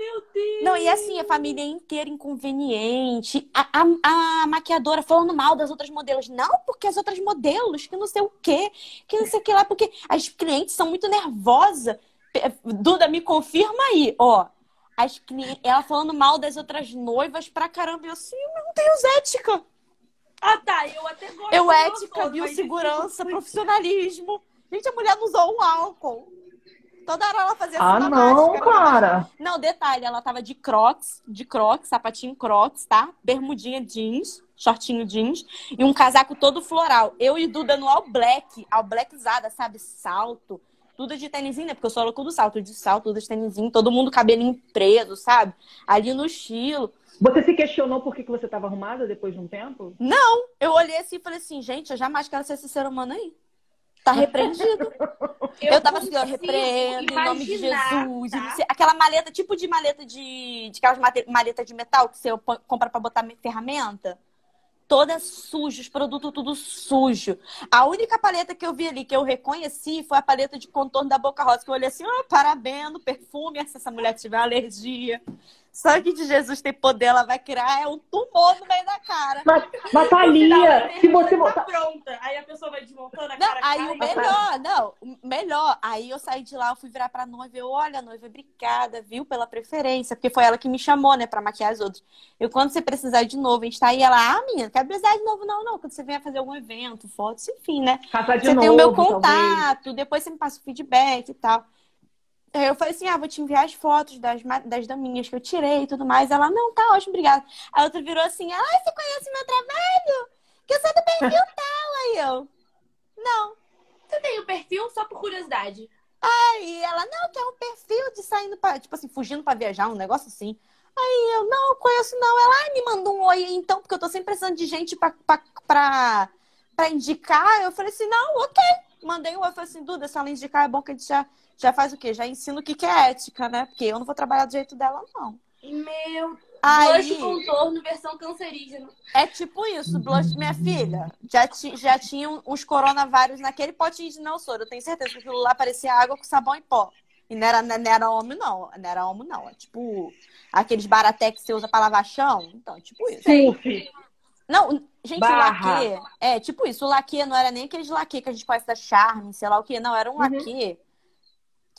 Meu Deus. Não, e assim, a família inteira inconveniente. A, a, a maquiadora falando mal das outras modelos. Não, porque as outras modelos, que não sei o quê, que não sei o que lá, porque as clientes são muito nervosas. Duda, me confirma aí, ó. As clientes, ela falando mal das outras noivas pra caramba. Eu assim, eu não tenho ética. Ah, tá. Eu até gosto. Eu ética, gostoso, biossegurança, mas- profissionalismo. Gente, a mulher não usou um álcool. Toda hora ela fazia Ah, não, máscara. cara. Não, detalhe, ela tava de crocs, de crocs, sapatinho crocs, tá? Bermudinha jeans, shortinho jeans e um casaco todo floral. Eu e Duda no all black, all blackzada, sabe? Salto. Tudo de tênisinho, né? Porque eu sou louco do salto, de salto, tudo de tênisinho, todo mundo cabelinho preso, sabe? Ali no estilo. Você se questionou por que, que você estava arrumada depois de um tempo? Eu olhei assim e falei assim, gente, eu jamais quero ser esse ser humano aí. Tá repreendido. Eu, Eu, tava assim, ó, repreendo em nome de Jesus. tá? aquela maleta, tipo de maleta de. de aquelas maleta de metal que você compra pra botar me- ferramenta. Toda suja, os produtos tudo sujo. A única paleta que eu vi ali que eu reconheci foi a paleta de contorno da Boca Rosa, que eu olhei assim, ó, parabéns, perfume, se essa mulher tiver alergia. Sangue de Jesus tem poder, ela vai criar é um tumor no meio da cara. Mas, mas Thalia, se você tá botar. pronta. Aí a pessoa vai desmontando a Não, cara. aí cai, o melhor, não, melhor. Aí eu saí de lá, eu fui virar pra noiva, eu, olha, noiva, obrigada, viu, pela preferência, porque foi ela que me chamou, né, pra maquiar as outras. Eu, quando você precisar de novo, a gente tá aí, ela, ah, menina, quer precisar de novo? Não, não, quando você vier fazer algum evento, fotos, enfim, né? Caçar de Você novo, tem o meu talvez. contato, depois você me passa o feedback e tal. Aí eu falei assim, ah, vou te enviar as fotos das, das daminhas que eu tirei e tudo mais. Ela, não, tá ótimo, obrigada. A outra virou assim, ah, você conhece meu trabalho? Que eu sou do perfil tal. Aí eu, não. Você tem o perfil só por curiosidade. Aí ela, não, que é um perfil de saindo pra, tipo assim, fugindo pra viajar, um negócio assim. Aí eu, não, conheço não. Ela, ai, me mandou um oi então, porque eu tô sempre precisando de gente pra, pra, pra, pra indicar, eu falei assim, não, ok. Mandei um, eu falei assim, Duda, se ela indicar, é bom que a gente já, já faz o quê? Já ensina o que, que é ética, né? Porque eu não vou trabalhar do jeito dela, não. Meu Aí, blush contorno versão cancerígena. é tipo isso, blush, minha filha. Já, ti, já tinham os coronavírus naquele potinho de não soro. Eu tenho certeza que aquilo lá parecia água com sabão em pó. E não era, não era homo, não. Não era homo, não. É tipo aqueles baraté que você usa pra lavar chão. Então, tipo isso. Puff. Não, gente, Barra. o laque. É, tipo isso. O laque não era nem aqueles laque que a gente conhece da Charme, sei lá o quê. Não, era um Uhum. laque.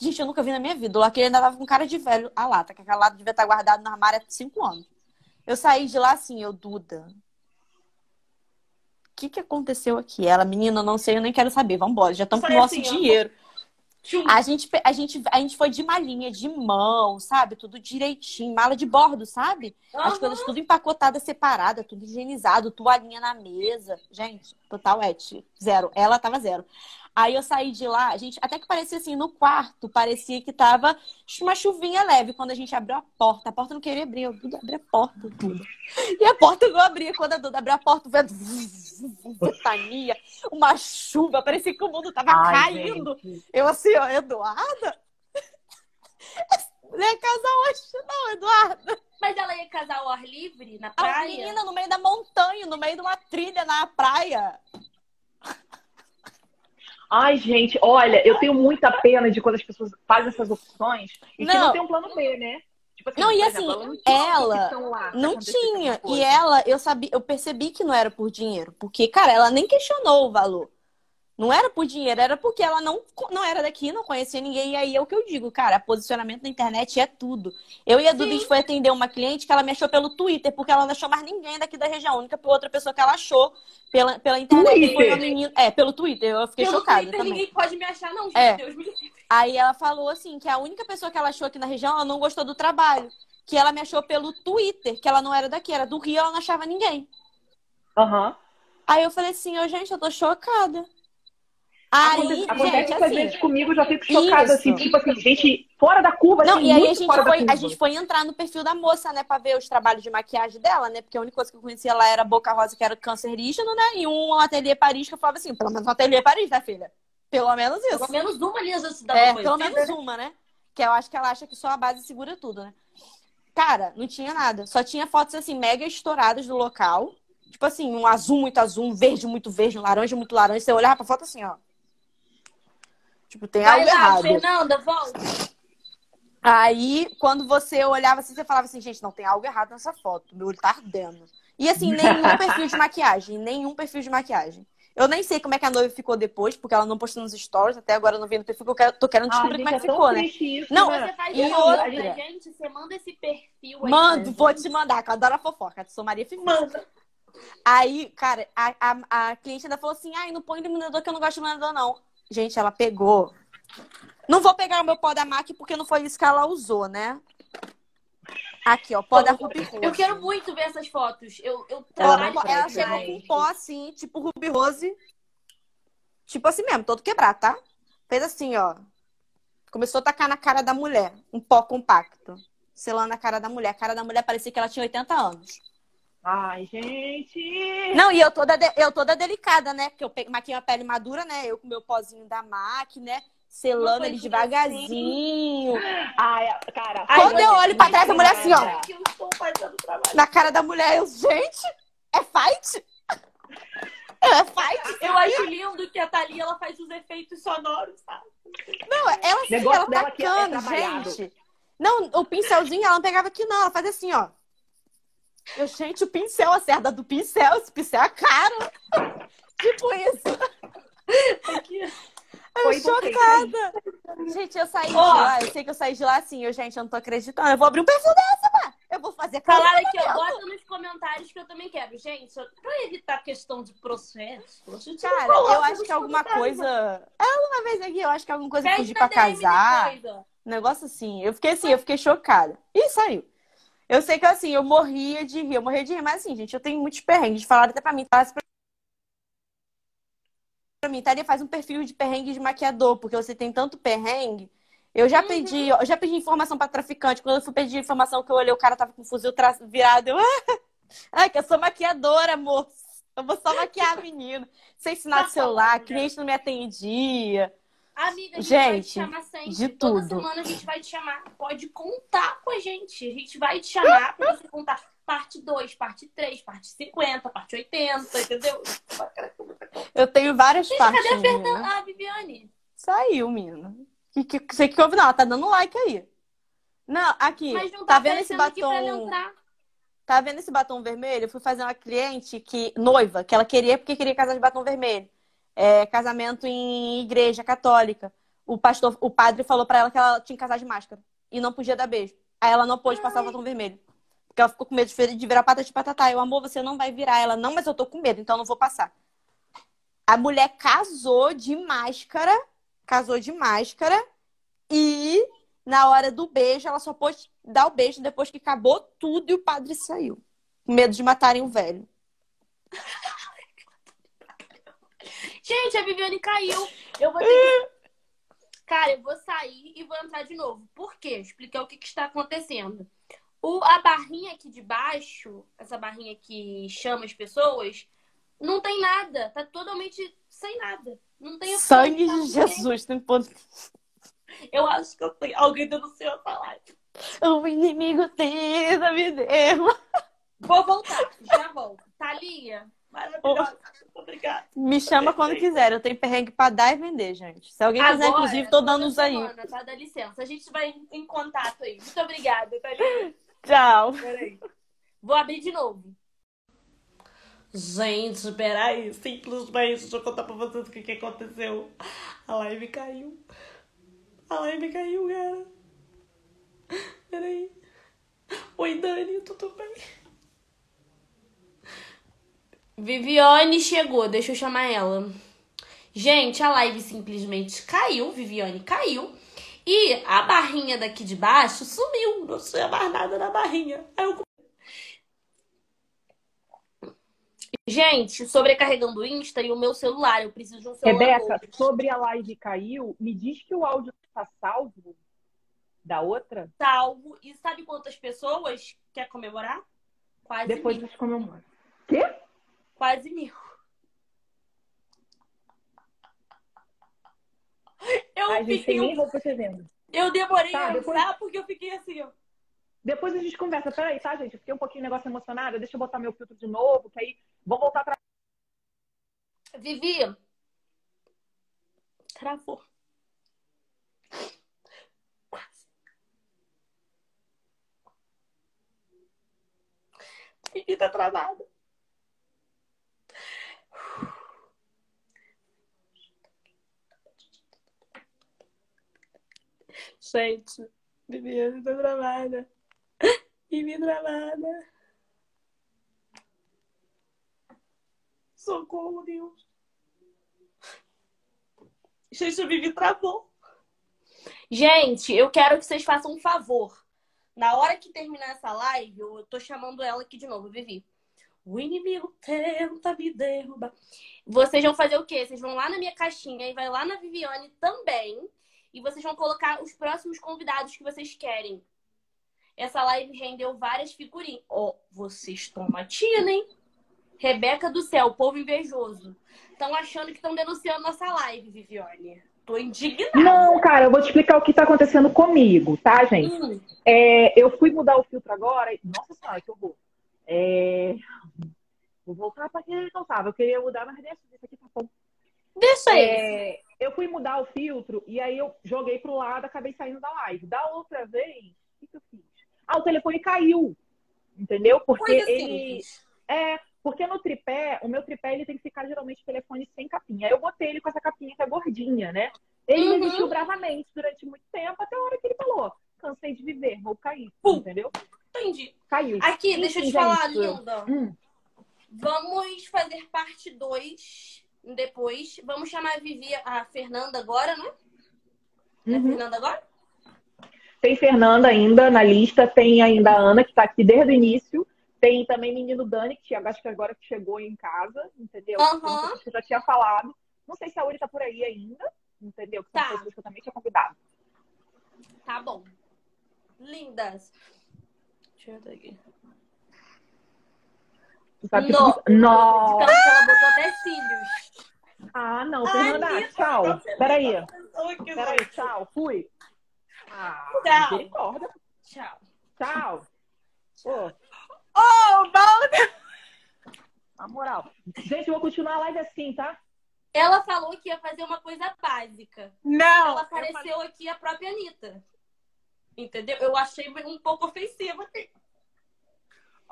Gente, eu nunca vi na minha vida. O laque ainda tava com cara de velho. A lata, que aquela lata devia estar guardada no armário há cinco anos. Eu saí de lá assim, eu, Duda. O que, que aconteceu aqui? Ela, menina, eu não sei, eu nem quero saber. Vambora, já estamos com o nosso assim, dinheiro. A gente, a, gente, a gente foi de malinha, de mão, sabe? Tudo direitinho, mala de bordo, sabe? As Aham. coisas tudo empacotadas, separadas, tudo higienizado, toalhinha na mesa. Gente, total et, zero. Ela tava zero. Aí eu saí de lá, gente, até que parecia assim, no quarto, parecia que tava uma chuvinha leve. Quando a gente abriu a porta, a porta não queria abrir, eu Duda, abre a porta, tudo. E a porta não abria. Quando a Duda abriu a porta, o vento, ventania, uma chuva, parecia que o mundo tava Ai, caindo. gente. Eu assim, ó, Eduarda? Não ia casar hoje, não, Eduarda. Mas ela ia casar ao ar livre na A praia? menina no meio da montanha, no meio de uma trilha na praia. Ai, gente, olha, eu tenho muita pena de quando as pessoas fazem essas opções e que Não. não tem um plano B, né? Tipo assim, Não, e assim, exemplo, não ela Não tinha. E ela, eu sabia, eu percebi que não era por dinheiro. Porque, cara, ela nem questionou o valor. Não era por dinheiro, era porque ela não, não era daqui, não conhecia ninguém. E aí é o que eu digo, cara, posicionamento na internet é tudo. Eu e a gente foi atender uma cliente que ela me achou pelo Twitter, porque ela não achou mais ninguém daqui da região. A única outra pessoa que ela achou pela, pela internet foi uma menina. É, pelo Twitter. Eu fiquei Pelo chocada Twitter, também. ninguém pode me achar, não, gente. É. Deus me livre. Aí ela falou assim, que a única pessoa que ela achou aqui na região, ela não gostou do trabalho. Que ela me achou pelo Twitter, que ela não era daqui, era do Rio, ela não achava ninguém. Aham. Aí eu falei assim, ô, gente, eu tô chocada. Aí, Acontece, gente, assim. vezes comigo, eu já fico chocada, Isso. assim, tipo assim, gente fora da curva, Não, assim, e aí a muito gente, fora da foi, a gente foi entrar no perfil da moça, né, pra ver os trabalhos de maquiagem dela, né? Porque a única coisa que eu conhecia lá era Boca Rosa, que era cancerígeno, né? E um Ateliê Paris, que eu falava assim, pelo menos um Ateliê Paris, né, filha? Pelo menos isso. Pelo menos uma ali já se dá É, uma pelo menos né? uma, né? Que eu acho que ela acha que só a base segura tudo, né? Cara, não tinha nada. Só tinha fotos, assim, mega estouradas do local. Tipo assim, um azul muito azul, um verde muito verde, um laranja muito laranja. Você olhava pra foto assim, ó. Tipo, tem Vai algo lá, errado. Fernanda, volta. Aí, quando você olhava assim, você falava assim, gente, não, tem algo errado nessa foto. Meu olho tá ardendo. E assim, nenhum perfil de maquiagem. Nenhum perfil de maquiagem. Eu nem sei como é que a noiva ficou depois, porque ela não postou nos stories. Até agora eu não vi no perfil, porque eu tô querendo descobrir como é que tão ficou, né? isso, Não, né? Você faz E outra? gente, você manda esse perfil aí. Mando, vou gente. te mandar, que eu adoro a fofoca. Sou Maria Fifi. Manda. Aí, cara, a, a, a cliente ainda falou assim: ai, não põe iluminador que eu não gosto de iluminador, não. Gente, ela pegou. Não vou pegar o meu pó da MAC porque não foi isso que ela usou, né? Aqui, ó, pó da Ruby Rose. Eu quero muito ver essas fotos. Eu, eu Ela, trabalho ela chegou com um pó assim, tipo Ruby Rose. Tipo assim mesmo, todo quebrado, tá? Fez assim, ó. Começou a tacar na cara da mulher. Um pó compacto. Selando a cara da mulher. A cara da mulher parecia que ela tinha 80 anos. Ai, gente. Não, e eu toda, de- eu toda delicada, né? Porque eu pe- maquei uma pele madura, né? Eu com meu pozinho da MAC, né? Selando ele coisinha devagarzinho. Ai, cara. Ai, Quando eu olho pra trás, a mulher assim, ó. Ai, que eu estou fazendo trabalho. Na cara da mulher, eu, gente, é fight? É fight? Eu acho lindo que a Thalia ela faz os efeitos sonoros, sabe? Não, ela assim, Negócio ela dela que é tacando, gente. Não, o pincelzinho ela não pegava aqui, não. Ela fazia assim, ó. Eu, gente, o pincel acerta do pincel. Esse pincel é caro. tipo isso. Aqui. Eu Foi chocada. Gente, eu saí de Ó. lá. Eu sei que eu saí de lá assim. Eu, gente, eu não tô acreditando. Eu vou abrir um perfil dessa, pá. Eu vou fazer Falaram aqui, ó, cancelamento. bota nos comentários que eu também quero. Gente, pra evitar questão de processo, a Cara, coloca eu acho que alguma coisa. Ela uma vez aqui, eu acho que alguma coisa Pede pedir pra DM casar. Um negócio assim. Eu fiquei assim, eu fiquei chocada. E saiu. Eu sei que assim, eu morria de rir, eu morria de rir, mas assim, gente, eu tenho muitos perrengues. Falaram até pra mim, falaram pra mim, Thalia, faz um perfil de perrengue de maquiador, porque você tem tanto perrengue. Eu já pedi, eu já pedi informação pra traficante. Quando eu fui pedir informação que eu olhei, o cara tava com o fuzil tra- virado. Eu, ah, que eu sou maquiadora, moço. Eu vou só maquiar a menina. Sem sinal de celular, cliente não me atendia. Amiga, a gente, Gente, vai te chamar sempre. de Toda tudo. semana a gente vai te chamar. Pode contar com a gente. A gente vai te chamar pra você contar parte 2, parte 3, parte 50, parte 80, entendeu? Eu tenho várias Gente, partes. cadê a. Fernanda? Ah, Viviane. Saiu, menina. Que, que, que, que houve? Não, ela tá dando like aí. Não, aqui. Mas não tá tá, vendo esse batom? Tá vendo esse batom vermelho? Eu fui fazer uma cliente que noiva, que ela queria porque queria casar de batom vermelho. É, casamento em igreja católica. O pastor, o padre falou pra ela que ela tinha que casar de máscara e não podia dar beijo. Aí ela não pôde passar o batom vermelho. Porque ela ficou com medo de vir- de virar pata de patatá. Eu, amor, você não vai virar. Ela, não, mas eu tô com medo, então eu não vou passar. A mulher casou de máscara, casou de máscara e na hora do beijo ela só pôde dar o beijo depois que acabou tudo e o padre saiu. Com medo de matarem o velho. Gente, a Viviane caiu. Eu vou ter que... Cara, eu vou sair e vou entrar de novo. Por quê? Explicar o que, que está acontecendo. O, a barrinha aqui de baixo, essa barrinha que chama as pessoas, não tem nada. Tá totalmente sem nada. Não tem Sangue tá? de Jesus. Tem ponto. Eu acho que eu tenho. Alguém denunciou essa live. O inimigo tenta me derrubar. Vou voltar, já volto. Thalia, maravilhosa. Obrigada. Me chama quando quiser. Eu tenho perrengue pra dar e vender, gente. Se alguém quiser, Agora, inclusive, tô dando uns aí. Tá, dá licença. A gente vai em contato aí. Muito obrigada, Thalia. Tchau. Peraí. Vou abrir de novo. Gente, peraí. Simplesmente, deixa eu contar pra vocês o que, que aconteceu. A live caiu. A live caiu, cara. Peraí. Oi, Dani, tudo bem? Viviane chegou, deixa eu chamar ela. Gente, a live simplesmente caiu, Viviane caiu. E a barrinha daqui de baixo sumiu. Não tinha mais nada na barrinha. Aí eu... Gente, sobrecarregando o Insta e o meu celular. Eu preciso de um celular Rebeca, sobre a live caiu, me diz que o áudio está salvo da outra? salvo. E sabe quantas pessoas quer comemorar? Quase Depois mil. a gente comemora. Quê? Quase mil. Eu A gente fiquei nem roupa você vendo. Eu demorei Tá, a depois- entrar porque eu fiquei assim, ó. Depois a gente conversa. Peraí, tá, gente? Eu fiquei um pouquinho negócio emocionada. Deixa eu botar meu filtro de novo, que aí vou voltar pra. Vivi. Travou. Quase. Vivi tá travada. Gente, Viviane tá travada. Vivi travada. Socorro, Deus. Gente, a Vivi travou. Gente, eu quero que vocês façam um favor. Na hora que terminar essa live, eu tô chamando ela aqui de novo, Vivi. O inimigo tenta me derrubar. Vocês vão fazer o quê? Vocês vão lá na minha caixinha e vai lá na Viviane também. E vocês vão colocar os próximos convidados que vocês querem. Essa live rendeu várias figurinhas. Ó, vocês tomatina, hein? Rebeca do céu, povo invejoso. Estão achando que estão denunciando nossa live, Viviane. Tô indignada. Não, cara, eu vou te explicar o que tá acontecendo comigo, tá, gente? Hum, É, eu fui mudar o filtro agora. e- Nossa senhora, que horror. É... Vou voltar pra quem não tava. Eu queria mudar, mas deixa isso aqui tá bom. deixa aí. É, eu fui mudar o filtro e aí eu joguei pro lado, acabei saindo da live. Da outra vez, o que, que eu fiz? Ah, o telefone caiu. Entendeu? Porque Coisa ele. simples. É, porque no tripé, o meu tripé ele tem que ficar geralmente telefone sem capinha. Aí eu botei ele com essa capinha que é gordinha, né? Ele Uhum. resistiu bravamente durante muito tempo, até a hora que ele falou: cansei de viver, vou cair. Pum. Entendeu? Entendi. Caiu. Aqui, deixa eu te Enfim, falar, gente, linda. Hum. Vamos fazer parte 2 depois. Vamos chamar a Vivi, a Fernanda agora, né? É a Uhum. Fernanda agora? Tem Fernanda ainda na lista, tem ainda a Ana, que tá aqui desde o início. Tem também menino Dani, que acho que agora que chegou em casa, entendeu? Que eu já tinha falado. Não sei se a Uri tá por aí ainda, entendeu? Que são Tá. pessoas que eu também tinha convidado. Tá bom. Lindas. Deixa eu ver aqui. Tu sabe que. Então, que ela botou até cílios. Ah, não, Fernanda, tchau. Peraí, Peraí. tchau, fui. Ah, Tchau. Tchau. Tchau. Pô, Oh, bom! na moral. Gente, eu vou continuar a live assim, tá? Ela falou que ia fazer uma coisa básica. Não! Ela eu falei- apareceu aqui a própria Anitta. Entendeu? Eu achei um pouco ofensiva.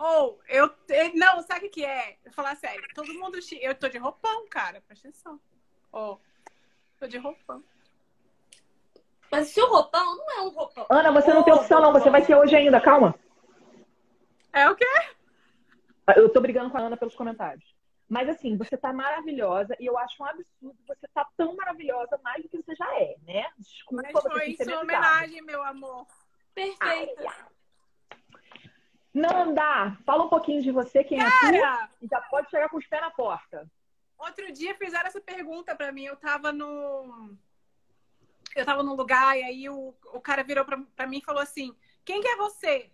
Ou, eu. Não, sabe o que é? Eu falar sério. Todo mundo. Eu tô de roupão, cara. Presta atenção. Ó. tô de roupão. Mas o seu roupão não é um roupão. Ana, você não tem opção, não. Você vai ter hoje ainda, calma. É o quê? Eu tô brigando com a Ana pelos comentários. Mas assim, você tá maravilhosa e eu acho um absurdo você tá tão maravilhosa mais do que você já é, né? Desculpa Mas foi em ser sua homenagem, meu amor. Perfeita. Nanda, fala um pouquinho de você, quem é tu, Cara, e já pode chegar com os pés na porta. outro dia fizeram essa pergunta pra mim. Eu tava no. Eu tava num lugar e aí o, o cara virou pra, pra mim e falou assim: Quem que é você?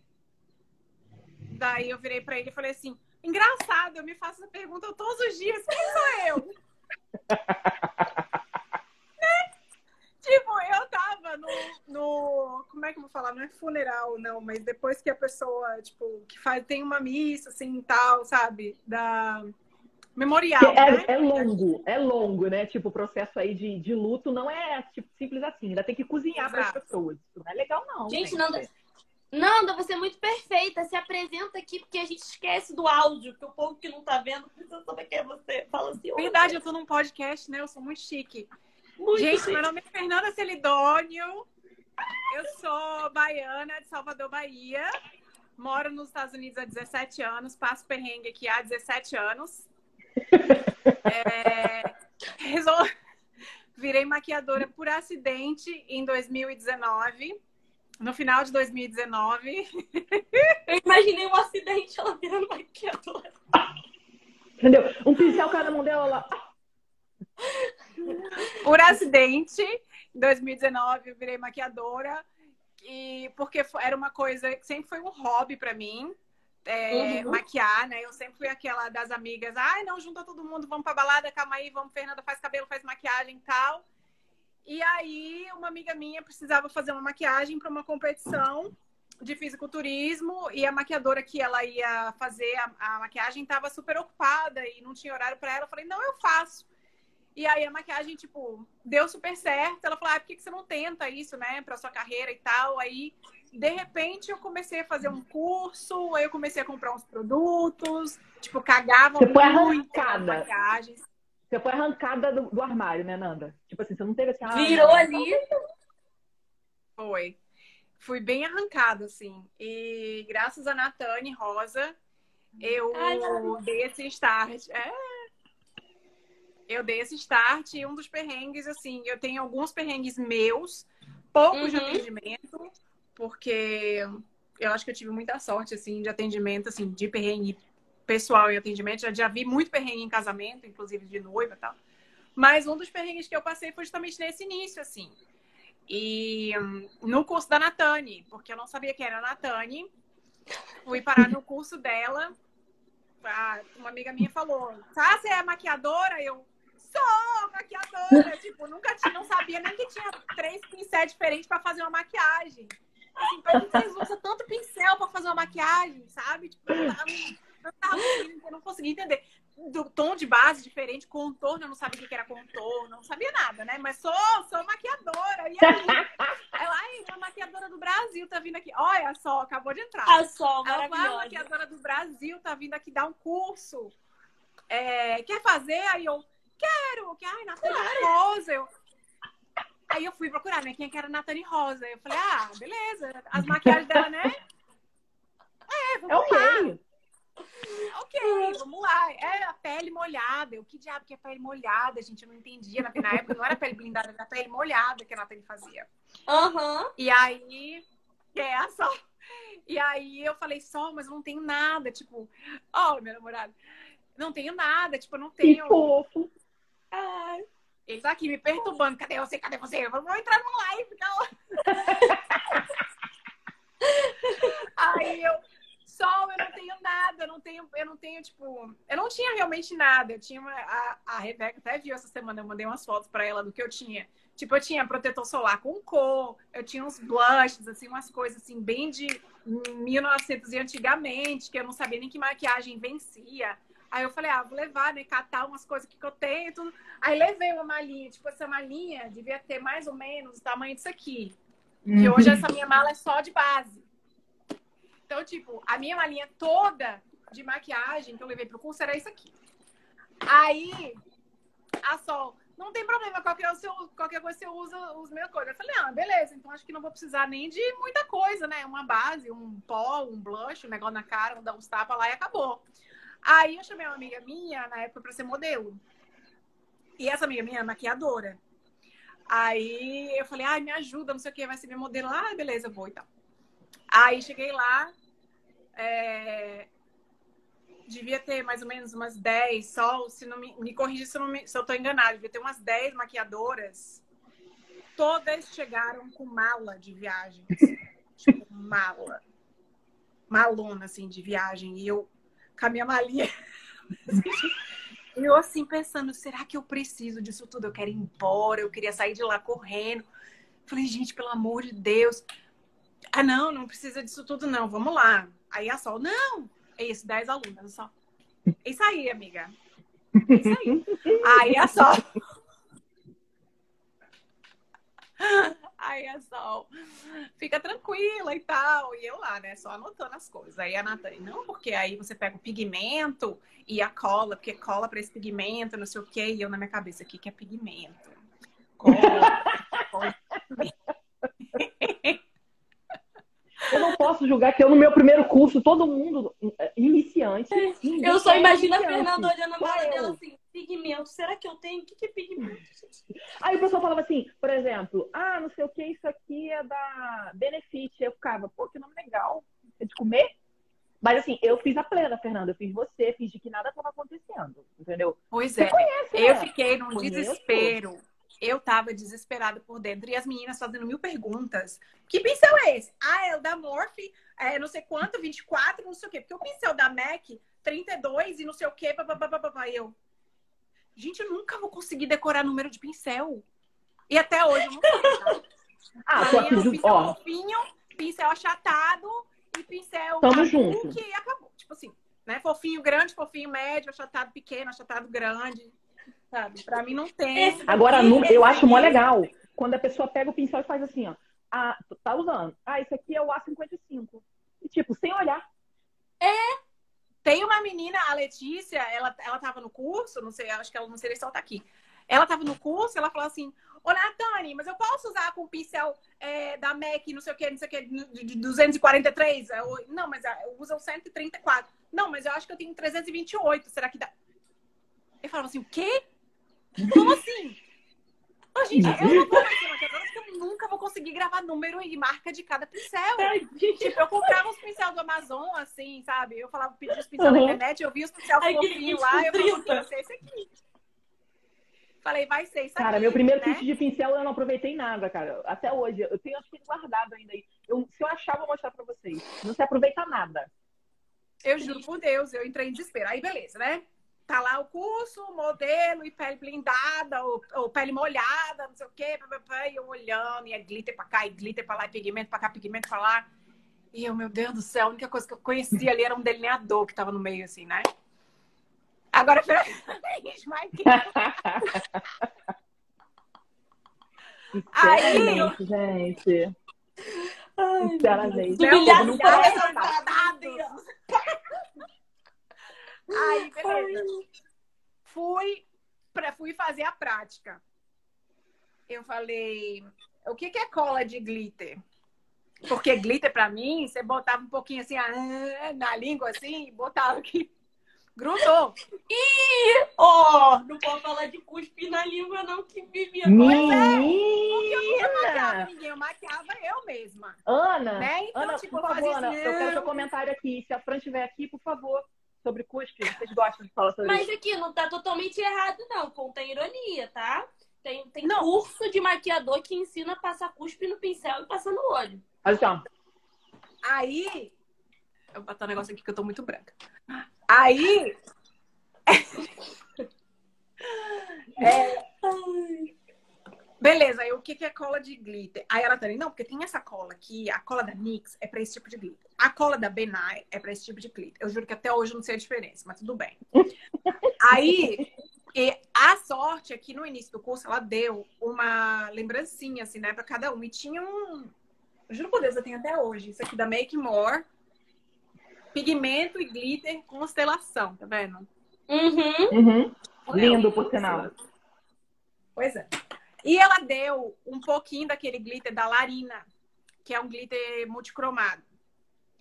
Daí eu virei pra ele e falei assim: Engraçado, eu me faço essa pergunta todos os dias. Quem sou eu? Tipo, eu tava no, no. Como é que eu vou falar? Não é funeral, não, mas depois que a pessoa, tipo, que faz, tem uma missa, assim, tal, sabe? Da. Memorial. Que né? é, é longo, é longo, né? Tipo, o processo aí de, de luto não é tipo, simples assim. Ainda tem que cozinhar para as pessoas. Isso não é legal, não. Gente, Nanda, Nanda, você é muito perfeita. Se apresenta aqui, porque a gente esquece do áudio, que o povo que não tá vendo precisa saber quem é você. Fala assim. Verdade, eu tô num podcast, né? Eu sou muito chique. Muito Gente, meu nome é Fernanda Celidônio. Eu sou baiana de Salvador, Bahia. Moro nos Estados Unidos há 17 anos. Passo perrengue aqui há 17 anos. É, resol- Virei maquiadora por acidente em 2019. No final de 2019. Eu imaginei um acidente ela virando maquiadora. Entendeu? Um pincel caiu na mão dela lá. por acidente, em 2019 eu virei maquiadora e porque era uma coisa que sempre foi um hobby pra mim. é, Uhum. maquiar, né? Eu sempre fui aquela das amigas, ai, não, junta todo mundo, vamos pra balada, calma aí, vamos, Fernanda faz cabelo, faz maquiagem e tal. E aí, uma amiga minha precisava fazer uma maquiagem para uma competição de fisiculturismo e a maquiadora que ela ia fazer a, a maquiagem estava super ocupada e não tinha horário para ela. Eu falei, não, eu faço. E aí a maquiagem, tipo, deu super certo. Ela falou, ah, por que que você não tenta isso, né, pra sua carreira e tal? Aí, de repente, eu comecei a fazer um curso, aí eu comecei a comprar uns produtos, tipo, cagava Você foi arrancada. maquiagens. Você foi arrancada do, do armário, né, Nanda? Tipo assim, você não teve assim. ah, Virou ali. Foi. Fui bem arrancada, assim. E graças a Natane Rosa, eu Ai, dei esse start. É. Eu dei esse start e um dos perrengues, assim, eu tenho alguns perrengues meus, poucos de Uhum. atendimento, porque eu acho que eu tive muita sorte, assim, de atendimento, assim, de perrengue pessoal em atendimento. Já, já vi muito perrengue em casamento, inclusive de noiva e tal. Mas um dos perrengues que eu passei foi justamente nesse início, assim. E hum, no curso da Natane, porque eu não sabia quem era a Natane. Fui parar no curso dela. Ah, uma amiga minha falou: Ah, você é maquiadora? Eu sou maquiadora. tipo, nunca tinha, não sabia nem que tinha três pincéis diferentes para fazer uma maquiagem. Assim, pra que vocês usam tanto pincel para fazer uma maquiagem, sabe? Tipo, eu não, eu tava eu não conseguia entender. Do tom de base diferente, contorno, eu não sabia o que era contorno, não sabia nada, né? Mas sou, sou maquiadora. E aí? Ela, ai, uma maquiadora do Brasil tá vindo aqui. Olha só, acabou de entrar. A sol Ela, a maravilhosa. maquiadora do Brasil tá vindo aqui dar um curso. É, quer fazer? Aí eu, quero. Que, ai, Natane Rosa. Eu... Aí eu fui procurar, né? Quem é que era Natane Rosa? Eu falei, ah, beleza. As maquiagens dela, né? É, É vamos lá. ok. Vamos lá. É a pele molhada. Eu, que diabo que é pele molhada, gente? Eu não entendia. Na, na época não era pele blindada, era pele molhada que a Natane fazia. Aham. E aí, é a Sol. E aí eu falei, Sol, mas eu não tenho nada. Tipo, ó, meu namorado, não tenho nada. Tipo, eu não Que tenho. fofo. Ai. Ele tá aqui me perturbando. Cadê você? Cadê você? Eu vou entrar numa live, calma. Aí eu, sol, eu não tenho nada, eu não tenho, eu não tenho, tipo, eu não tinha realmente nada. Eu tinha uma, a, a Rebeca até viu essa semana, eu mandei umas fotos para ela do que eu tinha. Tipo, eu tinha protetor solar com cor, eu tinha uns blushes, assim, umas coisas assim, bem de 1900 e antigamente, que eu não sabia nem que maquiagem vencia. Aí eu falei, ah, vou levar, né? Catar umas coisas que eu tenho tudo. Aí levei uma malinha, tipo, essa malinha devia ter mais ou menos o tamanho disso aqui. E hoje essa minha mala é só de base. Então, tipo, a minha malinha toda de maquiagem que eu levei pro curso era isso aqui. Aí, a Sol, não tem problema, qualquer, seu, qualquer coisa você usa os meus coisas. Eu falei, ah, beleza, então acho que não vou precisar nem de muita coisa, né? Uma base, um pó, um blush, um negócio na cara, dar uns tapas lá e acabou. Aí eu chamei uma amiga minha, na época, pra ser modelo. E essa amiga minha é maquiadora. Aí eu falei, ai, me ajuda, não sei o que, vai ser minha modelo. Ah, beleza, vou e tal. Aí cheguei lá, é... devia ter mais ou menos umas 10, só, se não me, me corrija se, me, se eu tô enganada, devia ter umas 10 maquiadoras. Todas chegaram com mala de viagem. tipo, mala. Malona, assim, de viagem. E eu, com a minha malinha. eu, assim, pensando, será que eu preciso disso tudo? Eu quero ir embora, eu queria sair de lá correndo. Falei, gente, pelo amor de Deus. Ah, não, não precisa disso tudo, não. Vamos lá. Aí a Sol, não, é isso, 10 alunas só. É isso aí, amiga. É isso aí. aí a Sol. Aí a Sol, fica tranquila e tal. E eu lá, né, só anotando as coisas. Aí a Nathalie, não, porque aí você pega o pigmento e a cola, porque cola para esse pigmento, não sei o quê. E eu na minha cabeça, o que, é pigmento? Cola, cola. Eu não posso julgar que eu, no meu primeiro curso, todo mundo eh, iniciante. Eu só imagino a Fernanda olhando a mala dela assim, pigmento, será que eu tenho? O que, que é pigmento? Aí o pessoal falava assim, por exemplo, ah, não sei o que, isso aqui é da Benefit. Eu ficava, pô, que nome legal. É de comer? Mas assim, eu fiz a plena, Fernanda. Eu fiz você, fiz de que nada estava acontecendo. Entendeu? Pois Você é. conhece, Eu né? fiquei num Conheço. desespero. Eu tava desesperada por dentro. E as meninas fazendo mil perguntas. Que pincel é esse? Ah, é o da Morphe, é não sei quanto, 24, não sei o quê. Porque o pincel da MAC, 32 e não sei o quê, papapá. Eu, gente, eu nunca vou conseguir decorar número de pincel. E até hoje eu não sei, tá? Ah, Pra tô mim é um pincel ó, fofinho, pincel achatado e pincel Tamo junto. e acabou. Tipo assim, né? Fofinho grande, fofinho médio, achatado pequeno, achatado grande. Sabe? Pra mim não tem. Esse Agora, nu- eu esse acho mó legal quando a pessoa pega o pincel e faz assim, ó. Ah, tá usando. Ah, esse aqui é o A55. E, tipo, sem olhar. Tem uma menina, a Letícia, ela, ela tava no curso, não sei, acho que ela não sei se ela tá aqui. Ela tava no curso, ela falou assim: Ô Natane, mas eu posso usar com pincel é, da MAC, não sei o que, não sei o que, de de 243? Eu, não, mas uso o 134. Não, mas eu acho que eu tenho 328. Será que dá? Eu falava assim: o quê? Como assim? Ô, gente, eu não vou mais ser maquiadora porque eu nunca vou conseguir gravar número e marca de cada pincel. Tipo, eu comprava os pincel do Amazon, assim, sabe? Eu falava, pedia os pincel na Uhum. internet, eu via os pincel fofinhos lá, eu 30. vai ser esse aqui. Falei, vai ser isso Cara, aqui, meu primeiro né? kit de pincel eu não aproveitei nada, cara. Até hoje. Eu tenho acho que guardado ainda aí. Eu- se eu achar, vou mostrar pra vocês. Não se aproveita nada. Eu juro por Deus, eu entrei em desespero. Aí, beleza, né? Tá lá o curso, modelo e pele blindada, ou, ou pele molhada, não sei o quê, e eu olhando, e é glitter pra cá, e glitter pra lá, e pigmento pra cá, pigmento pra lá. E eu, meu Deus do céu, a única coisa que eu conhecia ali era um delineador que tava no meio, assim, né? Agora, que Aí, gente. Sinceramente. Humilhado Não pra parece, essa tá? parada. Aí, beleza. Fui, pra, fui fazer a prática. Eu falei, o que, que é cola de glitter? Porque glitter, pra mim, você botava um pouquinho assim ah, na língua, assim, e botava aqui. Grudou. Ó, não pode falar de cuspe na língua, não, que vivia é. Menina! Maquiava ninguém, eu maquiava eu mesma. Ana, Né? Então, Ana, tipo, por eu favor, Ana, assim, eu quero seu "Ah". comentário aqui. Se a Fran estiver aqui, por favor, sobre cuspe. Vocês gostam de falar sobre Mas isso? aqui não tá totalmente errado, não. Contém ironia, tá? Tem, tem Não. curso de maquiador que ensina a passar cuspe no pincel e passar no olho. Olha só. Aí, eu vou botar um negócio aqui que eu tô muito branca. Aí. é, Beleza, aí o que, que é cola de glitter? Aí ela tá ali, não, porque tem essa cola aqui, a cola da NYX é pra esse tipo de glitter. A cola da Benai é pra esse tipo de glitter. Eu juro que até hoje eu não sei a diferença, mas tudo bem. aí, e a sorte é que no início do curso ela deu uma lembrancinha, assim, né, pra cada um. E tinha um. Eu juro por Deus, eu tenho até hoje. Isso aqui da Make More. Pigmento e glitter constelação, tá vendo? Uhum. Uhum. Lindo, por sinal. Pois é. E ela deu um pouquinho daquele glitter da Larina, que é um glitter multicromado.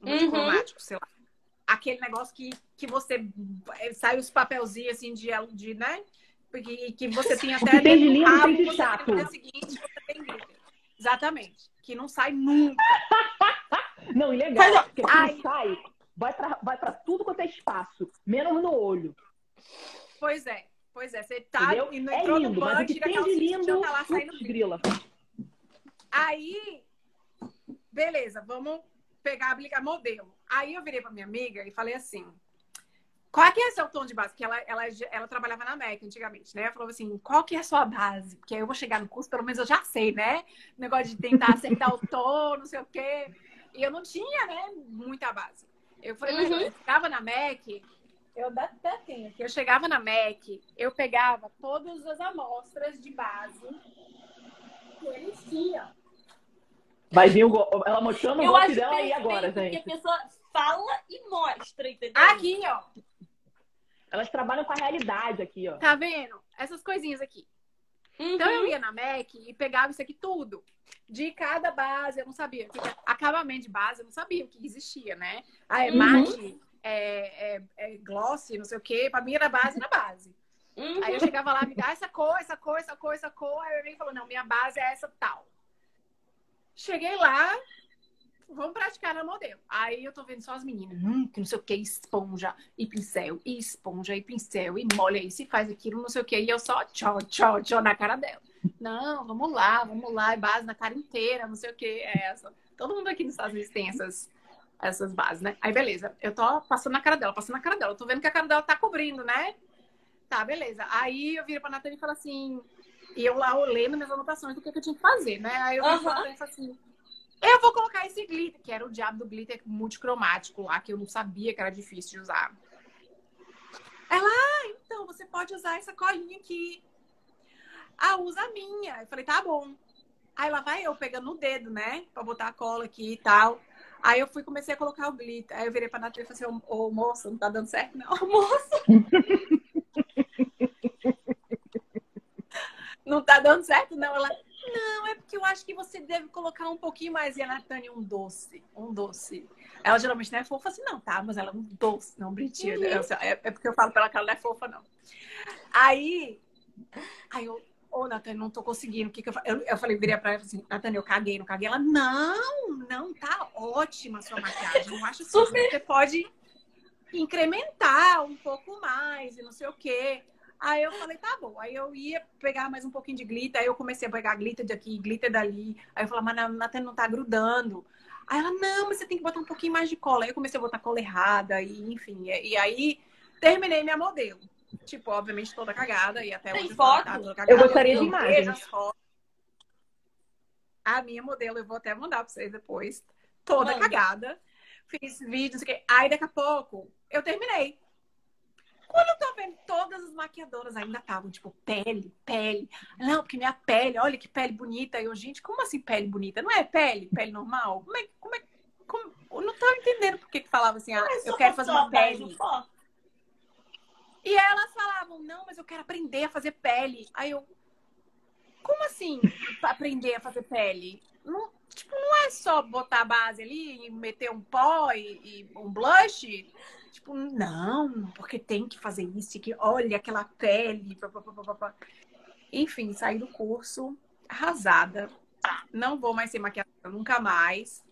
Multicromático, sei lá. Aquele negócio que, que você eh, sai os papelzinhos assim de, de né? Que, que você tem até. que tem de lindo, tem de chato. no seguinte, você tem glitter. Exatamente. Que não sai nunca. Não, e legal, Mas, porque ai. sai, vai pra, vai pra tudo quanto é espaço, menos no olho. Pois é. Pois é. Você tá Entendeu? e não É entrou lindo, no banho, o que tira aquela lindo, tá lá saindo grila. Aí, beleza, vamos pegar, aplicar modelo. Aí eu virei pra minha amiga e falei assim: qual é que é seu tom de base? Porque ela, ela, ela trabalhava na MEC antigamente, né? Ela falou assim: qual que é a sua base? Porque aí eu vou chegar no curso, pelo menos eu já sei, né? Negócio de tentar acertar o tom, não sei o quê. E eu não tinha, né, muita base. Eu falei, mas eu ficava na MEC, eu até tenho aqui. Eu chegava na MEC, eu pegava todas as amostras de base que eles tinham. Vai vir o go... ela mostrando o golpe dela aí agora, que a gente. pessoa fala e mostra, entendeu? Aqui, ó. Elas trabalham com a realidade aqui, ó. Tá vendo? Essas coisinhas aqui. Uhum. Então eu ia na MAC e pegava isso aqui tudo. De cada base, eu não sabia. Acabamento de base, eu não sabia o que existia, né? Ah, é Uhum. É, é, é gloss, não sei o quê. Pra mim era base na base. Uhum. Aí eu chegava lá, me dá essa cor, essa cor, essa cor, essa cor. Aí vim e falou, não, minha base é essa tal. Cheguei lá, vamos praticar no modelo. Aí eu tô vendo só as meninas, hum, que não sei o que, esponja e pincel, e esponja e pincel, e molha isso, e faz aquilo, não sei o que. E eu só tchau, tchau, tchau na cara dela. Não, vamos lá, vamos lá, e base na cara inteira, não sei o que, é essa. Todo mundo aqui nos Estados Unidos tem essas, essas bases, né? Aí beleza, eu tô passando na cara dela, passando na cara dela. Eu tô vendo que a cara dela tá cobrindo, né? Tá, beleza. Aí eu viro pra Nathalie e falo assim, e eu lá olhando minhas anotações do que, que eu tinha que fazer, né? Aí eu falo assim, eu vou colocar esse glitter, que era o diabo do glitter multicromático lá, que eu não sabia que era difícil de usar. Ela, ah, então você pode usar essa colinha aqui. Ah, usa a minha. Eu falei, tá bom. Aí lá vai eu pegando no dedo, né? Pra botar a cola aqui e tal. Aí eu fui comecei a colocar o glitter. Aí eu virei pra Nathalie e falei assim, ô, ô moça, não tá dando certo, não. Moça! não tá dando certo, não. Ela, não, é porque eu acho que você deve colocar um pouquinho mais. E a Natânia, um doce. Um doce. Ela geralmente não é fofa assim, não, tá? Mas ela é um doce, não bonitinha. né? É, é porque eu falo pra ela que ela não é fofa, não. Aí, aí eu, ô, Natânia, não tô conseguindo. O que, que eu? Eu, eu falei, virei pra ela assim, Natânia, eu caguei, não caguei. Ela, não, não, tá ótima a sua maquiagem. Eu acho assim, Super. você pode incrementar um pouco mais e não sei o quê. Aí eu falei, tá bom. Aí eu ia pegar mais um pouquinho de glitter. Aí eu comecei a pegar glitter daqui, glitter dali. Aí eu falei, mas a Natânia não tá grudando. Aí ela, não, mas você tem que botar um pouquinho mais de cola. Aí eu comecei a botar cola errada, e enfim. E, e aí terminei minha modelo. Tipo, obviamente toda cagada. E até Tem hoje eu foto? tá toda cagada. Eu gostaria de vejo imagens. as fotos. A minha modelo, eu vou até mandar pra vocês depois. Toda Manda. cagada. Fiz vídeos, não sei o quê. Aí daqui a pouco eu terminei. Quando eu tô vendo, todas as maquiadoras ainda estavam, tipo, pele, pele. Não, porque minha pele, olha que pele bonita. Eu, gente, como assim pele bonita? Não é pele, pele normal? Como é, como é, como... Eu não tô entendendo por que que falava assim, ah, eu quero fazer uma pele. foto. E elas falavam, não, mas eu quero aprender a fazer pele. Aí eu, como assim aprender a fazer pele? Não, tipo, não é só botar a base ali e meter um pó e, e um blush? Tipo, não, porque tem que fazer isso, que olha aquela pele. pá, pá, pá. Enfim, saí do curso arrasada. Não vou mais ser maquiadora, nunca mais.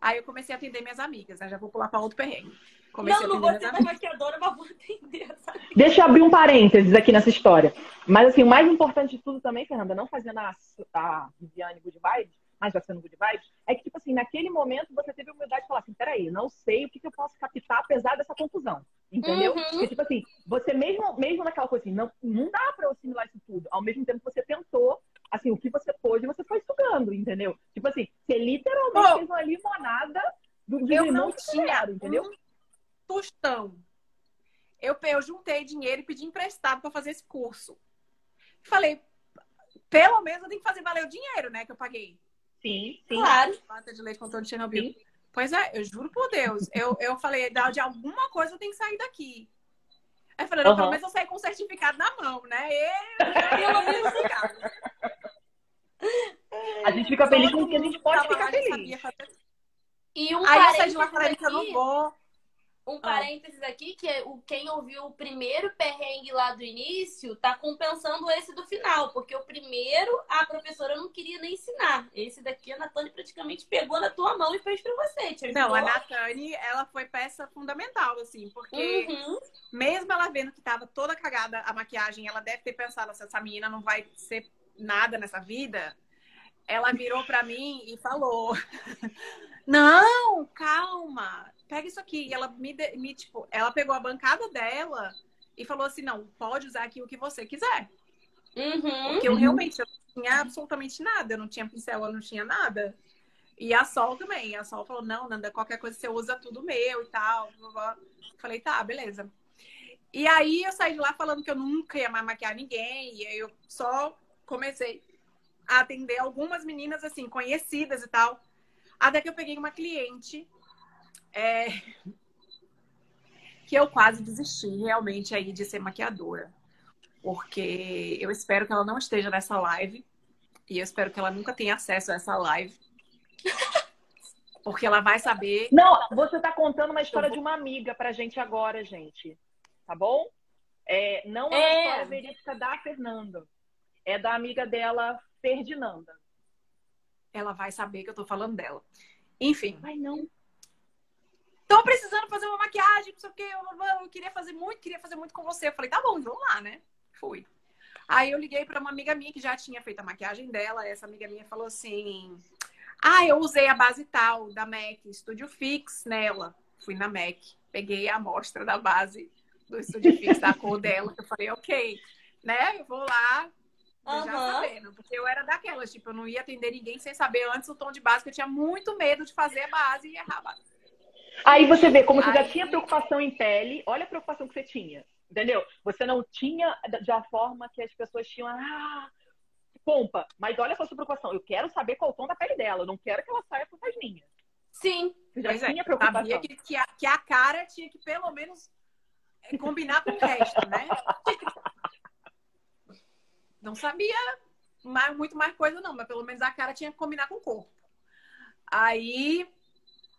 Aí eu comecei a atender minhas amigas, né? Já vou pular para outro perrengue. Comecei Não, não vou ser maquiadora, mas vou atender, sabe? Deixa eu abrir um parênteses aqui nessa história. Mas assim, o mais importante de tudo também, Fernanda, não fazendo a, a Viviane Good Vibes, mas já sendo good vibes, é que, tipo assim, naquele momento você teve a humildade de falar assim, peraí, não sei o que, que eu posso captar apesar dessa confusão. Entendeu? Uhum. Porque, tipo assim, você mesmo, mesmo naquela coisa assim, não, não dá pra eu assimilar isso tudo. Ao mesmo tempo você tentou, assim, o que você pôde, você foi sugando, entendeu? Tipo assim, você literalmente Pô, fez uma limonada do Eu limão não que tinha entendeu? um tostão. Eu, eu juntei dinheiro e pedi emprestado para fazer esse curso. Falei, pelo menos eu tenho que fazer valer o dinheiro, né, que eu paguei. Sim, sim. Claro. Lata de leite com de Chernobyl. Pois é, eu juro por Deus. Eu, eu falei, "Da- de alguma coisa eu tenho que sair daqui. Aí eu falei, não, Aham. pelo menos eu saí com o certificado na mão, né? Eu, pelo menos certificado. A gente fica feliz com o que a Todo gente pode ficar feliz. E um Aí eu saí de lá falando que eu não vou. Um parênteses aqui, que é o, quem ouviu o primeiro perrengue lá do início tá compensando esse do final, porque o primeiro a professora não queria nem ensinar. Esse daqui a Natane praticamente pegou na tua mão e fez pra você. Te Não, a. Natane, ela foi peça fundamental, assim, porque Uhum. mesmo ela vendo que tava toda cagada a maquiagem, ela deve ter pensado assim, essa menina não vai ser nada nessa vida. Ela virou pra mim e falou: Não, calma, pega isso aqui. E ela me, me, tipo, ela pegou a bancada dela e falou assim: Não, pode usar aqui o que você quiser. Uhum. Porque eu Uhum. realmente eu não tinha absolutamente nada, eu não tinha pincel, eu não tinha nada. E a Sol também. A Sol falou: Não, Nanda, qualquer coisa você usa tudo meu e tal. Falei: Tá, beleza. E aí eu saí de lá falando que eu nunca ia mais maquiar ninguém. E aí eu só comecei a atender algumas meninas, assim, conhecidas e tal. Até que eu peguei uma cliente é, que eu quase desisti realmente aí de ser maquiadora. Porque eu espero que ela não esteja nessa live. E eu espero que ela nunca tenha acesso a essa live. Porque ela vai saber. Não, você tá contando uma história vou- de uma amiga pra gente agora, gente. Tá bom? É, não é, É. uma história verídica da Fernanda. É da amiga dela, Ferdinanda. Ela vai saber que eu tô falando dela. Enfim. Ai, não. tô precisando fazer uma maquiagem, não sei o quê. Eu, eu queria fazer muito, queria fazer muito com você. Eu falei, tá bom, vamos lá, né? Fui. Aí eu liguei para uma amiga minha que já tinha feito a maquiagem dela. Essa amiga minha falou assim: Ah, eu usei a base tal da MAC, Studio Fix nela. Fui na MAC, peguei a amostra da base do Studio Fix, da cor dela. Eu falei, ok, né? Eu vou lá, já Aham. sabendo. Porque eu era daquelas, tipo, eu não ia atender ninguém sem saber antes o tom de base, que eu tinha muito medo de fazer a base e errar a base. Aí você vê como você já Aí- tinha preocupação em pele. Olha a preocupação que você tinha. Entendeu? Você não tinha da- forma que as pessoas tinham. Ah, pompa. Mas olha só a sua preocupação. Eu quero saber qual o tom da pele dela. Eu não quero que ela saia com as minhas. Sim. Você já Pois é, tinha preocupação. sabia que, que, a, que a cara tinha que pelo menos é, combinar com o resto, né? Não sabia mais, muito mais coisa, não, mas pelo menos a cara tinha que combinar com o corpo. Aí,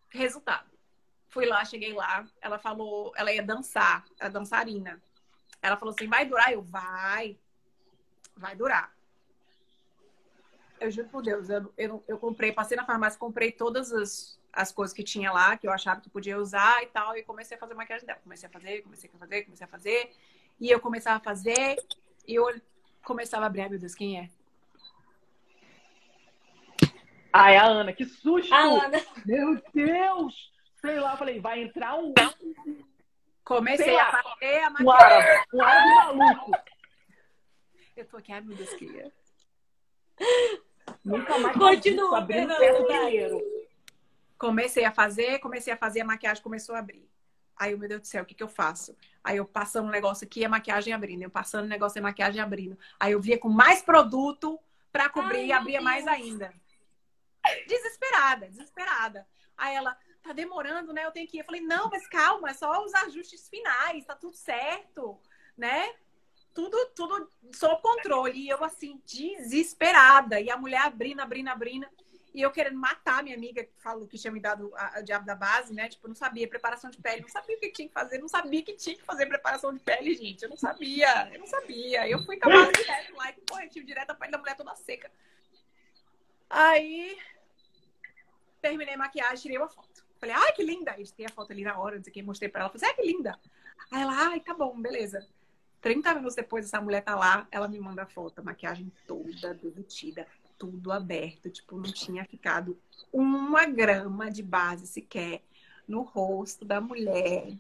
resultado. Fui lá, cheguei lá, ela falou, ela ia dançar, a dançarina. Ela falou assim: vai durar? Eu, vai, vai durar. Eu juro por Deus, eu, eu, eu comprei, passei na farmácia, comprei todas as, as coisas que tinha lá, que eu achava que podia usar e tal, e comecei a fazer maquiagem dela. Comecei a fazer, comecei a fazer, comecei a fazer. E eu começava a fazer, e eu começava a abrir, ai meu Deus, quem é? Ai, a Ana, que susto! A Ana. Meu Deus! Sei lá, eu falei, vai entrar um, Comecei a fazer a um maquiagem. árabe, um árabe maluco. Eu tô aqui, ai meu Deus, quem é? Nunca mais Continua, dinheiro. Comecei a fazer, comecei a fazer, a maquiagem começou a abrir. Aí, eu, meu Deus do céu, o que, que eu faço? Aí eu passando um negócio aqui, a maquiagem abrindo. Eu passando um negócio, a maquiagem abrindo. Aí eu via com mais produto pra cobrir Ai, e abria mais ainda. Desesperada, desesperada. Aí ela, tá demorando, né? Eu tenho que ir. Eu falei, não, mas calma, é só os ajustes finais, tá tudo certo, né? Tudo, tudo sob controle. E eu, assim, desesperada. E a mulher abrindo, abrindo, abrindo. E eu querendo matar minha amiga que falou que tinha me dado a, diabo da base, né? Tipo, não sabia preparação de pele, não sabia o que tinha que fazer, não sabia que tinha que fazer preparação de pele, gente. Eu não sabia, eu não sabia. Eu fui com a base direto lá e corretivo direto, a pele da mulher toda seca. Aí terminei a maquiagem, tirei uma foto. Falei, ai, que linda! Tem a foto ali na hora, não sei o que, mostrei pra ela. Falei, ai, que linda! Aí ela, ai, tá bom, beleza. 30 minutos depois, essa mulher tá lá, ela me manda a foto, a maquiagem toda derretida, tudo aberto. Tipo, não tinha ficado uma grama de base sequer no rosto da mulher.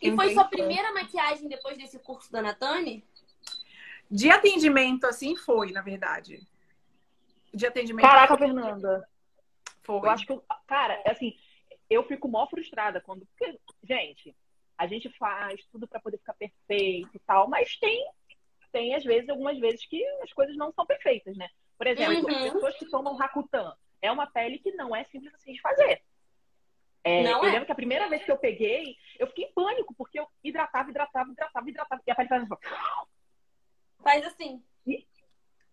E foi sua primeira maquiagem depois desse curso da Natane? De atendimento, assim, foi, na verdade. De atendimento Caraca, Fernanda. foi. Eu acho que, eu- cara, assim, eu fico mó frustrada quando. Porque, gente, a gente faz tudo pra poder ficar perfeito e tal, mas tem, tem às vezes, algumas vezes que as coisas não são perfeitas, né? Por exemplo, Uhum. as pessoas que tomam Rakutan. É uma pele que não é simples assim de fazer. É, eu é. lembro que a primeira vez que eu peguei, eu fiquei em pânico, porque eu hidratava, hidratava, hidratava, hidratava. E a pele fazia assim. Faz assim. E-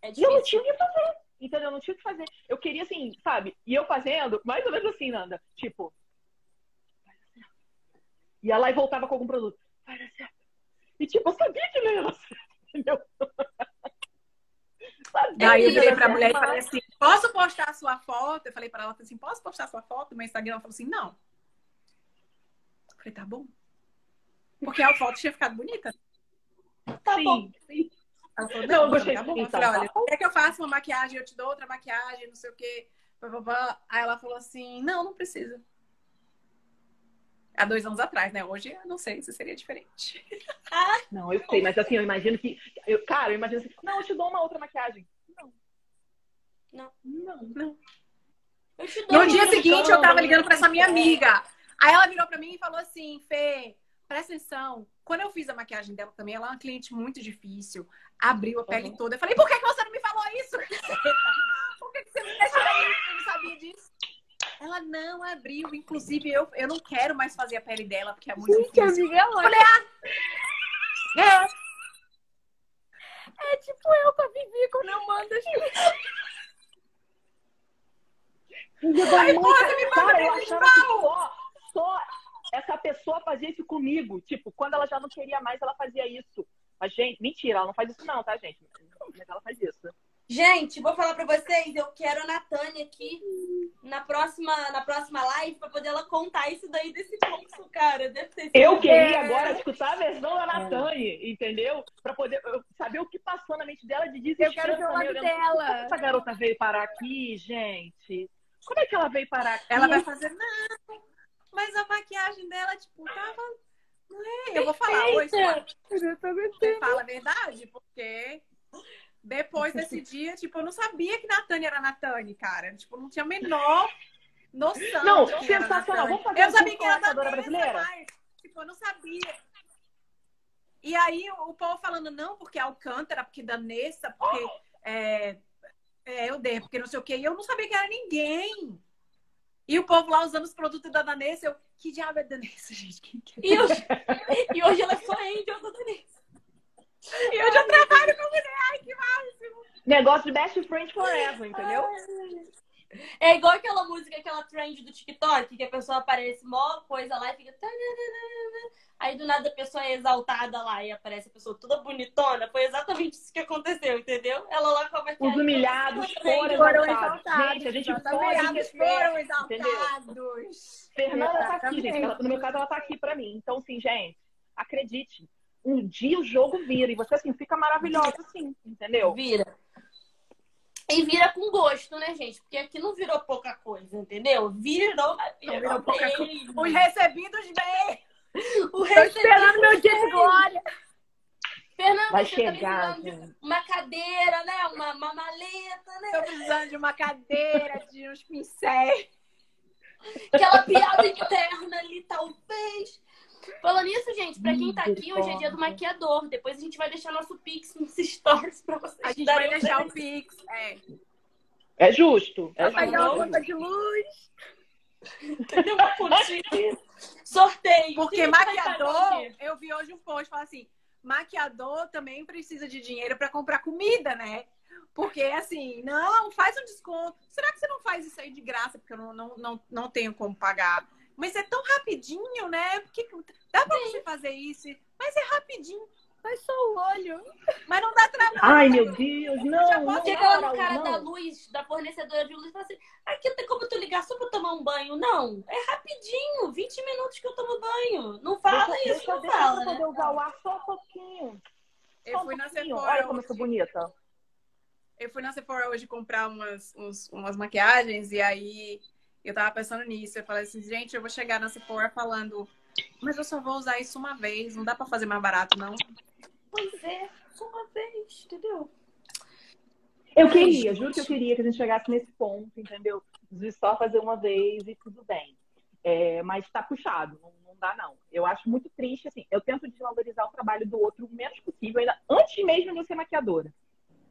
É E eu não tinha o que fazer. Entendeu? Eu não tinha o que fazer. Eu queria, assim, sabe? E eu fazendo, mais ou menos assim, Nanda. Tipo. lá e voltava com algum produto. Certo. E, tipo, eu sabia que não ia dar certo. Entendeu? Daí eu virei dar pra mulher e falei assim: posso postar a sua foto? Eu falei pra ela assim: posso postar a sua foto no meu Instagram? Ela falou assim: não. Eu falei, tá bom. Porque a foto tinha ficado bonita. Tá bom. Sim. Ela falou, Não, não, eu gostei. tá bom. Eu falei, olha, quer que eu faça uma maquiagem, eu te dou outra maquiagem, não sei o quê. Aí ela falou assim: não, não precisa. Há dois anos atrás, né? Hoje eu não sei se seria diferente. Não, eu sei, mas assim, eu imagino que. Eu, cara, eu imagino assim, não, eu te dou uma outra maquiagem. Não. Não. Não. Não. Eu te dou No dia seguinte, eu tava ligando pra essa minha amiga. Aí ela virou pra mim e falou assim: Fê, presta atenção. Quando eu fiz a maquiagem dela também, ela é uma cliente muito difícil. Abriu a pele Uhum. toda. Eu falei: por que, que você não me falou isso? por que, que você me deixou aí? Eu não sabia disso. Ela não abriu. Inclusive, eu, eu não quero mais fazer a pele dela, porque é muito difícil. amiga, ela Falei, ah, é tipo eu com a Vivi quando eu mando as da mãe, você me cara, manda eu achava que só, só essa pessoa fazia isso comigo. Tipo, quando ela já não queria mais, ela fazia isso. Mas, gente, mentira, ela não faz isso não, tá, gente? Mas ela faz isso. Gente, vou falar pra vocês, eu quero a Natânia aqui na próxima, na próxima live pra poder ela contar isso daí desse curso, cara. Deve ter sido- Eu queria agora escutar a versão da Natane, entendeu? Pra poder saber o que passou na mente dela de desespero. Eu quero ver o lado olhando, Como dela. essa garota veio parar aqui, gente? Como é que ela veio parar aqui? Ela vai fazer, não, mas a maquiagem dela, tipo, tava. Não é? Eu vou falar hoje. Fala a verdade, porque depois desse dia, tipo, eu não sabia que Natane era Natane, cara. Tipo, eu não tinha a menor noção. Não, sensacional. Vamos fazer Eu um sabia que era com a maquiadora Vanessa, brasileira? mas, tipo, eu não sabia. E aí o povo falando, não, porque Alcântara, porque Danessa, porque é, é Euder, porque não sei o quê. E eu não sabia que era ninguém. E o povo lá usando os produtos da Danessa, eu, que diabo é Danessa, gente? Que é? E hoje, e hoje ela é só angel da Danessa. E eu já trabalho com mulher, ai, que máximo. Negócio de best friend forever, entendeu? É igual aquela música, aquela trend do TikTok, que a pessoa aparece mó coisa lá e fica. Aí do nada a pessoa é exaltada lá e aparece a pessoa toda bonitona. Foi exatamente isso que aconteceu, entendeu? Ela lá com a. Os humilhados foram Foram exaltados. Gente, a gente exatamente. esquecer. foram entendeu? exaltados. Fernanda tá aqui, gente. No meu caso, ela tá aqui pra mim. Então, assim, gente, acredite. Um dia o jogo vira e você, assim, fica maravilhosa, assim, entendeu? Vira. E vira com gosto, né, gente? Porque aqui não virou pouca coisa, entendeu? Virou, virou, virou pouca mesmo. Os recebidos bem. O recebido- esperando meu dia de glória. Fernanda, Vai você tá chegar, gente. uma cadeira, né? Uma, uma maleta, né? Tô precisando de uma cadeira, de uns pincéis. Aquela piada interna ali, talvez. Falando nisso, gente, pra quem tá aqui, hoje é dia do maquiador. Depois a gente vai deixar nosso Pix nos stories pra vocês. A gente vai deixar o. Pix. É. É justo. É Vai pagar uma justo. conta de luz. Entendeu? Uma. Sorteio. Porque maquiador, eu vi hoje um post falando assim: maquiador também precisa de dinheiro pra comprar comida, né? Porque assim, não, faz um desconto. Será que você não faz isso aí de graça? Porque eu não, não, não, não tenho como pagar. Mas é tão rapidinho, né? Porque dá pra você fazer isso, mas é rapidinho. Faz só o olho. Mas não dá trabalho. Ai, meu Deus, não, Já não, posso Chega lá no não, cara não. da luz, da fornecedora de luz, e fala assim: aqui não tem como tu ligar só pra tomar um banho. Não, é rapidinho, 20 minutos que eu tomo banho. Não fala Deixa, isso, deixa, não deixa fala, eu né? poder usar o ar só um pouquinho. Eu um fui na. Sephora Olha como eu sou hoje. bonita. eu fui na Sephora hoje comprar umas, uns, umas maquiagens e aí eu tava pensando nisso. Eu falei assim, gente, eu vou chegar na Sephora falando, mas eu só vou usar isso uma vez, não dá pra fazer mais barato, não. Pois é, só uma vez, entendeu? Eu queria, juro que eu queria que a gente chegasse nesse ponto, entendeu? De só fazer uma vez e tudo bem. É, mas tá puxado, não, não dá não. Eu acho muito triste, assim, eu tento desvalorizar o trabalho do outro o menos possível, ainda antes mesmo de eu ser maquiadora.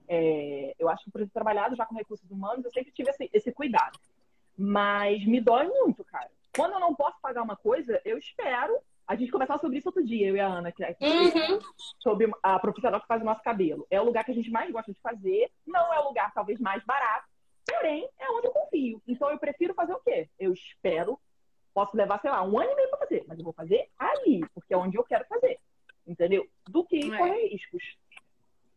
É, eu acho que por ter trabalhado já com recursos humanos, eu sempre tive esse, esse cuidado. Mas me dói muito, cara. Quando eu não posso pagar uma coisa, eu espero. A gente conversava sobre isso outro dia, eu e a Ana, que é Uhum. sobre a profissional que faz o nosso cabelo. É o lugar que a gente mais gosta de fazer, não é o lugar talvez mais barato, porém é onde eu confio. Então eu prefiro fazer o quê? Eu espero, posso levar, sei lá, um ano e meio pra fazer, mas eu vou fazer ali, porque é onde eu quero fazer. Entendeu? Do que É. correr riscos.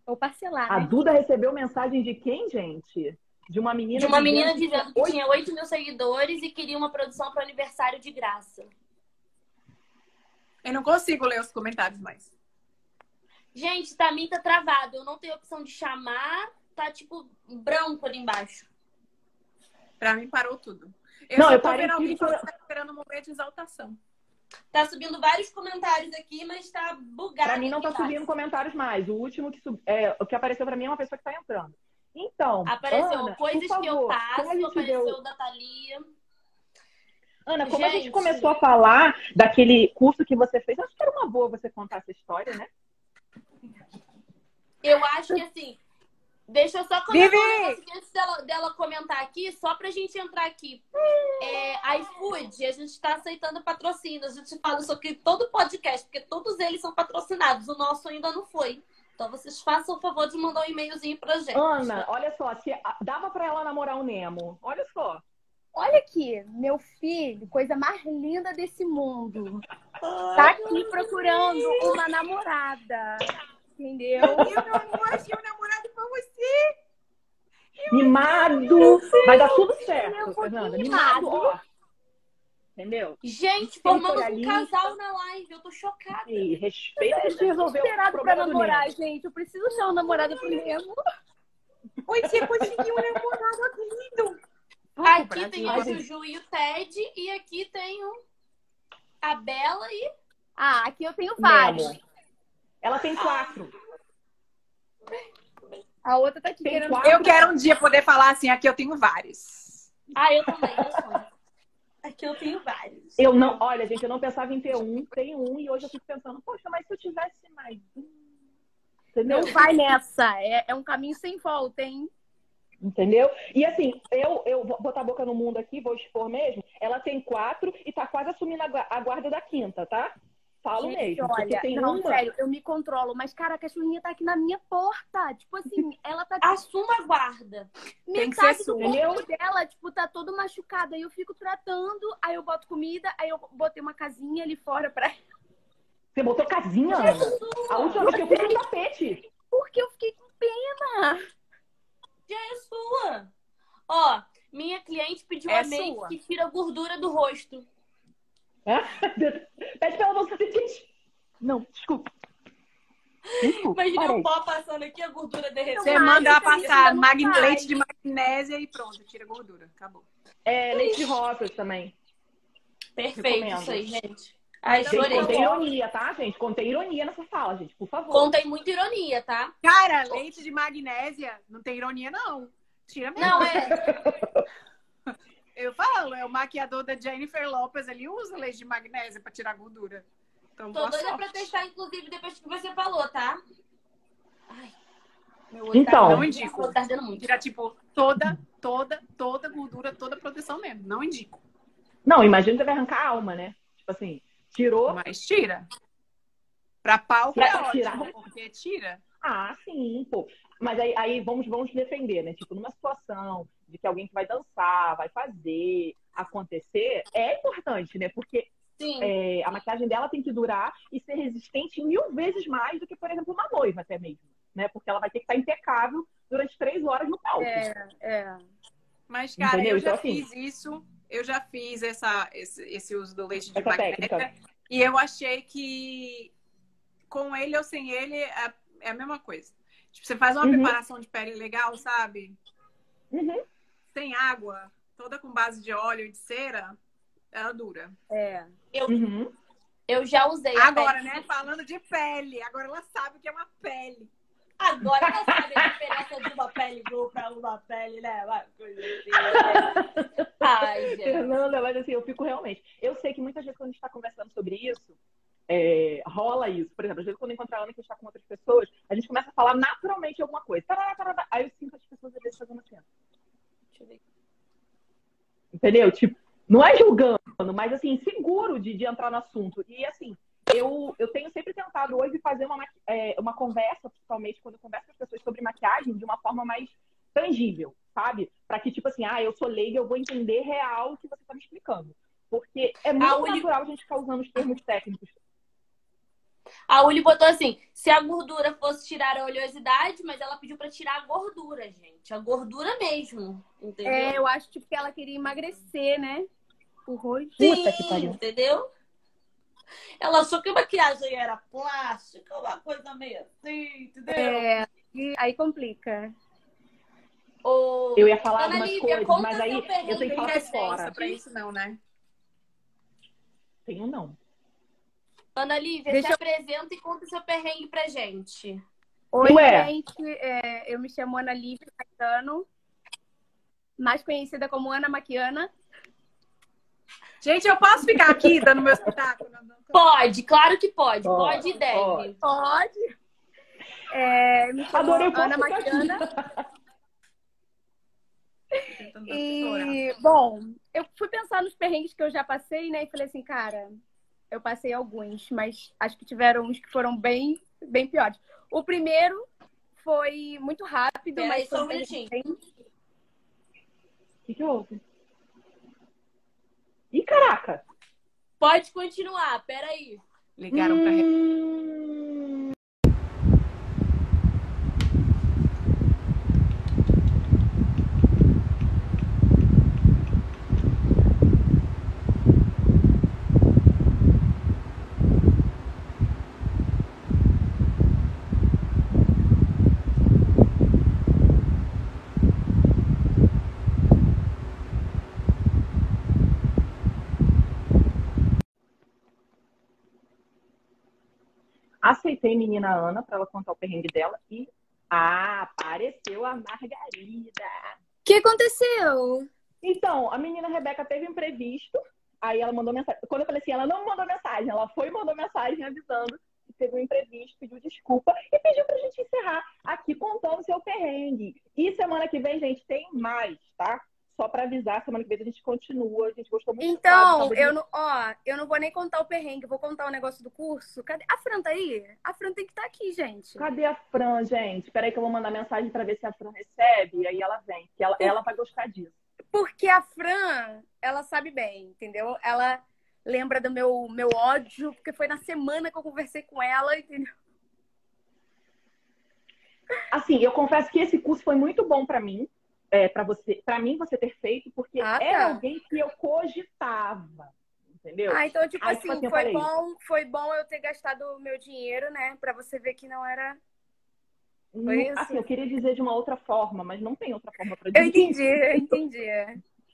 Ou parcelar, A né? Duda recebeu mensagem de quem, gente? De uma menina De uma menina dizendo dizendo que tinha 8 mil seguidores e queria uma produção para aniversário de graça. Eu não consigo ler os comentários mais. Gente, pra mim tá travado. Eu não tenho opção de chamar. Tá tipo branco ali embaixo. Pra mim parou tudo. Eu Não, só eu tô parei vendo alguém tudo que tá esperando um momento de exaltação. Tá subindo vários comentários aqui, mas tá bugado. Pra mim não tá embaixo. subindo comentários mais. O último que sub... é, o que apareceu pra mim é uma pessoa que tá entrando. Então, Apareceu Ana, coisas por que eu favor, passo, gente apareceu deu- da Thalia. Ana, como a gente Gente. começou a falar daquele curso que você fez, acho que era uma boa você contar essa história, né? Eu acho que assim. Deixa eu só comentar antes dela, dela comentar aqui, só pra gente entrar aqui. É, iFood, a gente tá aceitando patrocínio. A gente fala isso aqui todo podcast, porque todos eles são patrocinados. O nosso ainda não foi. Então vocês façam o favor de mandar um e-mailzinho pra gente. Ana, olha só, se dava pra ela namorar o Nemo. Olha só. Olha aqui, meu filho, coisa mais linda desse mundo. Tá aqui procurando uma namorada. Entendeu? Eu meu amor, achei um namorado pra você. Mimado. Vai dar tudo certo, Meu Fernanda. mimado. Mimado, ó. Entendeu? Gente, formamos for um casal na live. Eu tô chocada. E respeita que a gente resolveu o Esperado pra namorar, gente. Eu preciso ser uma namorada pro Nemo. Oi, você conseguiu um namorado lindo. Aqui tem o. Juju e o Ted. E aqui tem o... a Bela e. Ah, aqui eu tenho vários. Ela tem quatro. A outra tá aqui Tem querendo. quatro. Eu quero um dia poder falar assim, aqui eu tenho vários. Ah, eu também, eu sou. Aqui eu tenho vários. Eu não, olha, gente, eu não pensava em ter um, tem um, e hoje eu fico pensando, poxa, mas se eu tivesse mais um. Entendeu? Não vai nessa. É, é um caminho sem volta, hein? Entendeu? E assim, eu, eu vou botar a boca no mundo aqui, vou expor mesmo. Ela tem quatro e tá quase assumindo a guarda da quinta, tá? Falo Gente, mesmo. Olha, tem não, uma. sério, eu me controlo, mas cara, a cachorrinha tá aqui na minha porta. Tipo assim, ela tá Assuma a guarda. Tem que metade ser do corpo dela, tipo, tá todo machucado. Aí eu fico tratando, aí eu boto comida, aí eu botei uma casinha ali fora pra Você botou casinha, Ana? A última vez que eu fui com tapete. Porque eu fiquei com pena. Já é sua. Ó, minha cliente pediu É a mente que tira a gordura do rosto. Pede pra ela não fazer xixi. Não, desculpa. Desculpa. Imagina parei. o pó passando aqui, a gordura derretendo. Você manda ela passar faz. leite de magnésia e pronto, tira a gordura. Acabou. É, leite de rosas também. Perfeito, Recomendo. isso aí, gente. Ai, Gente, chorei. contém ironia, tá, gente? Contém ironia nessa fala, gente, por favor. Contém muita ironia, tá? Cara, leite de magnésia, não tem ironia, não. Tira mesmo. Não, é. Eu falo, é o maquiador da Jennifer Lopez, ele usa leite de magnésia pra tirar gordura. Então, Tô boa doida sorte. pra testar, inclusive, depois que você falou, tá? Ai. Meu Então. tá, Não indico. Tá muito. Tira, tipo, toda, toda, toda gordura, toda proteção mesmo. Não indico. Não, imagina que vai arrancar a alma, né? Tipo assim, tirou. Mas tira. Pra pau Pra é ótimo, tirar. porque tira. Ah, sim, pô. Mas aí, aí vamos, vamos defender, né? Tipo, numa situação de que alguém que vai dançar, vai fazer acontecer, é importante, né? Porque é, a maquiagem dela tem que durar e ser resistente mil vezes mais do que, por exemplo, uma noiva até mesmo, né? Porque ela vai ter que estar impecável durante três horas no palco. É, é. Mas, cara, Entendeu? eu já Então, assim- fiz isso. Eu já fiz essa, esse, esse uso do leite de técnica. E eu achei que com ele ou sem ele é, é a mesma coisa. Tipo, você faz uma Uhum. preparação de pele legal, sabe? Uhum. Sem água, toda com base de óleo e de cera, ela dura. É. Uhum. Eu já usei Agora, né? Falando de pele. Agora ela sabe o que é uma pele. Agora ela sabe a diferença de uma pele blue pra uma pele, né? Uma coisa assim, né? Ai, gente. Fernanda, mas assim, eu fico realmente. Eu sei que muitas vezes quando a gente está conversando sobre isso, é, rola isso. Por exemplo, às vezes quando eu encontro a Ana que está com outras pessoas, a gente começa a falar naturalmente alguma coisa. Tarará, tarará. Aí eu sinto as pessoas às vezes fazendo assim. Deixa eu ver. Entendeu? Tipo, não é julgando, mas assim, seguro de, de entrar no assunto. E assim, eu, eu tenho sempre tentado hoje fazer uma, é, uma conversa, principalmente quando eu converso com as pessoas sobre maquiagem, de uma forma mais tangível, sabe? Pra que, tipo assim, ah, eu sou leiga, eu vou entender real o que você tá me explicando. Porque é muito uni- natural a gente ficar usando os termos técnicos. A Uli botou assim: se a gordura fosse tirar a oleosidade, mas ela pediu pra tirar a gordura, gente. A gordura mesmo. Entendeu? É, eu acho tipo, que ela queria emagrecer, né? O rosto. Puta que pariu. entendeu? Ela achou que a maquiagem era plástica, uma coisa meio assim, entendeu? É, e aí complica. Ô, Eu ia falar Ana algumas Lívia, coisas, conta mas aí eu tenho que falar fora. pra isso, não, né? Tenho não. Ana Lívia, Deixa se eu- apresenta e conta seu perrengue pra gente. Oi, Ué. gente. é, eu me chamo Ana Lívia Caetano, mais conhecida como Ana Maquiana. Gente, eu posso ficar aqui dando meu espetáculo? Pode, claro que pode. Pode, Pode, e deve. pode. Pode. É, me chamo Adorei, Ana Maquiana. E, bom, eu fui pensar nos perrengues que eu já passei, né? E falei assim, cara, eu passei alguns, mas acho que tiveram uns que foram bem, bem piores. O primeiro foi muito rápido, mas só foi um minutinho. bem- O que, que houve? Ih, caraca! Pode continuar, peraí. Ligaram pra Aceitei menina Ana para ela contar o perrengue dela e ah, apareceu a Margarida. O que aconteceu? Então, a menina Rebeca teve um imprevisto, aí ela mandou mensagem. Quando eu falei assim, ela não mandou mensagem, ela foi e mandou mensagem avisando que teve um imprevisto, pediu desculpa e pediu pra gente encerrar aqui contando seu perrengue. E semana que vem, gente, tem mais, tá? Só pra avisar, semana que vem a gente continua, a gente gostou muito. Então, eu não, ó, eu não vou nem contar o perrengue, vou contar o negócio do curso. Cadê? A Fran tá aí? A Fran tem que estar aqui, gente. Cadê a Fran, gente? Peraí que eu vou mandar mensagem pra ver se a Fran recebe, e aí ela vem, que ela, ela vai gostar disso. Porque a Fran, ela sabe bem, entendeu? Ela lembra do meu, meu ódio, porque foi na semana que eu conversei com ela, entendeu? Assim, eu confesso que esse curso foi muito bom pra mim, é, para você, para mim você ter feito, porque Ah, tá. era alguém que eu cogitava, entendeu? Ah, então, tipo Aí, assim, tipo assim, eu foi bom, foi bom eu ter gastado o meu dinheiro, né? Pra você ver que não era. Não- foi isso? assim, eu queria dizer de uma outra forma, mas não tem outra forma pra Eu dizer. entendi, eu entendi.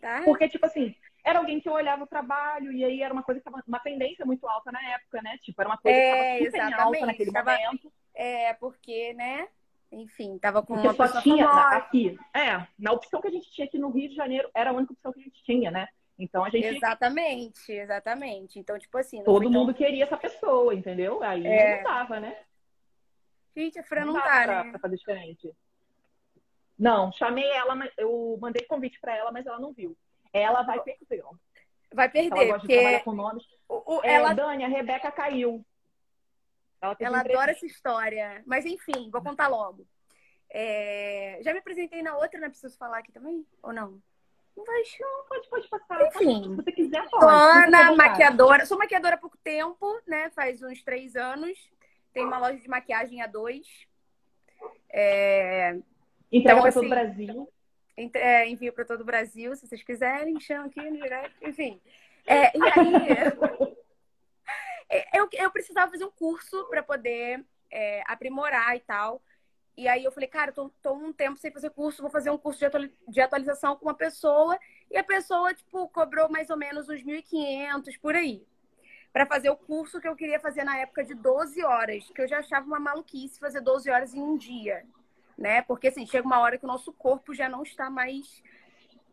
Tá? Porque, tipo assim, era alguém que eu olhava o trabalho e aí era uma coisa que tava uma tendência muito alta na época, né? Tipo, era uma coisa É, que tava super em alta naquele Tava- momento. É, porque, né? Enfim, tava com Porque uma só tinha famosa. aqui. É, na opção que a gente tinha aqui no Rio de Janeiro, era a única opção que a gente tinha, né? Então a gente. Exatamente, exatamente. Então, tipo assim, não Todo foi tão- mundo queria essa pessoa, entendeu? Aí É. não dava, né? Gente, a Fran não, tá, pra, né? pra fazer diferente. Não, chamei ela, eu mandei convite pra ela, mas ela não viu. Ela vai perder. ó. Vai Ela perder, gosta de trabalhar porque com nomes. o- o- É, ela, Dani, a Rebeca caiu. Ela, ela adora essa história. Mas enfim, vou contar logo. É, Já me apresentei na outra, não é preciso falar aqui também? Ou não? Não vai Não, pode, pode passar. Enfim. Se você quiser, pode. Ana, maquiadora. Sou maquiadora há pouco tempo, né? Faz uns três anos. Tenho uma loja de maquiagem há dois. É, Entrega Então, todo assim, o Brasil. Ent- é, envio para todo o Brasil, se vocês quiserem, chama aqui no direct, enfim. É, e aí, eu, eu precisava fazer um curso para poder é, aprimorar e tal. E aí eu falei, cara, eu tô, tô um tempo sem fazer curso, vou fazer um curso de, de atualização com uma pessoa. E a pessoa, tipo, cobrou mais ou menos uns 1.500 por aí. Pra fazer o curso que eu queria fazer na época de 12 horas, que eu já achava uma maluquice fazer 12 horas em um dia, né? Porque assim, chega uma hora que o nosso corpo já não está mais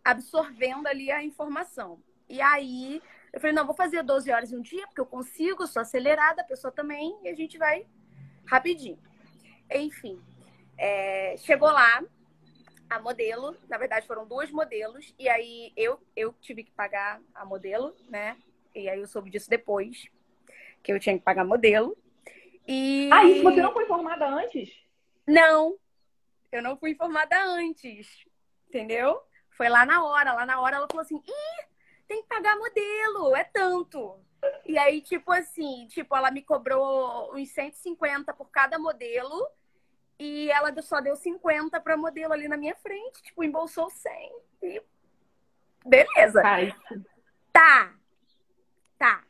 absorvendo ali a informação. E aí eu falei, não, vou fazer 12 horas em um dia, porque eu consigo, sou acelerada, a pessoa também, e a gente vai rapidinho. Enfim, é, chegou lá, a modelo, na verdade foram duas modelos, e aí eu, eu tive que pagar a modelo, né? E aí eu soube disso depois, que eu tinha que pagar modelo. E... Ah, isso você não foi formada antes? Não, eu não fui informada antes, entendeu? Foi lá na hora, lá na hora ela falou assim, ih, tem que pagar modelo, é tanto. E aí, tipo assim, tipo, ela me cobrou uns 150 por cada modelo e ela só deu 50 para modelo ali na minha frente, tipo, embolsou 100. E... Beleza. Cara, isso- Tá. Tá.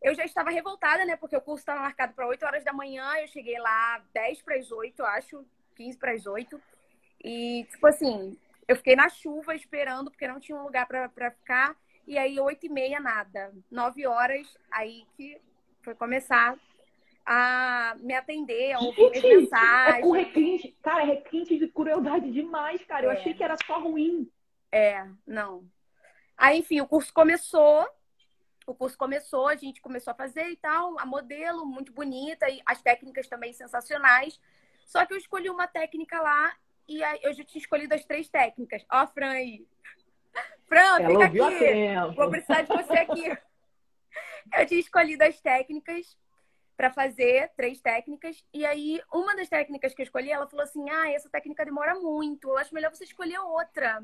Eu já estava revoltada, né? Porque o curso estava marcado para 8 horas da manhã. Eu cheguei lá 10 para as 8, acho. 15 para as 8. E, tipo assim, eu fiquei na chuva esperando, porque não tinha um lugar para ficar. E aí, 8 e meia, nada. 9 horas, aí que foi começar a me atender, a ouvir Gente, é mensagens. com requinte. Cara, é requinte de crueldade demais, cara. Eu É. achei que era só ruim. É, não. Aí, enfim, o curso começou. O curso começou, a gente começou a fazer e tal, a modelo muito bonita e as técnicas também sensacionais. Só que eu escolhi uma técnica lá e eu já tinha escolhido as três técnicas. Ó, a Fran aí. Fran, Ela fica aqui. Vou precisar de você aqui. Eu tinha escolhido as técnicas para fazer três técnicas e aí uma das técnicas que eu escolhi, ela falou assim: "Ah, essa técnica demora muito. Eu acho melhor você escolher outra".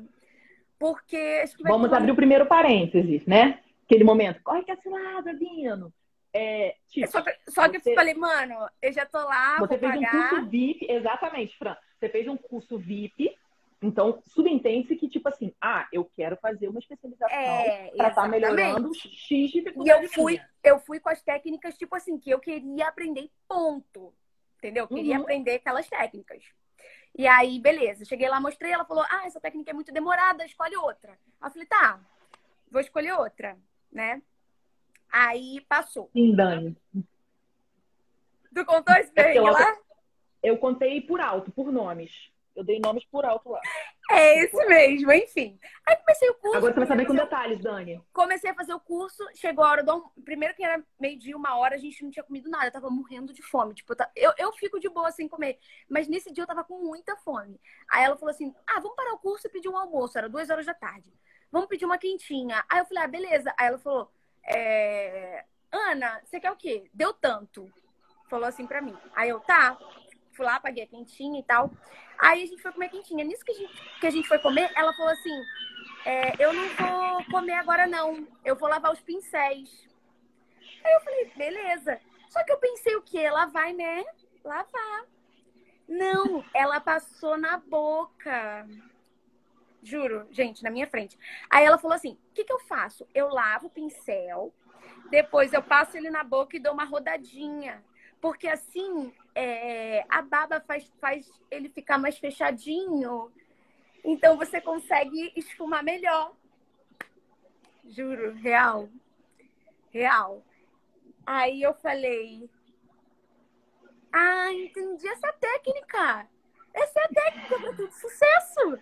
Porque acho que vai Vamos abrir o primeiro parênteses, né? Aquele momento. Corre que é cilada, Dino. É, tipo, Só que, só que Você- eu falei, mano, eu já tô lá, você vou fez um pagar. curso VIP, exatamente, Fran. Você fez um curso VIP, então subentende-se que, tipo assim, ah, eu quero fazer uma especialização É, para estar exatamente. melhorando X E dificuldade. eu fui, minha. eu fui com as técnicas, tipo assim, que eu queria aprender, ponto. Entendeu? Eu queria Uhum. aprender aquelas técnicas. E aí, beleza. Cheguei lá, mostrei, ela falou, ah, essa técnica é muito demorada, escolhe outra. Eu falei, tá, vou escolher outra, né? Aí passou. Sim, Dani. Tu contou esse É porque perrengue ela- lá? Eu contei por alto, por nomes. Eu dei nomes por alto lá. É esse mesmo, enfim. Aí comecei o curso. Agora você vai saber com detalhes, Dani. Comecei a fazer o curso, chegou a hora do almo- Primeiro que era meio-dia, uma hora, a gente não tinha comido nada, eu tava morrendo de fome. Tipo, eu, ta- eu, eu fico de boa sem comer. Mas nesse dia eu tava com muita fome. Aí ela falou assim: ah, vamos parar o curso e pedir um almoço. Era duas horas da tarde. Vamos pedir uma quentinha. Aí eu falei, ah, beleza. Aí ela falou: é... Ana, você quer o quê? Deu tanto. Falou assim pra mim. Aí eu, tá. Fui lá, paguei a quentinha e tal. Aí a gente foi comer quentinha. Nisso que a gente, que a gente foi comer, ela falou assim: é, eu não vou comer agora, não. Eu vou lavar os pincéis. Aí eu falei, beleza. Só que eu pensei o quê? Ela vai, né? Lavar. Não, ela passou na boca. Juro, gente, na minha frente. Aí ela falou assim: o que, que eu faço? Eu lavo o pincel, depois eu passo ele na boca e dou uma rodadinha. Porque assim, é, a baba faz, faz ele ficar mais fechadinho. Então você consegue esfumar melhor. Juro, real. Real. Aí eu falei: Ah, entendi essa técnica. Essa é a técnica para tudo sucesso.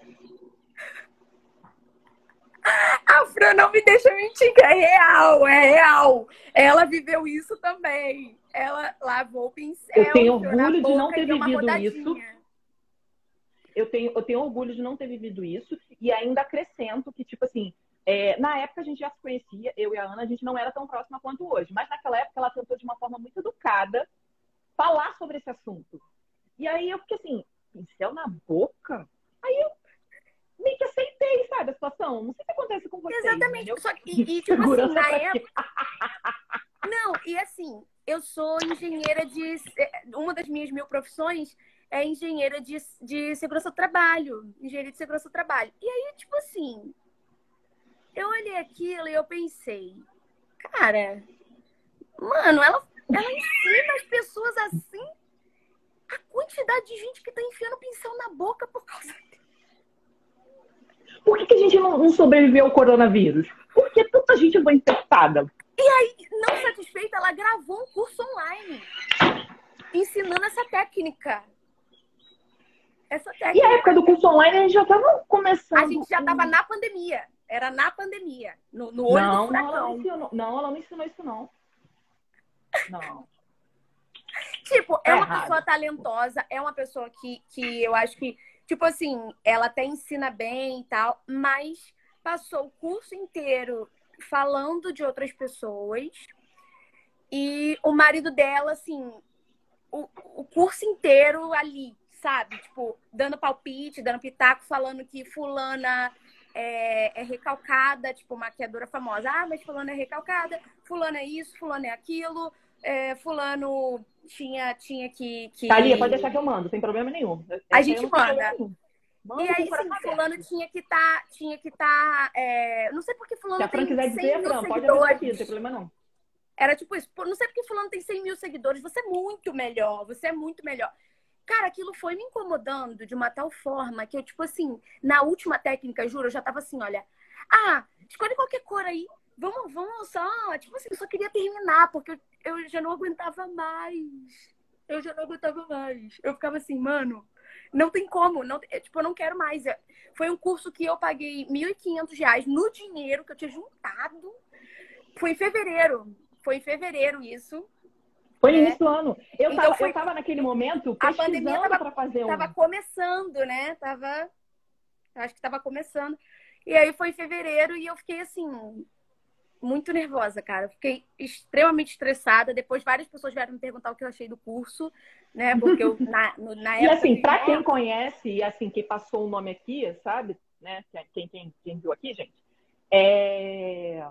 A Fran não me deixa mentir, que é real, é real. Ela viveu isso também. Ela lavou o pincel. Eu tenho orgulho de não ter vivido isso. Eu tenho, eu tenho orgulho de não ter vivido isso e ainda acrescento que, tipo assim, é, na época a gente já se conhecia, eu e a Ana, a gente não era tão próxima quanto hoje, mas naquela época ela tentou de uma forma muito educada falar sobre esse assunto. E aí eu fiquei assim, pincel na boca? Aí eu meio que aceitei, sabe, a situação. Não sei se acontece com vocês. Exatamente. entendeu? Só que, e, e, tipo assim, na época. Não, e assim, eu sou engenheira de. Uma das minhas mil profissões é engenheira de, de segurança do trabalho. Engenharia de segurança do trabalho. E aí, tipo assim, eu olhei aquilo e eu pensei, cara, mano, ela, ela ensina as pessoas assim. A quantidade de gente que tá enfiando pincel na boca por causa Por que, que a gente não, não sobreviveu ao coronavírus? Porque tanta gente foi infectada. Não satisfeita, ela gravou um curso online ensinando essa técnica. Essa E técnica. a época do curso online a gente já estava começando. A gente já tava na pandemia. Era na pandemia. No, no olho não, do não, ela não ensinou. Não, ela não ensinou isso, não. Não. Tipo, é Tá uma errado. pessoa talentosa, é uma pessoa que, que eu acho que, tipo assim, ela até ensina bem e tal, mas passou o curso inteiro falando de outras pessoas. E o marido dela, assim, o, o curso inteiro ali, sabe? Tipo, dando palpite, dando pitaco, falando que fulana é, é recalcada, tipo, maquiadora famosa. Ah, mas fulana é recalcada, fulana é isso, fulana é aquilo, é, fulano tinha, tinha que. que... Thalia, pode deixar que eu mando, sem problema nenhum. A gente eu não tenho manda. Manda E aí, sim, fulano tinha que tá, tinha que tá, é, não sei por que fulano Se a Fran quiser 100 dizer, Fran, pode avisar aqui, não tem problema não. Era tipo isso, não sei porque fulano tem 100 mil seguidores, você é muito melhor, você é muito melhor. Cara, aquilo foi me incomodando de uma tal forma que eu, tipo assim, na última técnica, juro, eu já tava assim, olha, ah, escolhe qualquer cor aí, vamos, vamos só, tipo assim, eu só queria terminar, porque eu, eu já não aguentava mais. Eu já não aguentava mais. Eu ficava assim, mano, não tem como, não, é, tipo, eu não quero mais. É, Foi um curso que eu paguei 1.500 reais no dinheiro que eu tinha juntado. Foi em fevereiro. Foi em fevereiro isso. Foi no É. início do ano. Eu, Então tava, foi- eu tava naquele momento A pandemia pesquisando tava- pra fazer um. Tava começando, né? Tava. Acho que tava começando. E aí foi em fevereiro e eu fiquei assim. Muito nervosa, cara. Eu Fiquei extremamente estressada. Depois várias pessoas vieram me perguntar o que eu achei do curso, né? Porque eu, na, no- na E época. assim, de- pra quem conhece, e assim, quem passou o nome aqui, sabe? Né? Quem, quem, quem viu aqui, gente, é...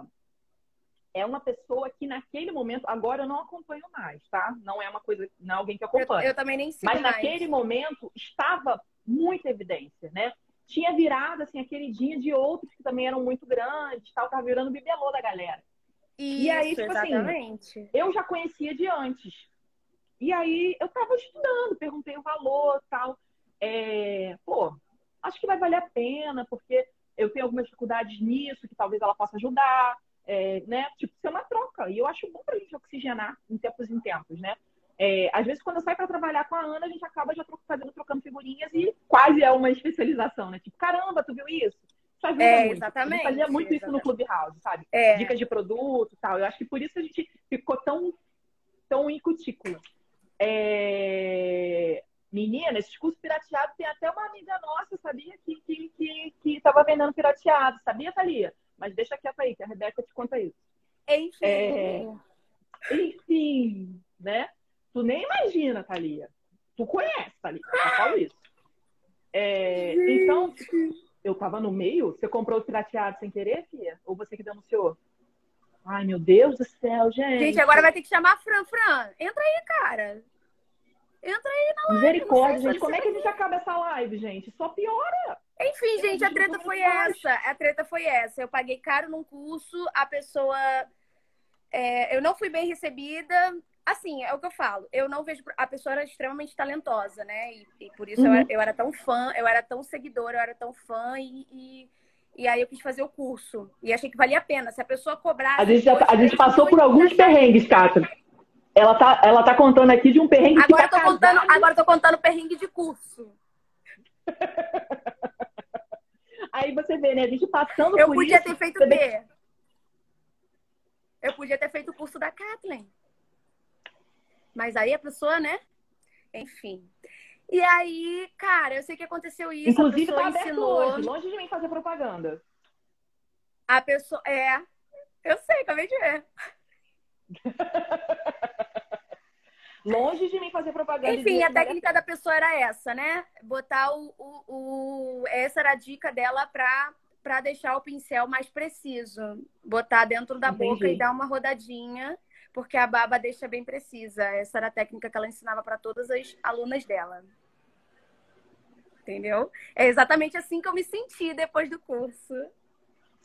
é uma pessoa que naquele momento, agora eu não acompanho mais, tá? Não é uma coisa, não é alguém que eu, acompanha. eu também nem sigo Mas mais. naquele momento estava muita evidência, né? Tinha virado assim a queridinha de outros que também eram muito grandes, tal, tava virando o bibelô da galera. E aí, Isso, tipo assim, exatamente. Eu já conhecia de antes. E aí eu tava estudando, perguntei o valor, tal. É, pô, acho que vai valer a pena, porque eu tenho algumas dificuldades nisso, que talvez ela possa ajudar, é, né? Tipo, ser uma troca. E eu acho bom pra gente oxigenar em tempos em tempos, né? É, às vezes, quando eu saio para trabalhar com a Ana, a gente acaba já tro- fazendo, trocando figurinhas e quase é uma especialização, né? Tipo, caramba, tu viu isso? Isso ajuda É, muito. exatamente, A gente fazia muito isso no exatamente. Clubhouse, sabe? É. Dicas de produto e tal. Eu acho que por isso a gente ficou tão, tão em cutícula. É... Menina, esses cursos pirateados tem até uma amiga nossa, sabia? Que, que, que, que tava vendendo pirateado, sabia, Thalia? Mas deixa quieto aí, que a Rebeca te conta isso. Enfim. É. Enfim, né? Tu nem imagina, Thalia. Tu conhece, Thalia. Eu falo isso. É, então, eu tava no meio. Você comprou o pirateado sem querer, filha? Ou você que denunciou? Ai, meu Deus do céu, gente. Gente, agora vai ter que chamar a Fran. Fran, entra aí, cara. Entra aí. Misericórdia, não sei se gente. Como é que a gente acaba essa live, gente? Só piora. Enfim, gente, a treta foi essa. A treta foi essa. Eu paguei caro num curso, a pessoa. é, eu não fui bem recebida. Assim, é o que eu falo. Eu não vejo. A pessoa era extremamente talentosa, né? E, e por isso eu, Uhum. era, eu era tão fã, eu era tão seguidora, eu era tão fã e. e... e aí eu quis fazer o curso. E achei que valia a pena. Se a pessoa cobrasse. A gente, já, tá- a gente passou por alguns perrengues, Cátia. Ela tá, ela tá contando aqui de um perrengue que Agora eu tá tô contando, agora eu tô contando perrengue de curso. Aí você vê, né? A gente passando Eu por podia isso. ter feito o vê quê? Eu podia ter feito o curso da Kathleen. Mas aí a pessoa, né? Enfim. E aí, cara, eu sei que aconteceu isso. Inclusive, tá aberto ensinou. hoje, longe de mim fazer propaganda. A pessoa. É. Eu sei, acabei de ver. Longe de mim fazer propaganda. Enfim, a técnica da pessoa era essa, né? Botar o. o, o- Essa era a dica dela pra, pra deixar o pincel mais preciso. Botar dentro da Entendi. boca e dar uma rodadinha, porque a baba deixa bem precisa. Essa era a técnica que ela ensinava pra todas as alunas dela. Entendeu? É exatamente assim que eu me senti depois do curso.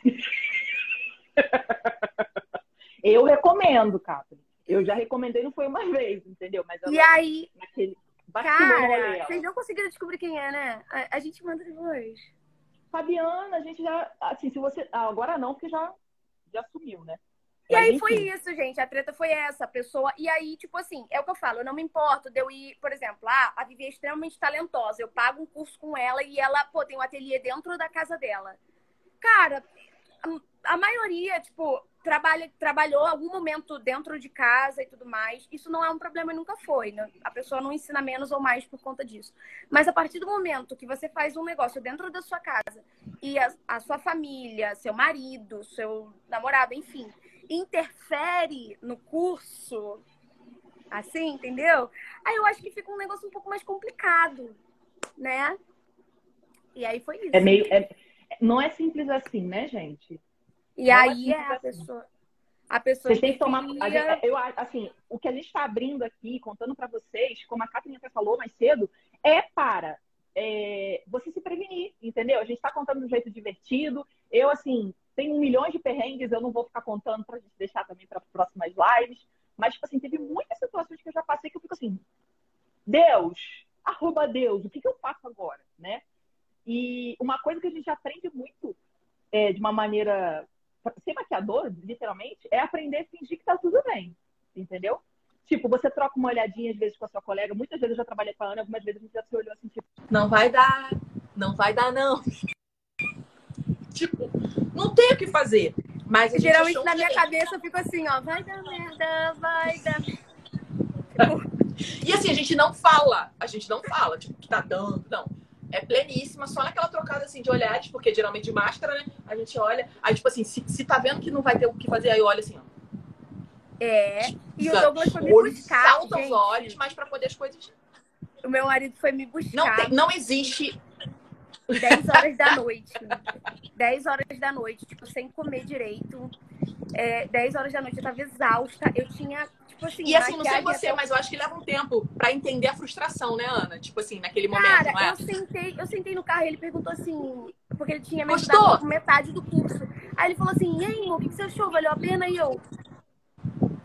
Eu recomendo, Cátia. Eu já recomendei, não foi uma vez, entendeu? Mas E aí, naquele. Cara, vocês não conseguiram descobrir quem é, né? A, a gente manda depois. Fabiana, a gente já. Assim, se você. ah, agora não, porque já, já sumiu, né? E Mas, aí foi isso, gente. A treta foi essa, a pessoa. E aí, tipo assim, é o que eu falo, eu não me importo de eu ir, por exemplo, ah, a Vivi é extremamente talentosa. Eu pago um curso com ela e ela, pô, tem um ateliê dentro da casa dela. Cara, a, a maioria, tipo, trabalha, trabalhou algum momento dentro de casa e tudo mais. Isso não é um problema e nunca foi. Né? A pessoa não ensina menos ou mais por conta disso. Mas a partir do momento que você faz um negócio dentro da sua casa e a, a sua família, seu marido, seu namorado, enfim, interfere no curso, assim, entendeu? Aí eu acho que fica um negócio um pouco mais complicado, né? E aí foi isso. É meio. é- não é simples assim, né, gente? E não é aí simples é a assim. pessoa. A pessoa Vocês têm que tomar. gente- eu, assim, o que a gente está abrindo aqui, contando para vocês, como a Catherine até falou mais cedo, é para é, você se prevenir, entendeu? A gente está contando de um jeito divertido. Eu, assim, tenho milhões de perrengues, eu não vou ficar contando para a gente deixar também para próximas lives. Mas, tipo assim, teve muitas situações que eu já passei que eu fico assim, Deus, arroba Deus, o que, que eu faço agora, né? E uma coisa que a gente aprende muito é, de uma maneira ser maquiador, literalmente, é aprender a fingir que tá tudo bem. Entendeu? Tipo, você troca uma olhadinha às vezes com a sua colega. Muitas vezes eu já trabalhei com a Ana, algumas vezes a gente já se olhou assim, tipo, Não vai dar, não vai dar, não. Tipo, não tem o que fazer. Mas Geralmente na minha cabeça eu fico assim, ó, vai dar merda, vai dar. E assim, a gente não fala, a gente não fala, tipo, que tá dando, não. É pleníssima, só naquela trocada assim de olhares, porque geralmente de máscara, né? A gente olha, aí tipo assim, se, se tá vendo que não vai ter o que fazer, aí olha assim, ó. É. E o Sa- Douglas foi me buscar. salta gente. os olhos, mas pra poder as coisas. O meu marido foi me buscar Não, tem, não existe. 10 horas da noite. 10 horas da noite, tipo, sem comer direito. É, 10 horas da noite, eu tava exausta. Eu tinha, tipo assim. E assim, não sei você, até- mas eu acho que leva um tempo pra entender a frustração, né, Ana? Tipo assim, naquele momento, Cara, é? eu sentei, eu sentei no carro e ele perguntou assim, porque ele tinha me ajudado com metade do curso. Aí ele falou assim, e aí, amor, o que que você achou? Valeu a pena? E eu,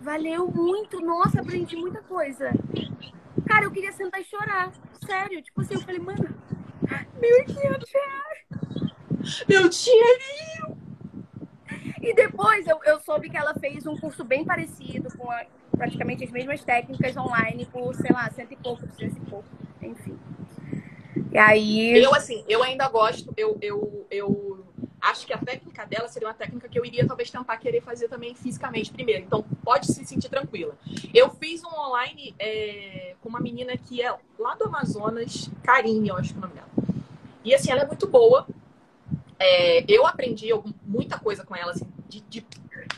valeu muito, nossa, aprendi muita coisa. Cara, eu queria sentar e chorar. Sério, tipo assim, eu falei, mano, 1.500 reais. Meu dinheiro! E depois eu, eu soube que ela fez um curso bem parecido, com a- praticamente as mesmas técnicas online, por, sei lá, cento e pouco, duzentos e pouco, enfim. E aí. Eu, assim, eu ainda gosto, eu, eu, eu acho que a técnica dela seria uma técnica que eu iria talvez tentar querer fazer também fisicamente primeiro. Então, pode se sentir tranquila. Eu fiz um online é, com uma menina que é lá do Amazonas, Karine, eu acho que é o nome dela. E assim, ela é muito boa. É, eu aprendi muita coisa com ela, assim, de, de,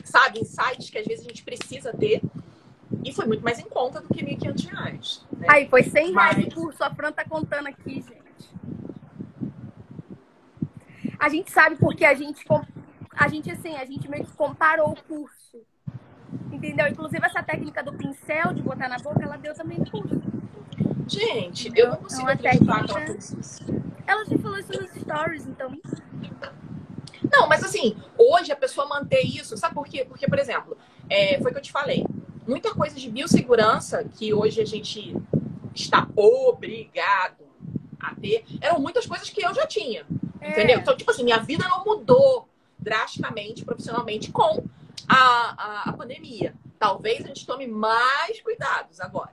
sabe, insights que às vezes a gente precisa ter. E foi muito mais em conta do que 1.500 reais. Né? Aí foi 100 reais Mas- o curso, a Fran tá contando aqui, gente. A gente sabe porque a gente, a gente assim, a gente meio que comparou o curso. Entendeu? Inclusive essa técnica do pincel de botar na boca, ela deu também no curso. Gente, eu não consigo uma acreditar que ela técnica- fez isso. Ela já falou isso nos stories, então. Não, mas assim, hoje a pessoa manter isso, sabe por quê? Porque, por exemplo, é, foi o que eu te falei. Muita coisa de biossegurança que hoje a gente está obrigado a ter, eram muitas coisas que eu já tinha. É. Entendeu? Então, tipo assim, minha vida não mudou drasticamente, profissionalmente, com a, a, a pandemia. Talvez a gente tome mais cuidados agora.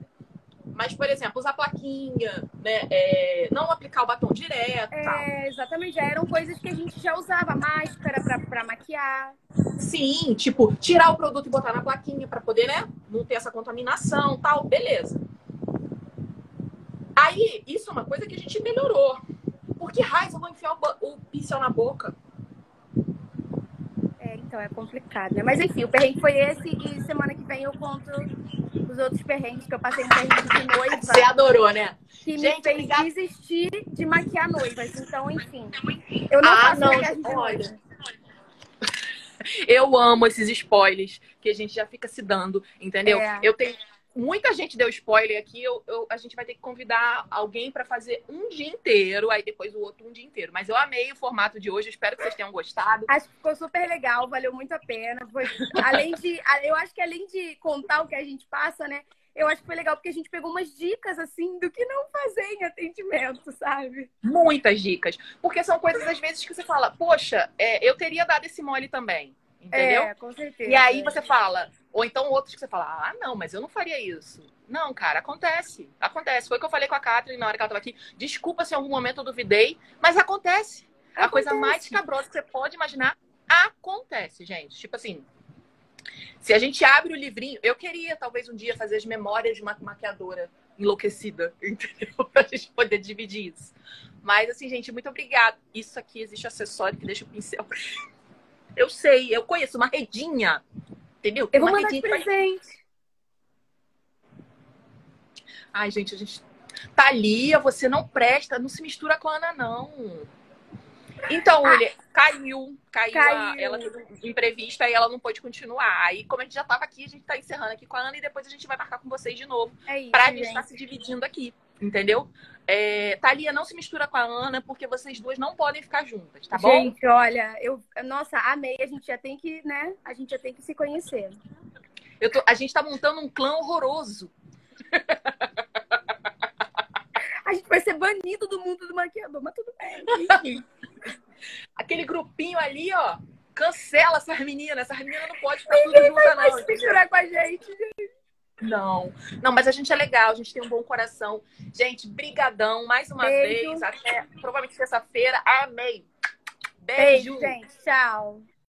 Mas, por exemplo, usar plaquinha, né? é, não aplicar o batom direto, tal. É, exatamente, já eram coisas que a gente já usava, máscara pra, pra maquiar. Sim, tipo, tirar o produto e botar na plaquinha para poder, né? Não ter essa contaminação tal, beleza. Aí, isso é uma coisa que a gente melhorou. Porque raiz, eu vou enfiar o pincel na boca. É, então é complicado, né? Mas enfim, o perrengue foi esse e semana que vem eu conto os outros perrengues que eu passei um perrengue de noiva Você adorou, né? que me Gente, fez obrigada. desistir de maquiar noivas. Então, enfim. Eu não Ah, faço não, maquiagem de olha. noiva. Eu amo esses spoilers que a gente já fica se dando, entendeu? É. Eu tenho. Muita gente deu spoiler aqui, eu, eu- a gente vai ter que convidar alguém para fazer um dia inteiro, aí depois o outro um dia inteiro. Mas eu amei o formato de hoje, espero que vocês tenham gostado. Acho que ficou super legal, valeu muito a pena. Foi, além de, eu acho que além de contar o que a gente passa, né? eu acho que foi legal porque a gente pegou umas dicas, assim, do que não fazer em atendimento, sabe? Muitas dicas. Porque são coisas, às vezes, que você fala, poxa, é, eu teria dado esse mole também. Entendeu? É, com certeza. E aí você fala, ou então outros que você fala, ah, não, mas eu não faria isso. Não, cara, acontece. Acontece. Foi o que eu falei com a Catherine na hora que ela estava aqui. Desculpa se em algum momento eu duvidei, mas acontece. A coisa mais cabrosa que você pode imaginar acontece, gente. Tipo assim, se a gente abre o livrinho, eu queria talvez um dia fazer as memórias de uma maquiadora enlouquecida, entendeu? Pra gente poder dividir isso. Mas assim, gente, muito obrigada. Isso aqui existe acessório que deixa o pincel. Eu sei, eu conheço uma redinha. Entendeu? Eu vou mandar de presente. Ai, gente, a gente. Thalia, você não presta, não se mistura com a Ana, não. Então, olha, caiu, caiu, Caiu. A, ela teve um imprevista e ela não pôde continuar. Aí, como a gente já estava aqui, a gente está encerrando aqui com a Ana e depois a gente vai marcar com vocês de novo É isso, pra gente gente. estar se dividindo aqui, entendeu? É, Thalia, não se mistura com a Ana, porque vocês duas não podem ficar juntas, tá bom? Gente, olha, eu, nossa, amei. A gente já tem que, né? A gente já tem que se conhecer. Eu tô- a gente tá montando um clã horroroso. A gente vai ser banido do mundo do maquiador, mas tudo bem. Aquele grupinho ali, ó, cancela essas meninas. Essas meninas não podem ficar tudo juntas, Vai não. se entendeu? misturar com a gente. Não, não, mas a gente é legal, a gente tem um bom coração. Gente, brigadão mais uma Beijo. vez. Até provavelmente terça-feira. Amei. Beijo, Beijo. gente. Tchau.